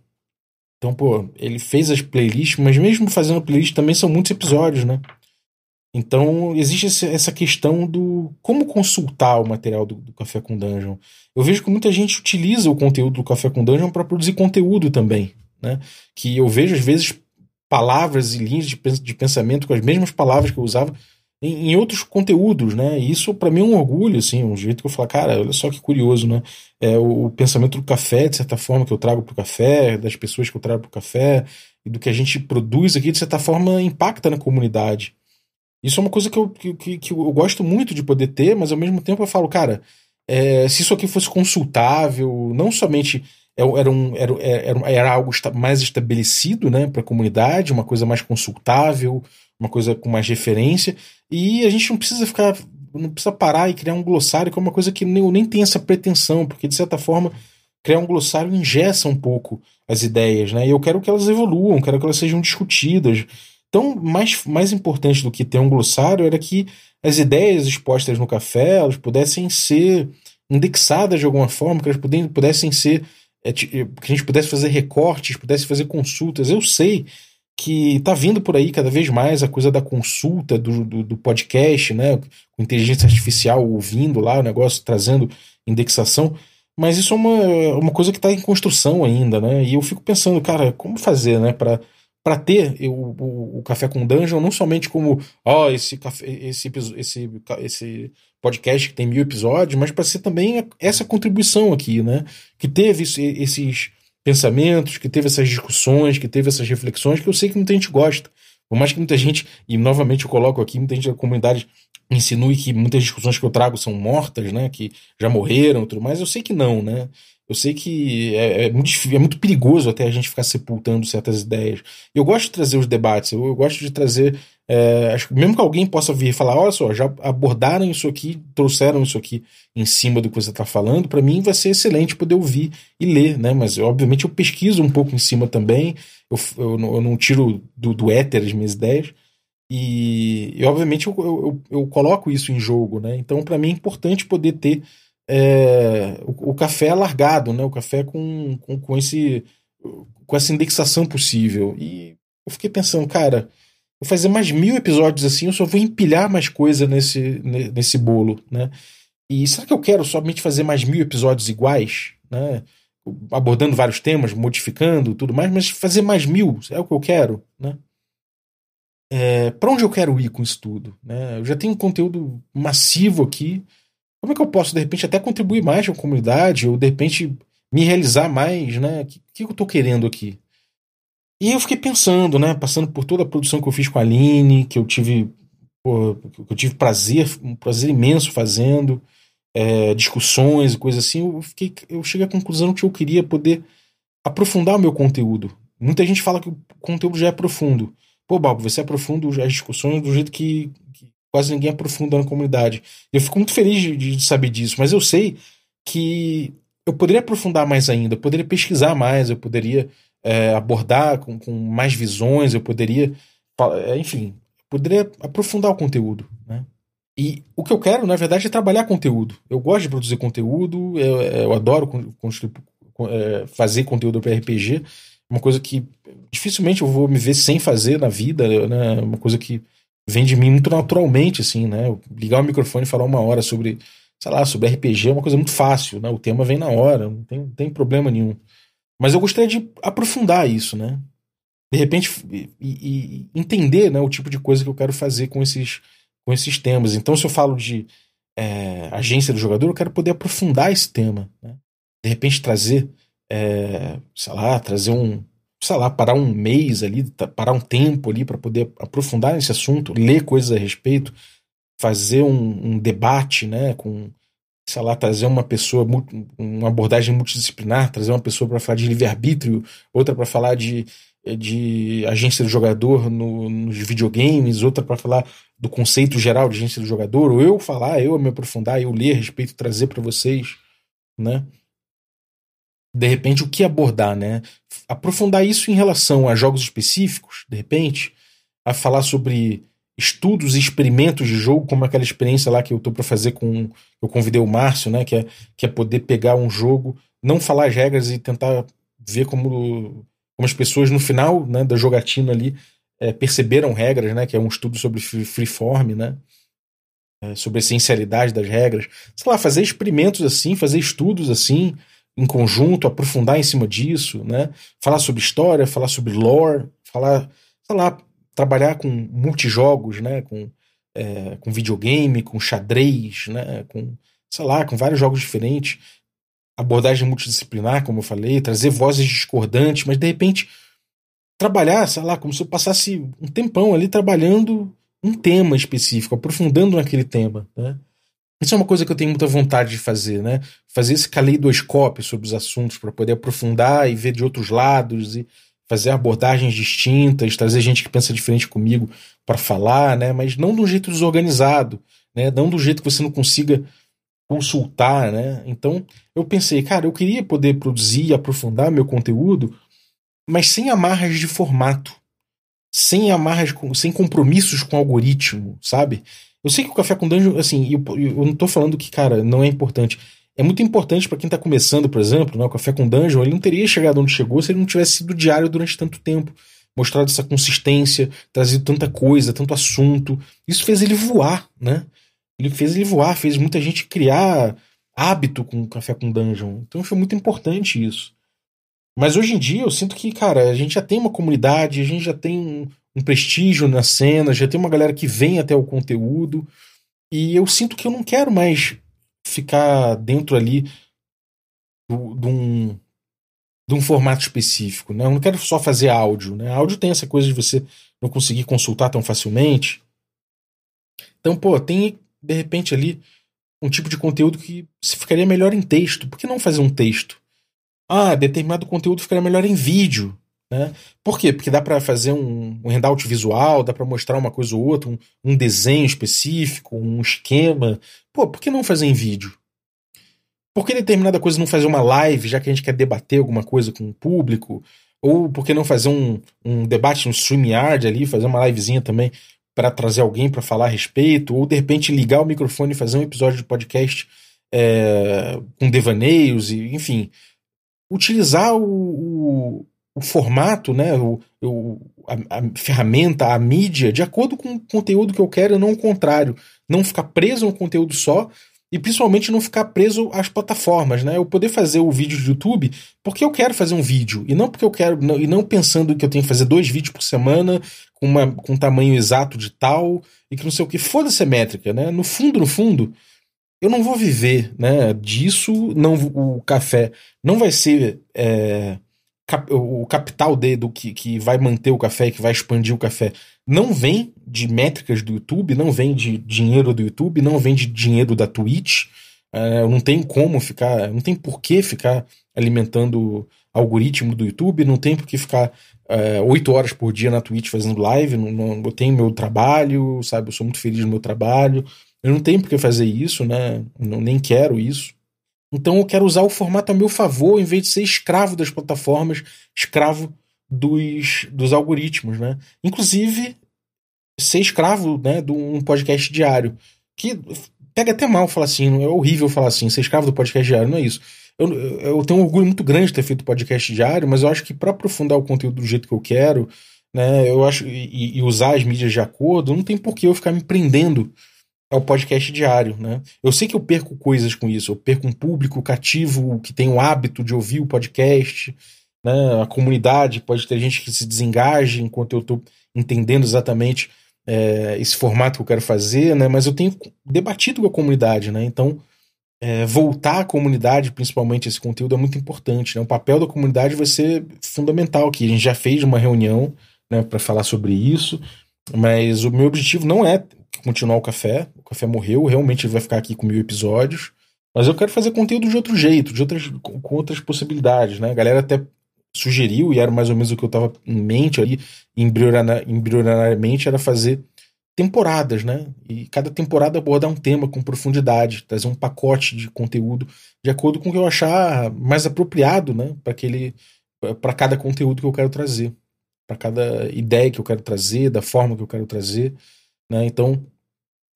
Então, pô, ele fez as playlists, mas mesmo fazendo playlist também são muitos episódios, né? Então, existe essa questão do como consultar o material do, do, Café com Dungeon. Eu vejo que muita gente utiliza o conteúdo do Café com Dungeon para produzir conteúdo também, né? Que eu vejo, às vezes, palavras e linhas de, de pensamento com as mesmas palavras que eu usava em, em outros conteúdos, né? E isso para mim é um orgulho, assim, um jeito que eu falo, cara, olha só que curioso, né? É o, o pensamento do café, de certa forma, que eu trago pro café, das pessoas que eu trago pro café, e do que a gente produz aqui, de certa forma, impacta na comunidade. Isso é uma coisa que eu, que, que eu gosto muito de poder ter, mas ao mesmo tempo eu falo, cara, é, se isso aqui fosse consultável, não somente é, era, um, era, era, era algo mais estabelecido né, para a comunidade, uma coisa mais consultável, uma coisa com mais referência. E a gente não precisa ficar. Não precisa parar e criar um glossário, que é uma coisa que nem, nem tem essa pretensão, porque de certa forma criar um glossário ingessa um pouco as ideias, né? E eu quero que elas evoluam, quero que elas sejam discutidas. Então, mais, mais importante do que ter um glossário era que as ideias expostas no café elas pudessem ser indexadas de alguma forma, que elas pudessem, ser. É, que a gente pudesse fazer recortes, pudesse fazer consultas. Eu sei que tá vindo por aí cada vez mais a coisa da consulta do, do, do, podcast, né? Com inteligência artificial ouvindo lá o negócio, trazendo indexação. Mas isso é uma, uma coisa que está em construção ainda, né? E eu fico pensando, cara, como fazer, né? Para para ter o, o, o, Café com Dungeon não somente como, ó, oh, esse, café, esse, esse, esse podcast que tem mil episódios, mas para ser também essa contribuição aqui, né? Que teve esses pensamentos, que teve essas discussões, que teve essas reflexões, que eu sei que muita gente gosta. Por mais que muita gente, e novamente eu coloco aqui, muita gente da comunidade insinue que muitas discussões que eu trago são mortas, né? Que já morreram e tudo mais, eu sei que não, né? Eu sei que é, é, muito, é muito perigoso até a gente ficar sepultando certas ideias. Eu gosto de trazer os debates, eu, eu gosto de trazer. É, acho que mesmo que alguém possa vir falar: olha só, já abordaram isso aqui, trouxeram isso aqui em cima do que você está falando, para mim vai ser excelente poder ouvir e ler, né? Mas obviamente eu pesquiso um pouco em cima também, eu, eu, não, eu não tiro do, do éter as minhas ideias. E, e obviamente eu, eu, eu, coloco isso em jogo, né? Então, para mim é importante poder ter é, o, o, café largado, né? O café com, com, com, esse, com essa indexação possível. E eu fiquei pensando, cara, vou fazer mais mil episódios assim, eu só vou empilhar mais coisa nesse, nesse bolo, né? E será que eu quero somente fazer mais mil episódios iguais, né? Abordando vários temas, modificando tudo mais, mas fazer mais mil é o que eu quero, né? É, para onde eu quero ir com isso tudo? Né? Eu já tenho conteúdo massivo aqui, como é que eu posso, de repente, até contribuir mais com a comunidade, ou de repente me realizar mais, né? O que, que eu tô querendo aqui? E eu fiquei pensando, né? Passando por toda a produção que eu fiz com a Aline, que eu tive, pô, que eu tive prazer, um prazer imenso fazendo, é, discussões e coisas assim, eu, fiquei, eu cheguei à conclusão que eu queria poder aprofundar o meu conteúdo. Muita gente fala que o conteúdo já é profundo. Pô, Balbo, você aprofunda as discussões do jeito que, quase ninguém aprofunda na comunidade. Eu fico muito feliz de, de, saber disso, mas eu sei que eu poderia aprofundar mais ainda, eu poderia pesquisar mais, eu poderia é, abordar com, com, mais visões, eu poderia, é, enfim, poderia aprofundar o conteúdo, né? E o que eu quero, na verdade, é trabalhar conteúdo. Eu gosto de produzir conteúdo, eu, eu adoro é, fazer conteúdo para RPG, uma coisa que dificilmente eu vou me ver sem fazer na vida, né? Uma coisa que vem de mim muito naturalmente, assim, né? ligar o microfone e falar uma hora sobre sei lá, sobre RPG é uma coisa muito fácil, né? O tema vem na hora, não tem, não tem problema nenhum. Mas eu gostaria de aprofundar isso, né? De repente, e, e, entender né, o tipo de coisa que eu quero fazer com esses, com esses temas. Então, se eu falo de é, agência do jogador, eu quero poder aprofundar esse tema. Né? De repente, trazer, é, sei lá, trazer um, sei lá, parar um mês ali, parar um tempo ali para poder aprofundar nesse assunto, ler coisas a respeito, fazer um, um, debate, né, com, sei lá, trazer uma pessoa, uma abordagem multidisciplinar, trazer uma pessoa para falar de livre-arbítrio, outra para falar de, de agência do jogador no, nos videogames, outra para falar do conceito geral de agência do jogador, ou eu falar, eu me aprofundar, eu ler a respeito, trazer para vocês, né? De repente, o que abordar, né? Aprofundar isso em relação a jogos específicos, de repente, a falar sobre estudos e experimentos de jogo, como aquela experiência lá que eu tô para fazer com. Eu convidei o Márcio, né? Que é, que é poder pegar um jogo, não falar as regras e tentar ver como, como as pessoas no final né, da jogatina ali é, perceberam regras, né? Que é um estudo sobre freeform, né? É, sobre a essencialidade das regras. Sei lá, fazer experimentos assim, fazer estudos assim, em conjunto, aprofundar em cima disso, né? Falar sobre história, falar sobre lore, falar, sei lá, trabalhar com multijogos, né? Com, é, com videogame, com xadrez, né? Com, sei lá, com vários jogos diferentes. Abordagem multidisciplinar, como eu falei, trazer vozes discordantes, mas de repente trabalhar, sei lá, como se eu passasse um tempão ali trabalhando um tema específico, aprofundando naquele tema, né? Isso é uma coisa que eu tenho muita vontade de fazer, né? Fazer esse caleidoscópio sobre os assuntos para poder aprofundar e ver de outros lados e fazer abordagens distintas, trazer gente que pensa diferente comigo para falar, né? Mas não de um jeito desorganizado, né? Não do jeito que você não consiga consultar, né? Então eu pensei, cara, eu queria poder produzir e aprofundar meu conteúdo, mas sem amarras de formato, sem amarras, sem compromissos com algoritmo, sabe? Eu sei que o Café com Dungeon, assim, eu, eu não tô falando que, cara, não é importante é muito importante para quem está começando, por exemplo, né, o Café com Dungeon, ele não teria chegado onde chegou se ele não tivesse sido diário durante tanto tempo, mostrado essa consistência, trazido tanta coisa, tanto assunto. Isso fez ele voar, né? Ele fez ele voar, fez muita gente criar hábito com o Café com Dungeon. Então foi muito importante isso. Mas hoje em dia eu sinto que, cara, a gente já tem uma comunidade, a gente já tem um, um prestígio na cena, já tem uma galera que vem até o conteúdo. E eu sinto que eu não quero mais ficar dentro ali de um, de um formato específico. Né? Eu não quero só fazer áudio. Né? Áudio tem essa coisa de você não conseguir consultar tão facilmente. Então, pô, tem de repente ali um tipo de conteúdo que se ficaria melhor em texto. Por que não fazer um texto? Ah, determinado conteúdo ficaria melhor em vídeo. Né? Por quê? Porque dá para fazer um, um handout visual, dá para mostrar uma coisa ou outra, um, um, desenho específico, um esquema. Pô, por que não fazer em vídeo? Por que determinada coisa não fazer uma live, já que a gente quer debater alguma coisa com o público? Ou por que não fazer um, um debate no StreamYard ali, fazer uma livezinha também para trazer alguém para falar a respeito? Ou de repente ligar o microfone e fazer um episódio de podcast é, com devaneios, e, enfim. Utilizar o, o o formato, né, o, o a, a, ferramenta, a mídia, de acordo com o conteúdo que eu quero, não o contrário. Não ficar preso a um conteúdo só e principalmente não ficar preso às plataformas, né? Eu poder fazer o vídeo do YouTube porque eu quero fazer um vídeo e não porque eu quero não, e não pensando que eu tenho que fazer dois vídeos por semana com, uma, com um tamanho exato de tal e que não sei o que. Foda-se a métrica, né? No fundo, no fundo, eu não vou viver, né? Disso, não o café não vai ser é, o capital de, do que, que vai manter o café, que vai expandir o café, não vem de métricas do YouTube, não vem de dinheiro do YouTube, não vem de dinheiro da Twitch. Uh, não tem como ficar, não tem por que ficar alimentando algoritmo do YouTube, não tem por que ficar é, oito uh, horas por dia na Twitch fazendo live. Não, não, eu tenho meu trabalho, sabe? Eu sou muito feliz no meu trabalho. Eu não tenho por que fazer isso, né? Não, nem quero isso. Então eu quero usar o formato a meu favor, em vez de ser escravo das plataformas, escravo dos, dos algoritmos, né? Inclusive, ser escravo né, de um podcast diário. Que pega até mal falar assim, é horrível falar assim, ser escravo do podcast diário, não é isso. Eu, eu tenho um orgulho muito grande de ter feito podcast diário, mas eu acho que para aprofundar o conteúdo do jeito que eu quero, né, eu acho e, e, usar as mídias de acordo, não tem por que eu ficar me prendendo ao podcast diário, né? Eu sei que eu perco coisas com isso, eu perco um público cativo que tem o hábito de ouvir o podcast, né? A comunidade pode ter gente que se desengaje enquanto eu estou entendendo exatamente é, esse formato que eu quero fazer, né? Mas eu tenho debatido com a comunidade, né? Então é, voltar à comunidade, principalmente esse conteúdo, é muito importante. Né? O papel da comunidade vai ser fundamental aqui. A gente já fez uma reunião né, para falar sobre isso, mas o meu objetivo não é continuar o café. O café morreu, realmente ele vai ficar aqui com mil episódios. Mas eu quero fazer conteúdo de outro jeito, de outras, com outras possibilidades, né? A galera até sugeriu, e era mais ou menos o que eu estava em mente ali, embrionariamente, era fazer temporadas, né? E cada temporada abordar um tema com profundidade, trazer um pacote de conteúdo de acordo com o que eu achar mais apropriado, né? Para aquele, para cada conteúdo que eu quero trazer, para cada ideia que eu quero trazer, da forma que eu quero trazer, né? Então,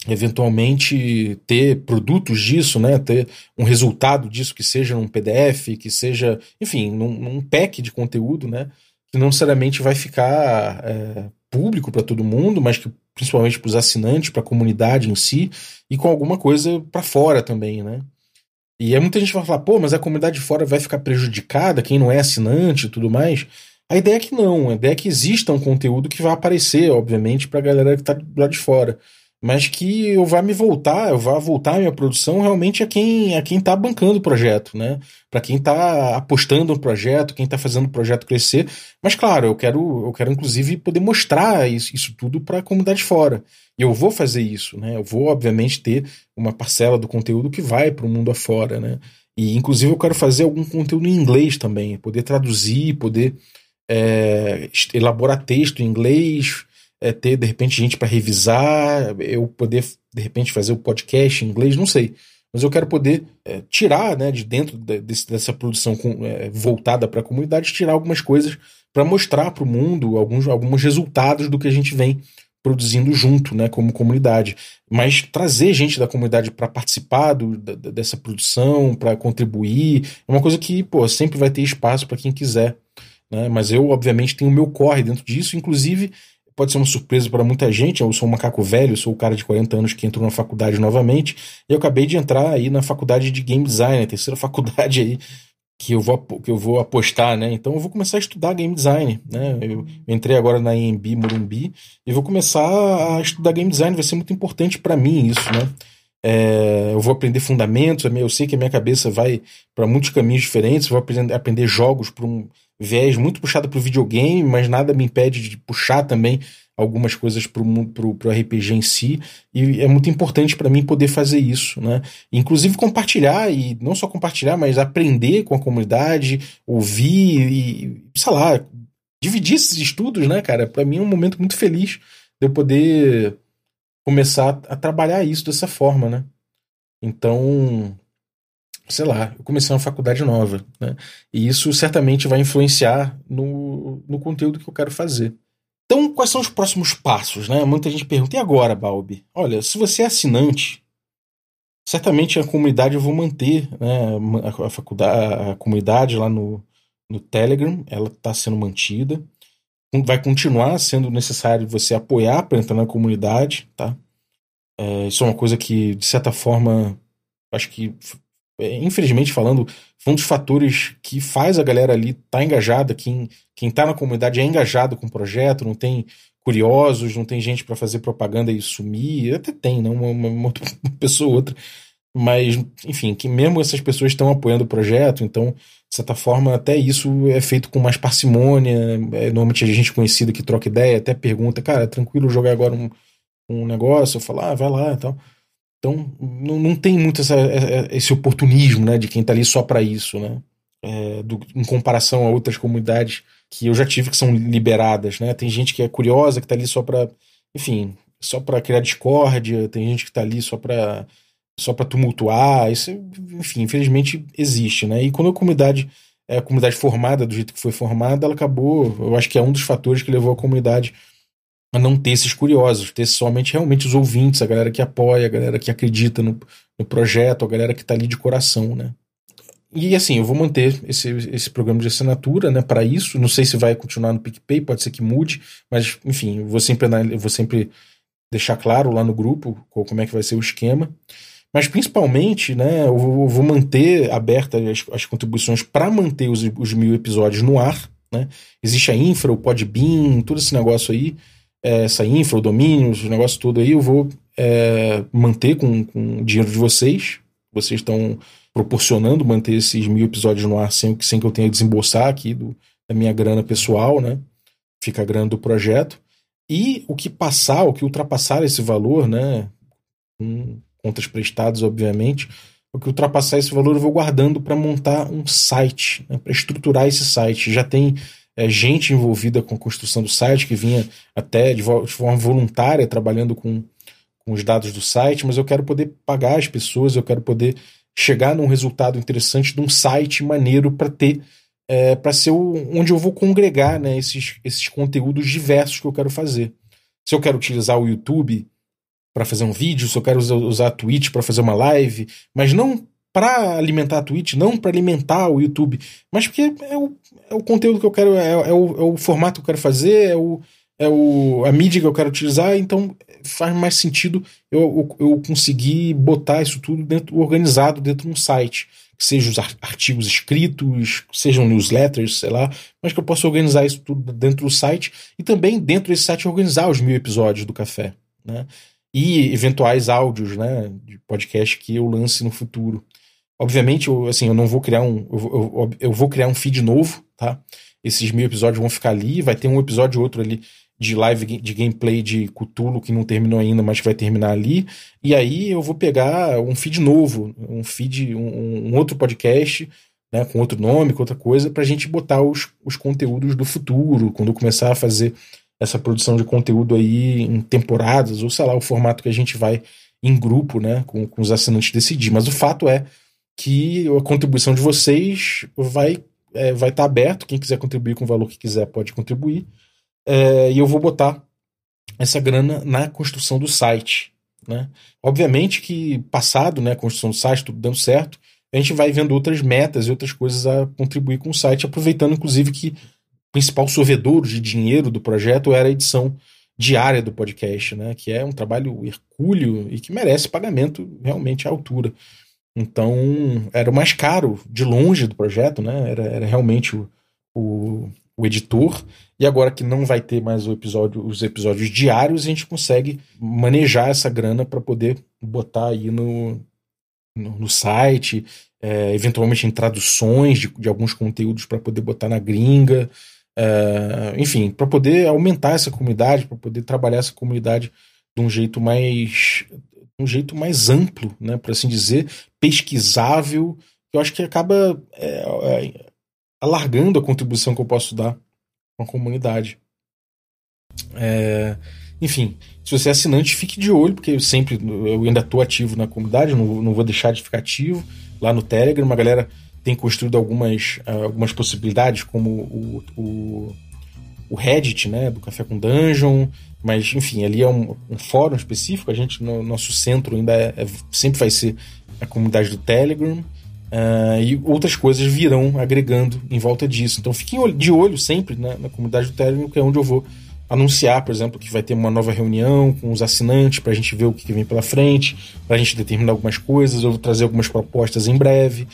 eventualmente ter produtos disso, né? Ter um resultado disso que seja num PDF, que seja, enfim, num, num pack de conteúdo, né? Que não necessariamente vai ficar é, público para todo mundo, mas que principalmente para os assinantes, para a comunidade em si, e com alguma coisa para fora também, né? E aí muita gente vai falar, pô, mas a comunidade de fora vai ficar prejudicada, quem não é assinante e tudo mais. A ideia é que não, a ideia é que exista um conteúdo que vai aparecer, obviamente, para a galera que está lado de fora mas que eu vá me voltar, eu vá voltar a minha produção realmente a quem a quem está bancando o projeto, né? Para quem está apostando no projeto, quem está fazendo o projeto crescer. Mas claro, eu quero eu quero inclusive poder mostrar isso, isso tudo para a comunidade fora. E eu vou fazer isso, né? Eu vou obviamente ter uma parcela do conteúdo que vai para o mundo afora, né? E inclusive eu quero fazer algum conteúdo em inglês também, poder traduzir, poder é, elaborar texto em inglês, é, ter de repente gente para revisar, eu poder de repente fazer o podcast em inglês, não sei. Mas eu quero poder é, tirar né, de dentro de, desse, dessa produção com, é, voltada para a comunidade, tirar algumas coisas para mostrar para o mundo alguns, alguns resultados do que a gente vem produzindo junto, né, como comunidade. Mas trazer gente da comunidade para participar do, da, dessa produção, para contribuir, é uma coisa que pô, sempre vai ter espaço para quem quiser. Né? Mas eu, obviamente, tenho o meu corre dentro disso, inclusive pode ser uma surpresa para muita gente. Eu sou um macaco velho, sou o cara de 40 anos que entrou na faculdade novamente. E eu acabei de entrar aí na faculdade de game design, a terceira faculdade aí que eu vou que eu vou apostar, né? Então eu vou começar a estudar game design, né? Eu entrei agora na EMB Morumbi e vou começar a estudar game design. Vai ser muito importante para mim isso, né? É, eu vou aprender fundamentos. Eu sei que a minha cabeça vai para muitos caminhos diferentes. Vou aprender, aprender jogos para um viés muito puxado para o videogame, mas nada me impede de puxar também algumas coisas para o RPG em si, e é muito importante para mim poder fazer isso, né? Inclusive compartilhar, e não só compartilhar, mas aprender com a comunidade, ouvir e, sei lá, dividir esses estudos, né, cara? Para mim é um momento muito feliz de eu poder começar a trabalhar isso dessa forma, né? Então, sei lá, eu comecei uma faculdade nova, né? E isso certamente vai influenciar no, no conteúdo que eu quero fazer. Então, quais são os próximos passos, né? Muita gente pergunta, e agora, Balbi? Olha, se você é assinante, certamente a comunidade eu vou manter, né? A, a faculdade, a comunidade lá no, no Telegram, ela está sendo mantida. Vai continuar sendo necessário você apoiar para entrar na comunidade, tá? É, isso é uma coisa que, de certa forma, acho que infelizmente falando, foi um dos fatores que faz a galera ali estar tá engajada, quem, quem tá na comunidade é engajado com o projeto, não tem curiosos, não tem gente para fazer propaganda e sumir, até tem, né? Uma, uma, uma pessoa ou outra. Mas, enfim, que mesmo essas pessoas estão apoiando o projeto, então, de certa forma, até isso é feito com mais parcimônia. É, normalmente a gente conhecida que troca ideia, até pergunta, cara, é tranquilo jogar agora um, um negócio, eu falo, ah, vai lá e então. tal. Então, não, não tem muito essa, é, é, esse oportunismo né, de quem está ali só para isso, né? É, do, em comparação a outras comunidades que eu já tive que são liberadas, né? Tem gente que é curiosa, que está ali só para, enfim, só para criar discórdia, tem gente que está ali só para só para tumultuar. Isso, enfim, infelizmente existe, né? E quando a comunidade é a comunidade formada do jeito que foi formada, ela acabou. Eu acho que é um dos fatores que levou a comunidade a não ter esses curiosos, ter somente realmente os ouvintes, a galera que apoia, a galera que acredita no, no projeto, a galera que está ali de coração, né? E assim, eu vou manter esse, esse programa de assinatura, né, para isso. Não sei se vai continuar no PicPay, pode ser que mude, mas enfim, eu vou sempre, eu vou sempre deixar claro lá no grupo como é que vai ser o esquema. Mas principalmente, né, eu vou, manter abertas as, as contribuições para manter os, os mil episódios no ar. Né? Existe a infra, o Podbean, todo esse negócio aí, essa infra, o domínio, os negócios todo aí, eu vou é, manter com, com o dinheiro de vocês. Vocês estão proporcionando manter esses mil episódios no ar sem, sem que eu tenha que desembolsar aqui do, da minha grana pessoal, né? Fica a grana do projeto. E o que passar, o que ultrapassar esse valor, né? Com contas prestadas, obviamente, o que ultrapassar esse valor eu vou guardando para montar um site, né? para estruturar esse site. Já tem é, gente envolvida com a construção do site que vinha até de, de forma voluntária trabalhando com, com os dados do site, mas eu quero poder pagar as pessoas, eu quero poder chegar num resultado interessante de um site maneiro para ter é, para ser o, onde eu vou congregar né, esses, esses conteúdos diversos que eu quero fazer. Se eu quero utilizar o YouTube para fazer um vídeo, se eu quero usar, usar a Twitch para fazer uma live, mas não para alimentar a Twitch, não para alimentar o YouTube, mas porque é o, é o conteúdo que eu quero, é, é, o, é o formato que eu quero fazer, é, o, é o, a mídia que eu quero utilizar, então faz mais sentido eu, eu, eu conseguir botar isso tudo dentro, organizado dentro de um site que sejam os artigos escritos, sejam newsletters, sei lá, mas que eu possa organizar isso tudo dentro do site e também dentro desse site organizar os mil episódios do café, né? E eventuais áudios, né, de podcast que eu lance no futuro. Obviamente, eu, assim, eu não vou criar um, eu, eu, eu vou criar um feed novo, tá? Esses mil episódios vão ficar ali, vai ter um episódio ou outro ali de live de gameplay de Cthulhu que não terminou ainda, mas que vai terminar ali. E aí eu vou pegar um feed novo, um feed, um, um outro podcast, né, com outro nome, com outra coisa, para a gente botar os, os conteúdos do futuro, quando eu começar a fazer essa produção de conteúdo aí em temporadas, ou sei lá, o formato que a gente vai em grupo, né, com, com os assinantes decidir. Mas o fato é que a contribuição de vocês vai é, vai estar tá aberto. Quem quiser contribuir com o valor que quiser pode contribuir. É, e eu vou botar essa grana na construção do site. Né? Obviamente que, passado né, a construção do site, tudo dando certo, a gente vai vendo outras metas e outras coisas a contribuir com o site, aproveitando inclusive que principal sorvedor de dinheiro do projeto era a edição diária do podcast, né? que é um trabalho hercúleo e que merece pagamento realmente à altura. Então, era o mais caro de longe do projeto, né? era, era realmente o, o, o editor. E agora que não vai ter mais episódio, os episódios diários, a gente consegue manejar essa grana para poder botar aí no, no, no site, é, eventualmente em traduções de, de alguns conteúdos para poder botar na gringa. É, enfim, para poder aumentar essa comunidade, para poder trabalhar essa comunidade de um jeito mais um jeito mais amplo, né, por assim dizer, pesquisável, que eu acho que acaba é, é, alargando a contribuição que eu posso dar com a comunidade. É, enfim, se você é assinante, fique de olho, porque eu sempre eu ainda estou ativo na comunidade, não, não vou deixar de ficar ativo lá no Telegram. Uma galera tem construído algumas, algumas possibilidades, como o, o, o Reddit, né, do Café com Dungeon, mas enfim, ali é um, um fórum específico. A gente, no nosso centro, ainda é, é, sempre vai ser a comunidade do Telegram. Uh, e outras coisas virão agregando em volta disso. Então fiquem de olho sempre né, na comunidade do Telegram, que é onde eu vou anunciar, por exemplo, que vai ter uma nova reunião com os assinantes para a gente ver o que vem pela frente, para a gente determinar algumas coisas, eu vou trazer algumas propostas em breve.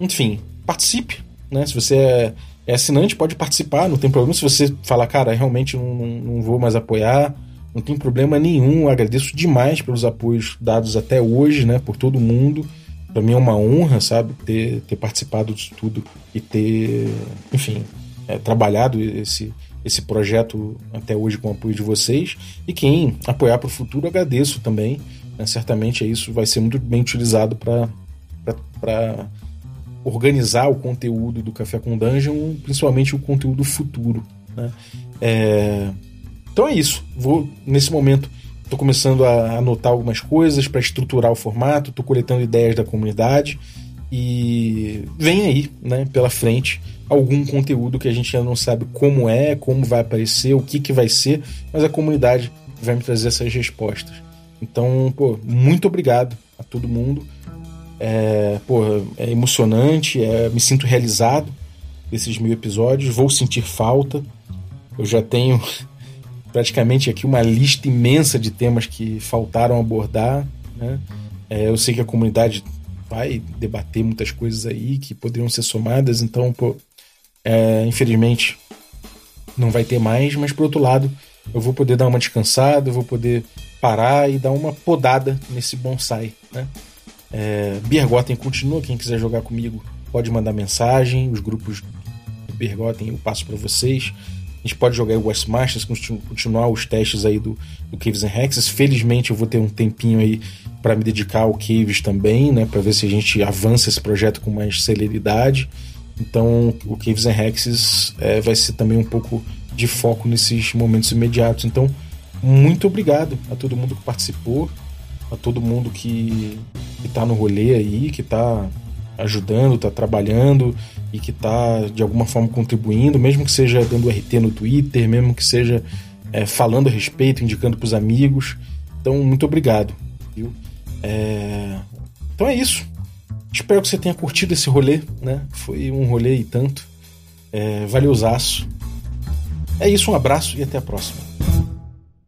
Enfim, participe. Né? Se você é, é assinante, pode participar, não tem problema. Se você falar, cara, realmente não, não, não vou mais apoiar, não tem problema nenhum. Eu agradeço demais pelos apoios dados até hoje, né, por todo mundo para mim é uma honra, sabe, ter, ter participado disso tudo e ter, enfim, é, trabalhado esse, esse projeto até hoje com o apoio de vocês. E quem apoiar para o futuro, agradeço também. Né? Certamente isso vai ser muito bem utilizado para organizar o conteúdo do Café com Dungeon, principalmente o conteúdo futuro. Né? É... Então é isso. Vou, nesse momento, Tô começando a anotar algumas coisas para estruturar o formato, tô coletando ideias da comunidade e vem aí, né, pela frente, algum conteúdo que a gente ainda não sabe como é, como vai aparecer, o que, que vai ser, mas a comunidade vai me trazer essas respostas. Então, pô, muito obrigado a todo mundo. É, pô, é emocionante, é, me sinto realizado desses mil episódios, vou sentir falta. Eu já tenho praticamente aqui uma lista imensa de temas que faltaram abordar. Né? É, eu sei que a comunidade vai debater muitas coisas aí que poderiam ser somadas, então, pô, é, infelizmente, não vai ter mais, mas por outro lado, eu vou poder dar uma descansada, eu vou poder parar e dar uma podada nesse bonsai, né? É, Bergotten continua, quem quiser jogar comigo pode mandar mensagem, os grupos de Bergotten eu passo para vocês. A gente pode jogar o West Masters, continuar os testes aí do, do Caves and Hexes. Felizmente eu vou ter um tempinho aí para me dedicar ao Caves também, né, para ver se a gente avança esse projeto com mais celeridade. Então o Caves and Hexes é, vai ser também um pouco de foco nesses momentos imediatos. Então, muito obrigado a todo mundo que participou, a todo mundo que, está no rolê aí, que está ajudando, está trabalhando e que está de alguma forma contribuindo, mesmo que seja dando RT no Twitter, mesmo que seja é, falando a respeito, indicando para os amigos. Então, muito obrigado. Viu? É... Então é isso. Espero que você tenha curtido esse rolê, né? Foi um rolê e tanto. É, valeuzaço. É isso, um abraço e até a próxima.